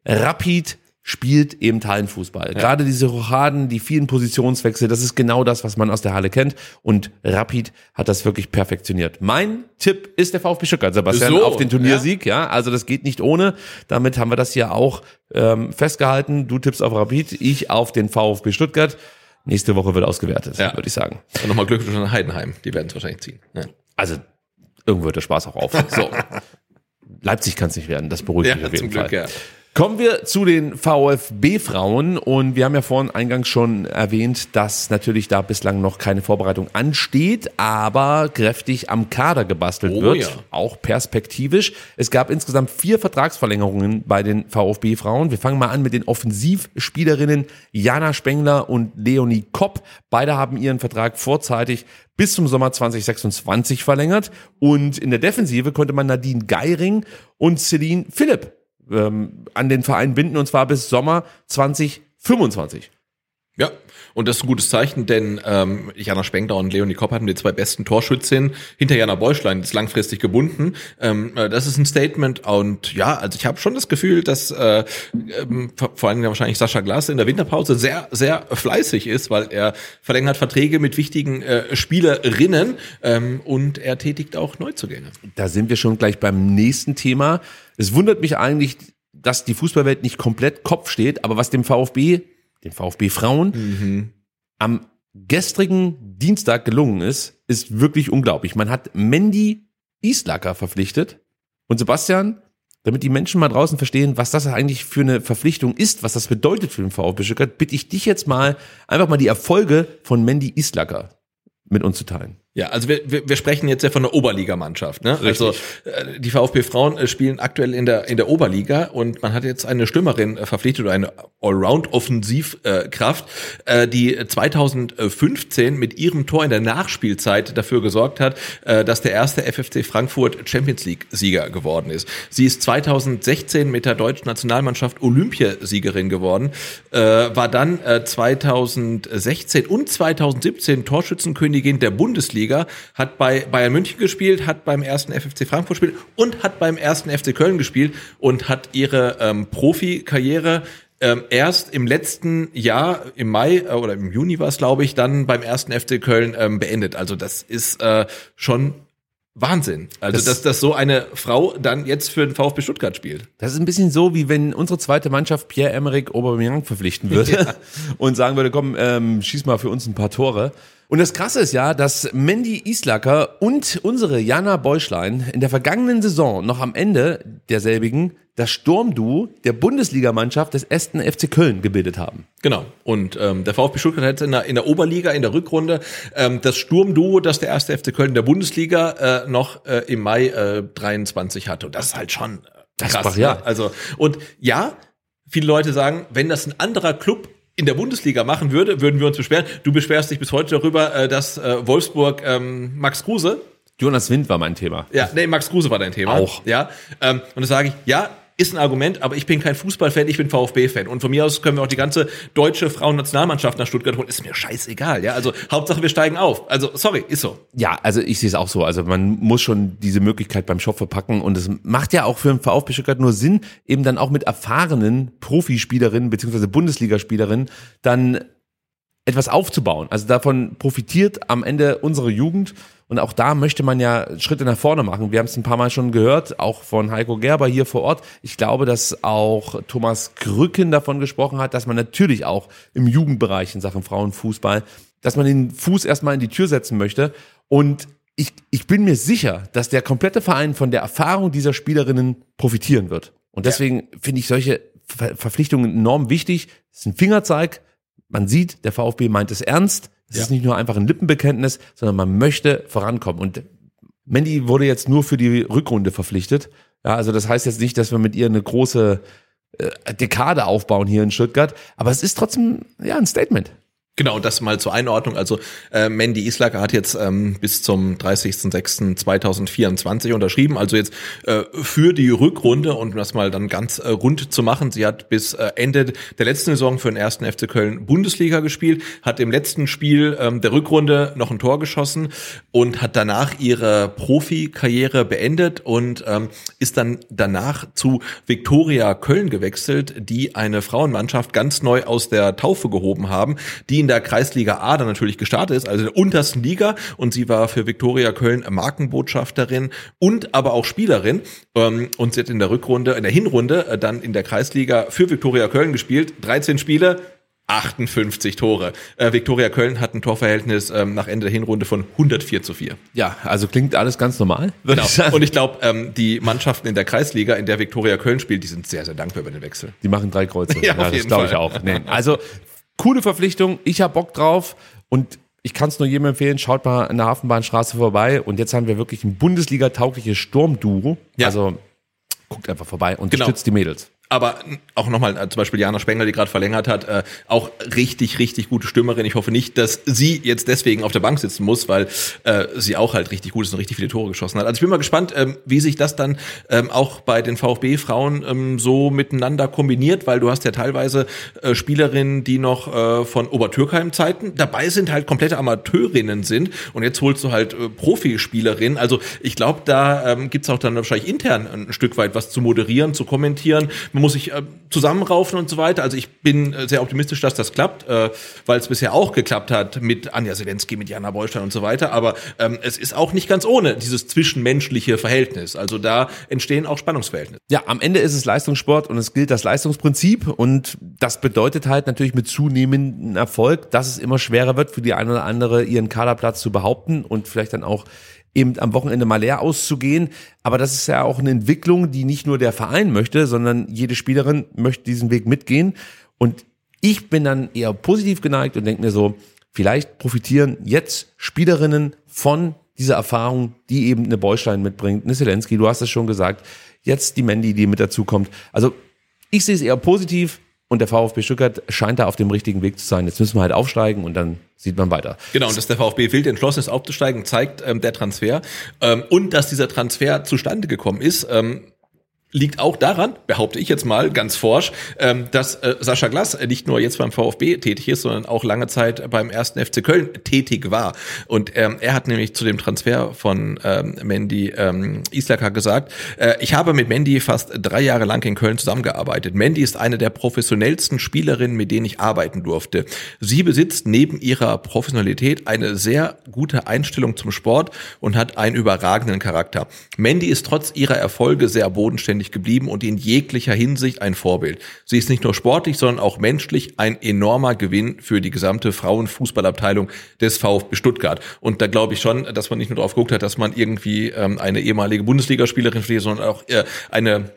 Rapid spielt eben Hallenfußball. Ja. Gerade diese Rochaden, die vielen Positionswechsel, das ist genau das, was man aus der Halle kennt. Und Rapid hat das wirklich perfektioniert. Mein Tipp ist der VfB Stuttgart, Sebastian, so, auf den Turniersieg. Ja. ja. also das geht nicht ohne. Damit haben wir das hier auch ähm, festgehalten. Du tippst auf Rapid, ich auf den VfB Stuttgart. Nächste Woche wird ausgewertet, ja. würde ich sagen. Und nochmal Glückwunsch an Heidenheim. Die werden es wahrscheinlich ziehen. Ja. Also irgendwo hört der Spaß auch auf. So. [laughs] Leipzig kann es nicht werden, das beruhigt ja, mich auf jeden Fall. Glück, ja. Kommen wir zu den VfB-Frauen und wir haben ja vorhin eingangs schon erwähnt, dass natürlich da bislang noch keine Vorbereitung ansteht, aber kräftig am Kader gebastelt oh, wird, ja. auch perspektivisch. Es gab insgesamt vier Vertragsverlängerungen bei den VfB-Frauen. Wir fangen mal an mit den Offensivspielerinnen Jana Spengler und Leonie Kopp. Beide haben ihren Vertrag vorzeitig bis zum Sommer 2026 verlängert und in der Defensive konnte man Nadine Geiring und Celine Philipp ähm, an den Verein binden und zwar bis Sommer 2025. Ja, und das ist ein gutes Zeichen, denn ähm, Jana Spengler und Leonie Kopp hatten die zwei besten Torschützinnen hinter Jana Beuschlein, ist langfristig gebunden. Ähm, äh, das ist ein Statement und ja, also ich habe schon das Gefühl, dass äh, ähm, vor allem wahrscheinlich Sascha Glas in der Winterpause sehr, sehr fleißig ist, weil er verlängert Verträge mit wichtigen äh, Spielerinnen ähm, und er tätigt auch Neuzugänge. Da sind wir schon gleich beim nächsten Thema. Es wundert mich eigentlich, dass die Fußballwelt nicht komplett Kopf steht, aber was dem VfB den VfB Frauen, mhm. am gestrigen Dienstag gelungen ist, ist wirklich unglaublich. Man hat Mandy Islacker verpflichtet und Sebastian, damit die Menschen mal draußen verstehen, was das eigentlich für eine Verpflichtung ist, was das bedeutet für den VfB Stuttgart, bitte ich dich jetzt mal einfach mal die Erfolge von Mandy Islacker mit uns zu teilen. Ja, also wir, wir, wir sprechen jetzt ja von der Oberligamannschaft. Ne? Also äh, die VfB Frauen äh, spielen aktuell in der in der Oberliga und man hat jetzt eine Stürmerin äh, verpflichtet oder eine Allround-Offensivkraft, die 2015 mit ihrem Tor in der Nachspielzeit dafür gesorgt hat, dass der erste FFC Frankfurt Champions League Sieger geworden ist. Sie ist 2016 mit der deutschen Nationalmannschaft Olympiasiegerin geworden, war dann äh, 2016 und 2017 Torschützenkönigin der Bundesliga Bundesliga, hat bei Bayern München gespielt, hat beim ersten FFC Frankfurt gespielt und hat beim ersten FC Köln gespielt und hat ihre ähm, Profikarriere ähm, erst im letzten Jahr, im Mai äh, oder im Juni war es, glaube ich, dann beim ersten FC Köln ähm, beendet. Also das ist äh, schon Wahnsinn. Also, das, dass, dass so eine Frau dann jetzt für den VfB Stuttgart spielt. Das ist ein bisschen so, wie wenn unsere zweite Mannschaft Pierre-Emerick Aubameyang verpflichten würde [laughs] ja. und sagen würde, komm, ähm, schieß mal für uns ein paar Tore. Und das Krasse ist ja, dass Mandy Islacker und unsere Jana Beuschlein in der vergangenen Saison noch am Ende derselbigen das Sturmduo der Bundesligamannschaft des Esten FC Köln gebildet haben. Genau. Und ähm, der VfB Stuttgart hat in der, in der Oberliga, in der Rückrunde, ähm, das Sturmduo, das der erste FC Köln der Bundesliga äh, noch äh, im Mai äh, 23 hatte. Und das ist halt schon krass. Das ja. Ne? Also, und ja, viele Leute sagen, wenn das ein anderer Club in der Bundesliga machen würde, würden wir uns beschweren. Du beschwerst dich bis heute darüber, äh, dass äh, Wolfsburg ähm, Max Kruse. Jonas Wind war mein Thema. Ja, nee, Max Kruse war dein Thema. Auch. Ja. Ähm, und da sage ich, ja, ist ein Argument, aber ich bin kein Fußballfan, ich bin VfB-Fan. Und von mir aus können wir auch die ganze deutsche Frauennationalmannschaft nach Stuttgart holen. Ist mir scheißegal, ja. Also Hauptsache wir steigen auf. Also sorry, ist so. Ja, also ich sehe es auch so. Also man muss schon diese Möglichkeit beim Shop verpacken und es macht ja auch für den VfB Stuttgart nur Sinn, eben dann auch mit erfahrenen Profispielerinnen beziehungsweise Bundesligaspielerinnen dann etwas aufzubauen. Also davon profitiert am Ende unsere Jugend und auch da möchte man ja Schritte nach vorne machen. Wir haben es ein paar Mal schon gehört, auch von Heiko Gerber hier vor Ort. Ich glaube, dass auch Thomas Krücken davon gesprochen hat, dass man natürlich auch im Jugendbereich in Sachen Frauenfußball, dass man den Fuß erstmal in die Tür setzen möchte. Und ich, ich bin mir sicher, dass der komplette Verein von der Erfahrung dieser Spielerinnen profitieren wird. Und deswegen ja. finde ich solche Ver Verpflichtungen enorm wichtig. Es ist ein Fingerzeig. Man sieht, der VfB meint es ernst. Es ja. ist nicht nur einfach ein Lippenbekenntnis, sondern man möchte vorankommen. Und Mandy wurde jetzt nur für die Rückrunde verpflichtet. Ja, also das heißt jetzt nicht, dass wir mit ihr eine große äh, Dekade aufbauen hier in Stuttgart, aber es ist trotzdem ja ein Statement. Genau, das mal zur Einordnung. Also äh, Mandy Islacker hat jetzt ähm, bis zum 30.06.2024 unterschrieben, also jetzt äh, für die Rückrunde und um das mal dann ganz äh, rund zu machen. Sie hat bis äh, Ende der letzten Saison für den ersten FC Köln Bundesliga gespielt, hat im letzten Spiel ähm, der Rückrunde noch ein Tor geschossen und hat danach ihre Profikarriere beendet und ähm, ist dann danach zu Viktoria Köln gewechselt, die eine Frauenmannschaft ganz neu aus der Taufe gehoben haben, die in der Kreisliga A dann natürlich gestartet ist, also in der untersten Liga und sie war für Viktoria Köln Markenbotschafterin und aber auch Spielerin ähm, und sie hat in der Rückrunde, in der Hinrunde äh, dann in der Kreisliga für Viktoria Köln gespielt, 13 Spiele, 58 Tore. Äh, Viktoria Köln hat ein Torverhältnis ähm, nach Ende der Hinrunde von 104 zu 4. Ja, also klingt alles ganz normal. Genau. Und ich glaube, ähm, die Mannschaften in der Kreisliga, in der Viktoria Köln spielt, die sind sehr, sehr dankbar über den Wechsel. Die machen drei Kreuze. [laughs] Ja, auf das glaube ich auch. Nee. Also coole Verpflichtung. Ich habe Bock drauf und ich kann es nur jedem empfehlen, schaut mal an der Hafenbahnstraße vorbei. Und jetzt haben wir wirklich ein Bundesliga-taugliches Sturmduo. Ja. Also guckt einfach vorbei und Genau. unterstützt die Mädels. Aber auch nochmal, äh, zum Beispiel Jana Spengler, die gerade verlängert hat, äh, auch richtig, richtig gute Stürmerin. Ich hoffe nicht, dass sie jetzt deswegen auf der Bank sitzen muss, weil äh, sie auch halt richtig gut ist und richtig viele Tore geschossen hat. Also ich bin mal gespannt, ähm, wie sich das dann ähm, auch bei den VfB-Frauen ähm, so miteinander kombiniert, weil du hast ja teilweise äh, Spielerinnen, die noch äh, von Obertürkheim-Zeiten dabei sind, halt komplette Amateurinnen sind und jetzt holst du halt äh, Profispielerinnen. Also ich glaube, da ähm, gibt's auch dann wahrscheinlich intern ein Stück weit was zu moderieren, zu kommentieren. Man muss sich äh, zusammenraufen und so weiter. Also ich bin äh, sehr optimistisch, dass das klappt, äh, weil es bisher auch geklappt hat mit Anja Zelensky, mit Jana Bollstein und so weiter. Aber ähm, es ist auch nicht ganz ohne dieses zwischenmenschliche Verhältnis. Also da entstehen auch Spannungsverhältnisse. Ja, am Ende ist es Leistungssport und es gilt das Leistungsprinzip und das bedeutet halt natürlich mit zunehmendem Erfolg, dass es immer schwerer wird für die eine oder andere ihren Kaderplatz zu behaupten und vielleicht dann auch eben am Wochenende mal leer auszugehen. Aber das ist ja auch eine Entwicklung, die nicht nur der Verein möchte, sondern jede Spielerin möchte diesen Weg mitgehen. Und ich bin dann eher positiv geneigt und denke mir so, vielleicht profitieren jetzt Spielerinnen von dieser Erfahrung, die eben eine Beustein mitbringt, eine Zelensky, du hast es schon gesagt, jetzt die Mandy, die mit dazukommt. Also ich sehe es eher positiv und der VfB Stuttgart scheint da auf dem richtigen Weg zu sein. Jetzt müssen wir halt aufsteigen und dann sieht man weiter. Genau, und dass der VfB wild entschlossen ist, aufzusteigen, zeigt ähm, der Transfer. Ähm, und dass dieser Transfer zustande gekommen ist, ähm, liegt auch daran, behaupte ich jetzt mal ganz forsch, ähm, dass äh, Sascha Glass nicht nur jetzt beim VfB tätig ist, sondern auch lange Zeit beim ersten FC Köln tätig war. Und ähm, er hat nämlich zu dem Transfer von ähm, Mandy ähm, Islacker gesagt, äh, ich habe mit Mandy fast drei Jahre lang in Köln zusammengearbeitet. Mandy ist eine der professionellsten Spielerinnen, mit denen ich arbeiten durfte. Sie besitzt neben ihrer Professionalität eine sehr gute Einstellung zum Sport und hat einen überragenden Charakter. Mandy ist trotz ihrer Erfolge sehr bodenständig geblieben und in jeglicher Hinsicht ein Vorbild. Sie ist nicht nur sportlich, sondern auch menschlich ein enormer Gewinn für die gesamte Frauenfußballabteilung des VfB Stuttgart. Und da glaube ich schon, dass man nicht nur darauf geguckt hat, dass man irgendwie ähm, eine ehemalige Bundesligaspielerin verliert, sondern auch äh, eine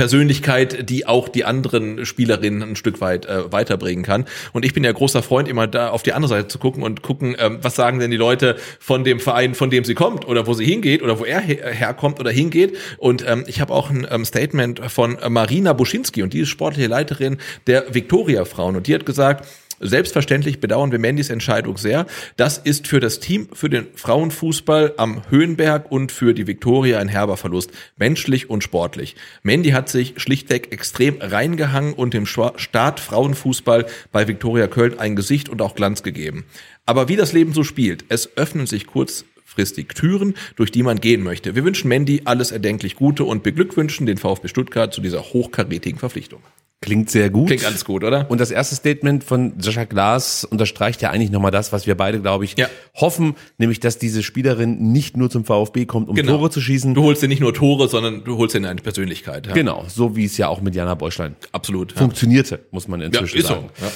Persönlichkeit, die auch die anderen Spielerinnen ein Stück weit äh, weiterbringen kann. Und ich bin ja großer Freund, immer da auf die andere Seite zu gucken und gucken, ähm, was sagen denn die Leute von dem Verein, von dem sie kommt oder wo sie hingeht oder wo er her herkommt oder hingeht. Und ähm, ich habe auch ein ähm, Statement von Marina Buschinski und die ist sportliche Leiterin der Viktoria Frauen und die hat gesagt, Selbstverständlich bedauern wir Mandys Entscheidung sehr. Das ist für das Team, für den Frauenfußball am Höhenberg und für die Viktoria ein herber Verlust, menschlich und sportlich. Mandy hat sich schlichtweg extrem reingehangen und dem Start Frauenfußball bei Viktoria Köln ein Gesicht und auch Glanz gegeben. Aber wie das Leben so spielt, es öffnen sich kurz kurzfristig Türen, durch die man gehen möchte. Wir wünschen Mandy alles erdenklich Gute und beglückwünschen den VfB Stuttgart zu dieser hochkarätigen Verpflichtung. Klingt sehr gut. Klingt ganz gut, oder? Und das erste Statement von Sascha Glas unterstreicht ja eigentlich nochmal das, was wir beide, glaube ich, Ja. hoffen, nämlich, dass diese Spielerin nicht nur zum VfB kommt, um Genau. Tore zu schießen. Du holst dir nicht nur Tore, sondern du holst dir eine Persönlichkeit. Ja. Genau, so wie es ja auch mit Jana Beuschlein Absolut. Ja. funktionierte, muss man inzwischen Ja, ist so. sagen. Ja.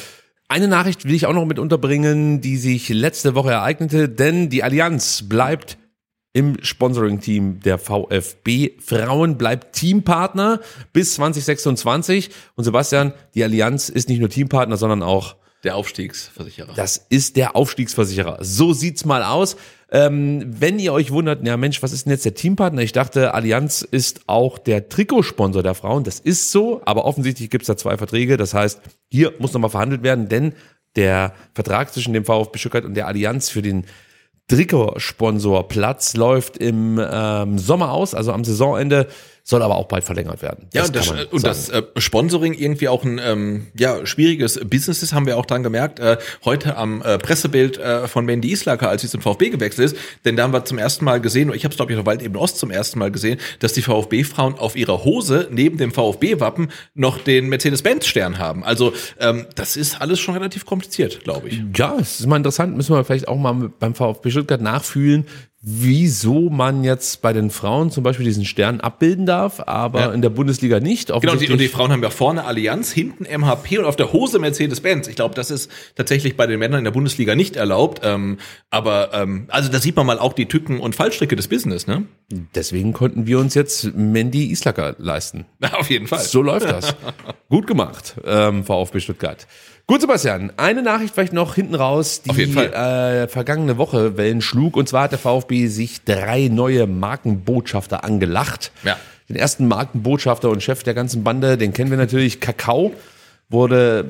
Eine Nachricht will ich auch noch mit unterbringen, die sich letzte Woche ereignete, denn die Allianz bleibt im Sponsoring-Team der VfB Frauen, bleibt Teampartner bis 2026. Und Sebastian, die Allianz ist nicht nur Teampartner, sondern auch Der Aufstiegsversicherer. das ist der Aufstiegsversicherer. So sieht's mal aus. Ähm, wenn ihr euch wundert, ja Mensch, was ist denn jetzt der Teampartner? Ich dachte, Allianz ist auch der Trikotsponsor der Frauen. Das ist so, aber offensichtlich gibt's da zwei Verträge. Das heißt, hier muss nochmal verhandelt werden, denn Der Vertrag zwischen dem VfB Stuttgart und der Allianz für den Trikotsponsorplatz läuft im ähm, Sommer aus, also am Saisonende soll aber auch bald verlängert werden. Ja, und das, kann man und das äh, Sponsoring irgendwie auch ein ähm, ja, schwieriges Business ist, haben wir auch dran gemerkt. Äh, heute am äh, Pressebild äh, von Mandy Islacker, als sie zum VfB gewechselt ist, denn da haben wir zum ersten Mal gesehen, und ich habe es glaube ich auf Waldebene Ost zum ersten Mal gesehen, dass die VfB-Frauen auf ihrer Hose neben dem VfB-Wappen noch den Mercedes-Benz-Stern haben. Also ähm, das ist alles schon relativ kompliziert, glaube ich. Ja, es ist mal interessant, müssen wir vielleicht auch mal beim VfB Stuttgart nachfühlen, wieso man jetzt bei den Frauen zum Beispiel diesen Stern abbilden darf, aber Ja. in der Bundesliga nicht. Genau, und die, und die Frauen haben ja vorne Allianz, hinten MHP und auf der Hose Mercedes-Benz. Ich glaube, das ist tatsächlich bei den Männern in der Bundesliga nicht erlaubt. Ähm, aber ähm, also da sieht man mal auch die Tücken und Fallstricke des Business, ne? Deswegen konnten wir uns jetzt Mandy Islacker leisten. [laughs] Auf jeden Fall. So läuft das. [laughs] Gut gemacht, ähm, VfB Stuttgart. Gut, Sebastian, eine Nachricht vielleicht noch hinten raus, die Auf jeden Fall. Äh, vergangene Woche Wellen schlug. Und zwar hat der VfB sich drei neue Markenbotschafter angelacht. Ja. Den ersten Markenbotschafter und Chef der ganzen Bande, den kennen wir natürlich, Kakao, wurde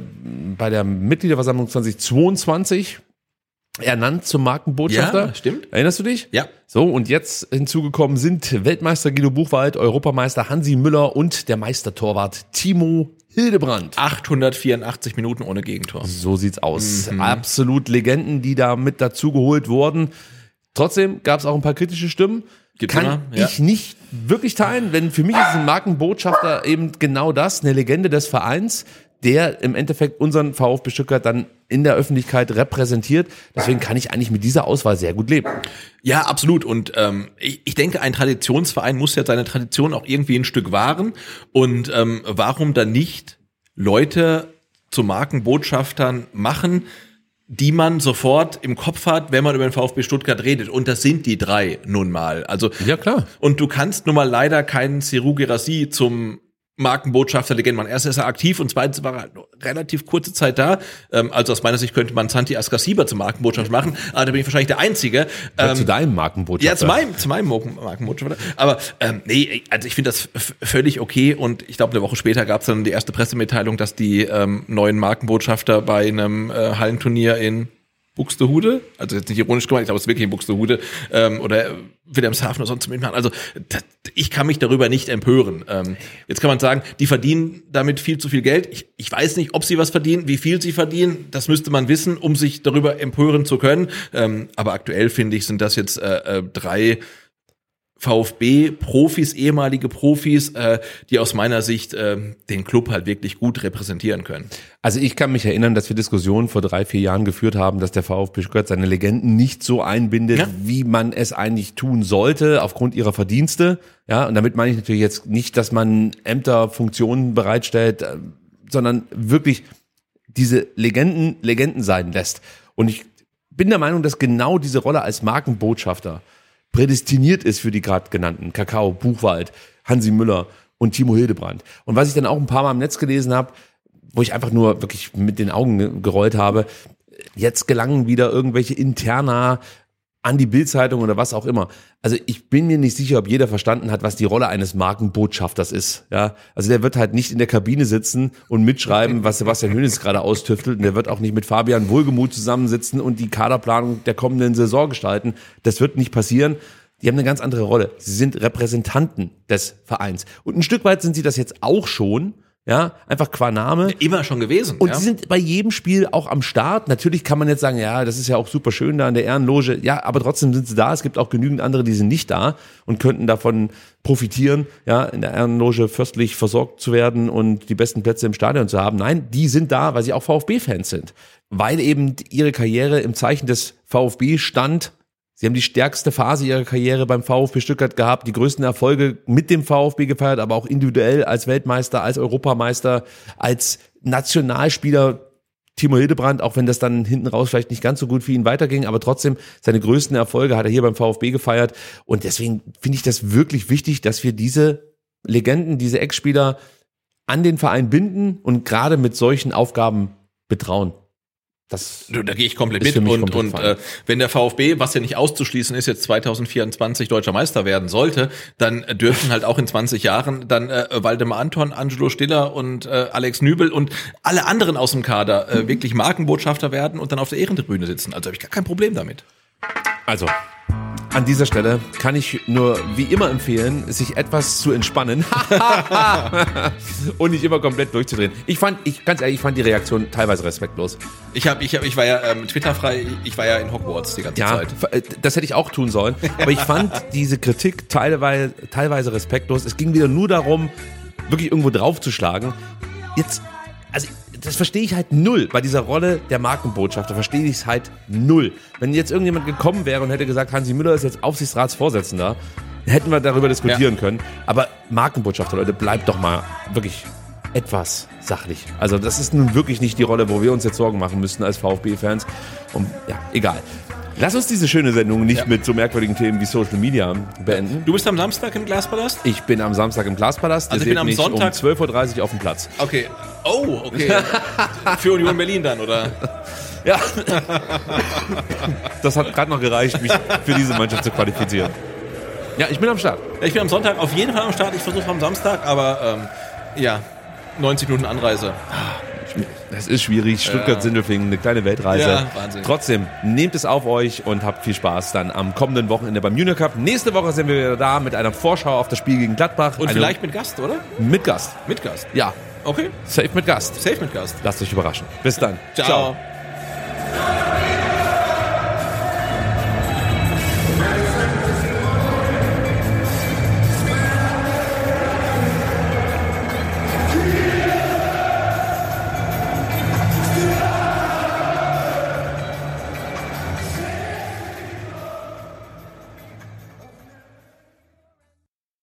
bei der Mitgliederversammlung 2022 ernannt zum Markenbotschafter. Ja, stimmt. Erinnerst du dich? Ja. So, und jetzt hinzugekommen sind Weltmeister Guido Buchwald, Europameister Hansi Müller und der Meistertorwart Timo Hildebrand. 884 Minuten ohne Gegentor. So sieht's aus. Mhm. Absolut Legenden, die da mit dazugeholt wurden. Trotzdem gab es auch ein paar kritische Stimmen. Gibt's Kann ja. ich nicht wirklich teilen, denn für mich ist ein Markenbotschafter eben genau das, eine Legende des Vereins, der im Endeffekt unseren VfB Stuttgart dann in der Öffentlichkeit repräsentiert. Deswegen kann ich eigentlich mit dieser Auswahl sehr gut leben. Ja, absolut. Und ähm, ich, ich denke, ein Traditionsverein muss ja seine Tradition auch irgendwie ein Stück wahren. Und ähm, warum dann nicht Leute zu Markenbotschaftern machen, die man sofort im Kopf hat, wenn man über den VfB Stuttgart redet. Und das sind die drei nun mal. Also Ja, klar. Und du kannst nun mal leider keinen Seru Gerassi zum Markenbotschafter Legende machen. Erstens ist er aktiv und zweitens war er relativ kurze Zeit da. Ähm, also aus meiner Sicht könnte man Santi Askasiba zum Markenbotschafter machen, aber da bin ich wahrscheinlich der Einzige. Ähm, zu deinem Markenbotschafter. ja, zu meinem, zu meinem Marken- Markenbotschafter. Aber ähm, nee, also ich finde das völlig okay und ich glaube, eine Woche später gab es dann die erste Pressemitteilung, dass die ähm, neuen Markenbotschafter bei einem äh, Hallenturnier in Buxtehude, also jetzt nicht ironisch gemeint, ich glaube, es ist wirklich in Buxtehude ähm, oder Wilhelmshaven oder sonst mitmachen. Also das, ich kann mich darüber nicht empören. Ähm, jetzt kann man sagen, die verdienen damit viel zu viel Geld. Ich, ich weiß nicht, ob sie was verdienen, wie viel sie verdienen. Das müsste man wissen, um sich darüber empören zu können. Ähm, aber aktuell finde ich, sind das jetzt äh, äh, drei VfB-Profis, ehemalige Profis, äh, die aus meiner Sicht äh, den Club halt wirklich gut repräsentieren können. Also ich kann mich erinnern, dass wir Diskussionen vor drei, vier Jahren geführt haben, dass der VfB Stuttgart seine Legenden nicht so einbindet, Ja. wie man es eigentlich tun sollte, aufgrund ihrer Verdienste. Ja, und damit meine ich natürlich jetzt nicht, dass man Ämter, Funktionen bereitstellt, äh, sondern wirklich diese Legenden Legenden sein lässt. Und ich bin der Meinung, dass genau diese Rolle als Markenbotschafter prädestiniert ist für die gerade genannten Kakao, Buchwald, Hansi Müller und Timo Hildebrand. Und was ich dann auch ein paar Mal im Netz gelesen habe, wo ich einfach nur wirklich mit den Augen ge- gerollt habe, jetzt gelangen wieder irgendwelche interna an die Bildzeitung oder was auch immer. Also ich bin mir nicht sicher, ob jeder verstanden hat, was die Rolle eines Markenbotschafters ist. Ja, also der wird halt nicht in der Kabine sitzen und mitschreiben, was Sebastian Hönes gerade austüftelt. Und der wird auch nicht mit Fabian Wohlgemuth zusammensitzen und die Kaderplanung der kommenden Saison gestalten. Das wird nicht passieren. Die haben eine ganz andere Rolle. Sie sind Repräsentanten des Vereins. Und ein Stück weit sind sie das jetzt auch schon. Ja, einfach qua Name. Immer schon gewesen. Und ja? sie sind bei jedem Spiel auch am Start. Natürlich kann man jetzt sagen, ja, das ist ja auch super schön da in der Ehrenloge. Ja, aber trotzdem sind sie da. Es gibt auch genügend andere, die sind nicht da und könnten davon profitieren, ja, in der Ehrenloge fürstlich versorgt zu werden und die besten Plätze im Stadion zu haben. Nein, die sind da, weil sie auch VfB-Fans sind. Weil eben ihre Karriere im Zeichen des VfB stand. Sie haben die stärkste Phase ihrer Karriere beim VfB Stuttgart gehabt, die größten Erfolge mit dem VfB gefeiert, aber auch individuell als Weltmeister, als Europameister, als Nationalspieler Timo Hildebrand, auch wenn das dann hinten raus vielleicht nicht ganz so gut für ihn weiterging, aber trotzdem seine größten Erfolge hat er hier beim VfB gefeiert. Und deswegen finde ich das wirklich wichtig, dass wir diese Legenden, diese Ex-Spieler an den Verein binden und gerade mit solchen Aufgaben betrauen. Das Da gehe ich komplett mit. Und, komplett und äh, wenn der VfB, was ja nicht auszuschließen ist, jetzt 2024 deutscher Meister werden sollte, dann äh, dürfen halt auch in 20 Jahren dann äh, Waldemar Anton, Angelo Stiller und äh, Alex Nübel und alle anderen aus dem Kader äh, wirklich Markenbotschafter werden und dann auf der Ehrentribüne sitzen. Also habe ich gar kein Problem damit. Also, an dieser Stelle kann ich nur wie immer empfehlen, sich etwas zu entspannen [laughs] und nicht immer komplett durchzudrehen. Ich fand, ich ganz ehrlich, ich fand die Reaktion teilweise respektlos. Ich habe, ich habe, ich war ja ähm, Twitterfrei. Ich war ja in Hogwarts die ganze Ja, Zeit. äh, das hätte ich auch tun sollen. Aber ich fand [laughs] diese Kritik teilweise, teilweise respektlos. Es ging wieder nur darum, wirklich irgendwo draufzuschlagen. Jetzt, also das verstehe ich halt null. Bei dieser Rolle der Markenbotschafter verstehe ich es halt null. Wenn jetzt irgendjemand gekommen wäre und hätte gesagt, Hansi Müller ist jetzt Aufsichtsratsvorsitzender, hätten wir darüber diskutieren können. Aber Markenbotschafter, Leute, bleibt doch mal wirklich etwas sachlich. Also das ist nun wirklich nicht die Rolle, wo wir uns jetzt Sorgen machen müssten als VfB-Fans. Und ja, egal. Lass uns diese schöne Sendung nicht Ja. mit so merkwürdigen Themen wie Social Media beenden. Du bist am Samstag im Glaspalast? Ich bin am Samstag im Glaspalast. Also Ihr ich bin am Sonntag- um 12.30 Uhr auf dem Platz. Okay. Oh, okay. [laughs] Für Union Berlin dann, oder? Ja. das hat gerade noch gereicht, mich für diese Mannschaft zu qualifizieren. Ja, ich bin am Start. Ich bin am Sonntag auf jeden Fall am Start. Ich versuche am Samstag, aber ähm, ja, 90 Minuten Anreise. Das ist schwierig. Stuttgart-Sindelfingen, eine kleine Weltreise. Ja, Wahnsinn. Trotzdem, nehmt es auf euch und habt viel Spaß dann am kommenden Wochenende beim Junior Cup. Nächste Woche sind wir wieder da mit einer Vorschau auf das Spiel gegen Gladbach. Und Eine- vielleicht mit Gast, oder? mit Gast. Mit Gast. Ja, Okay. safe mit Gast. Safe mit Gast. Lasst euch überraschen. Bis dann. Ciao.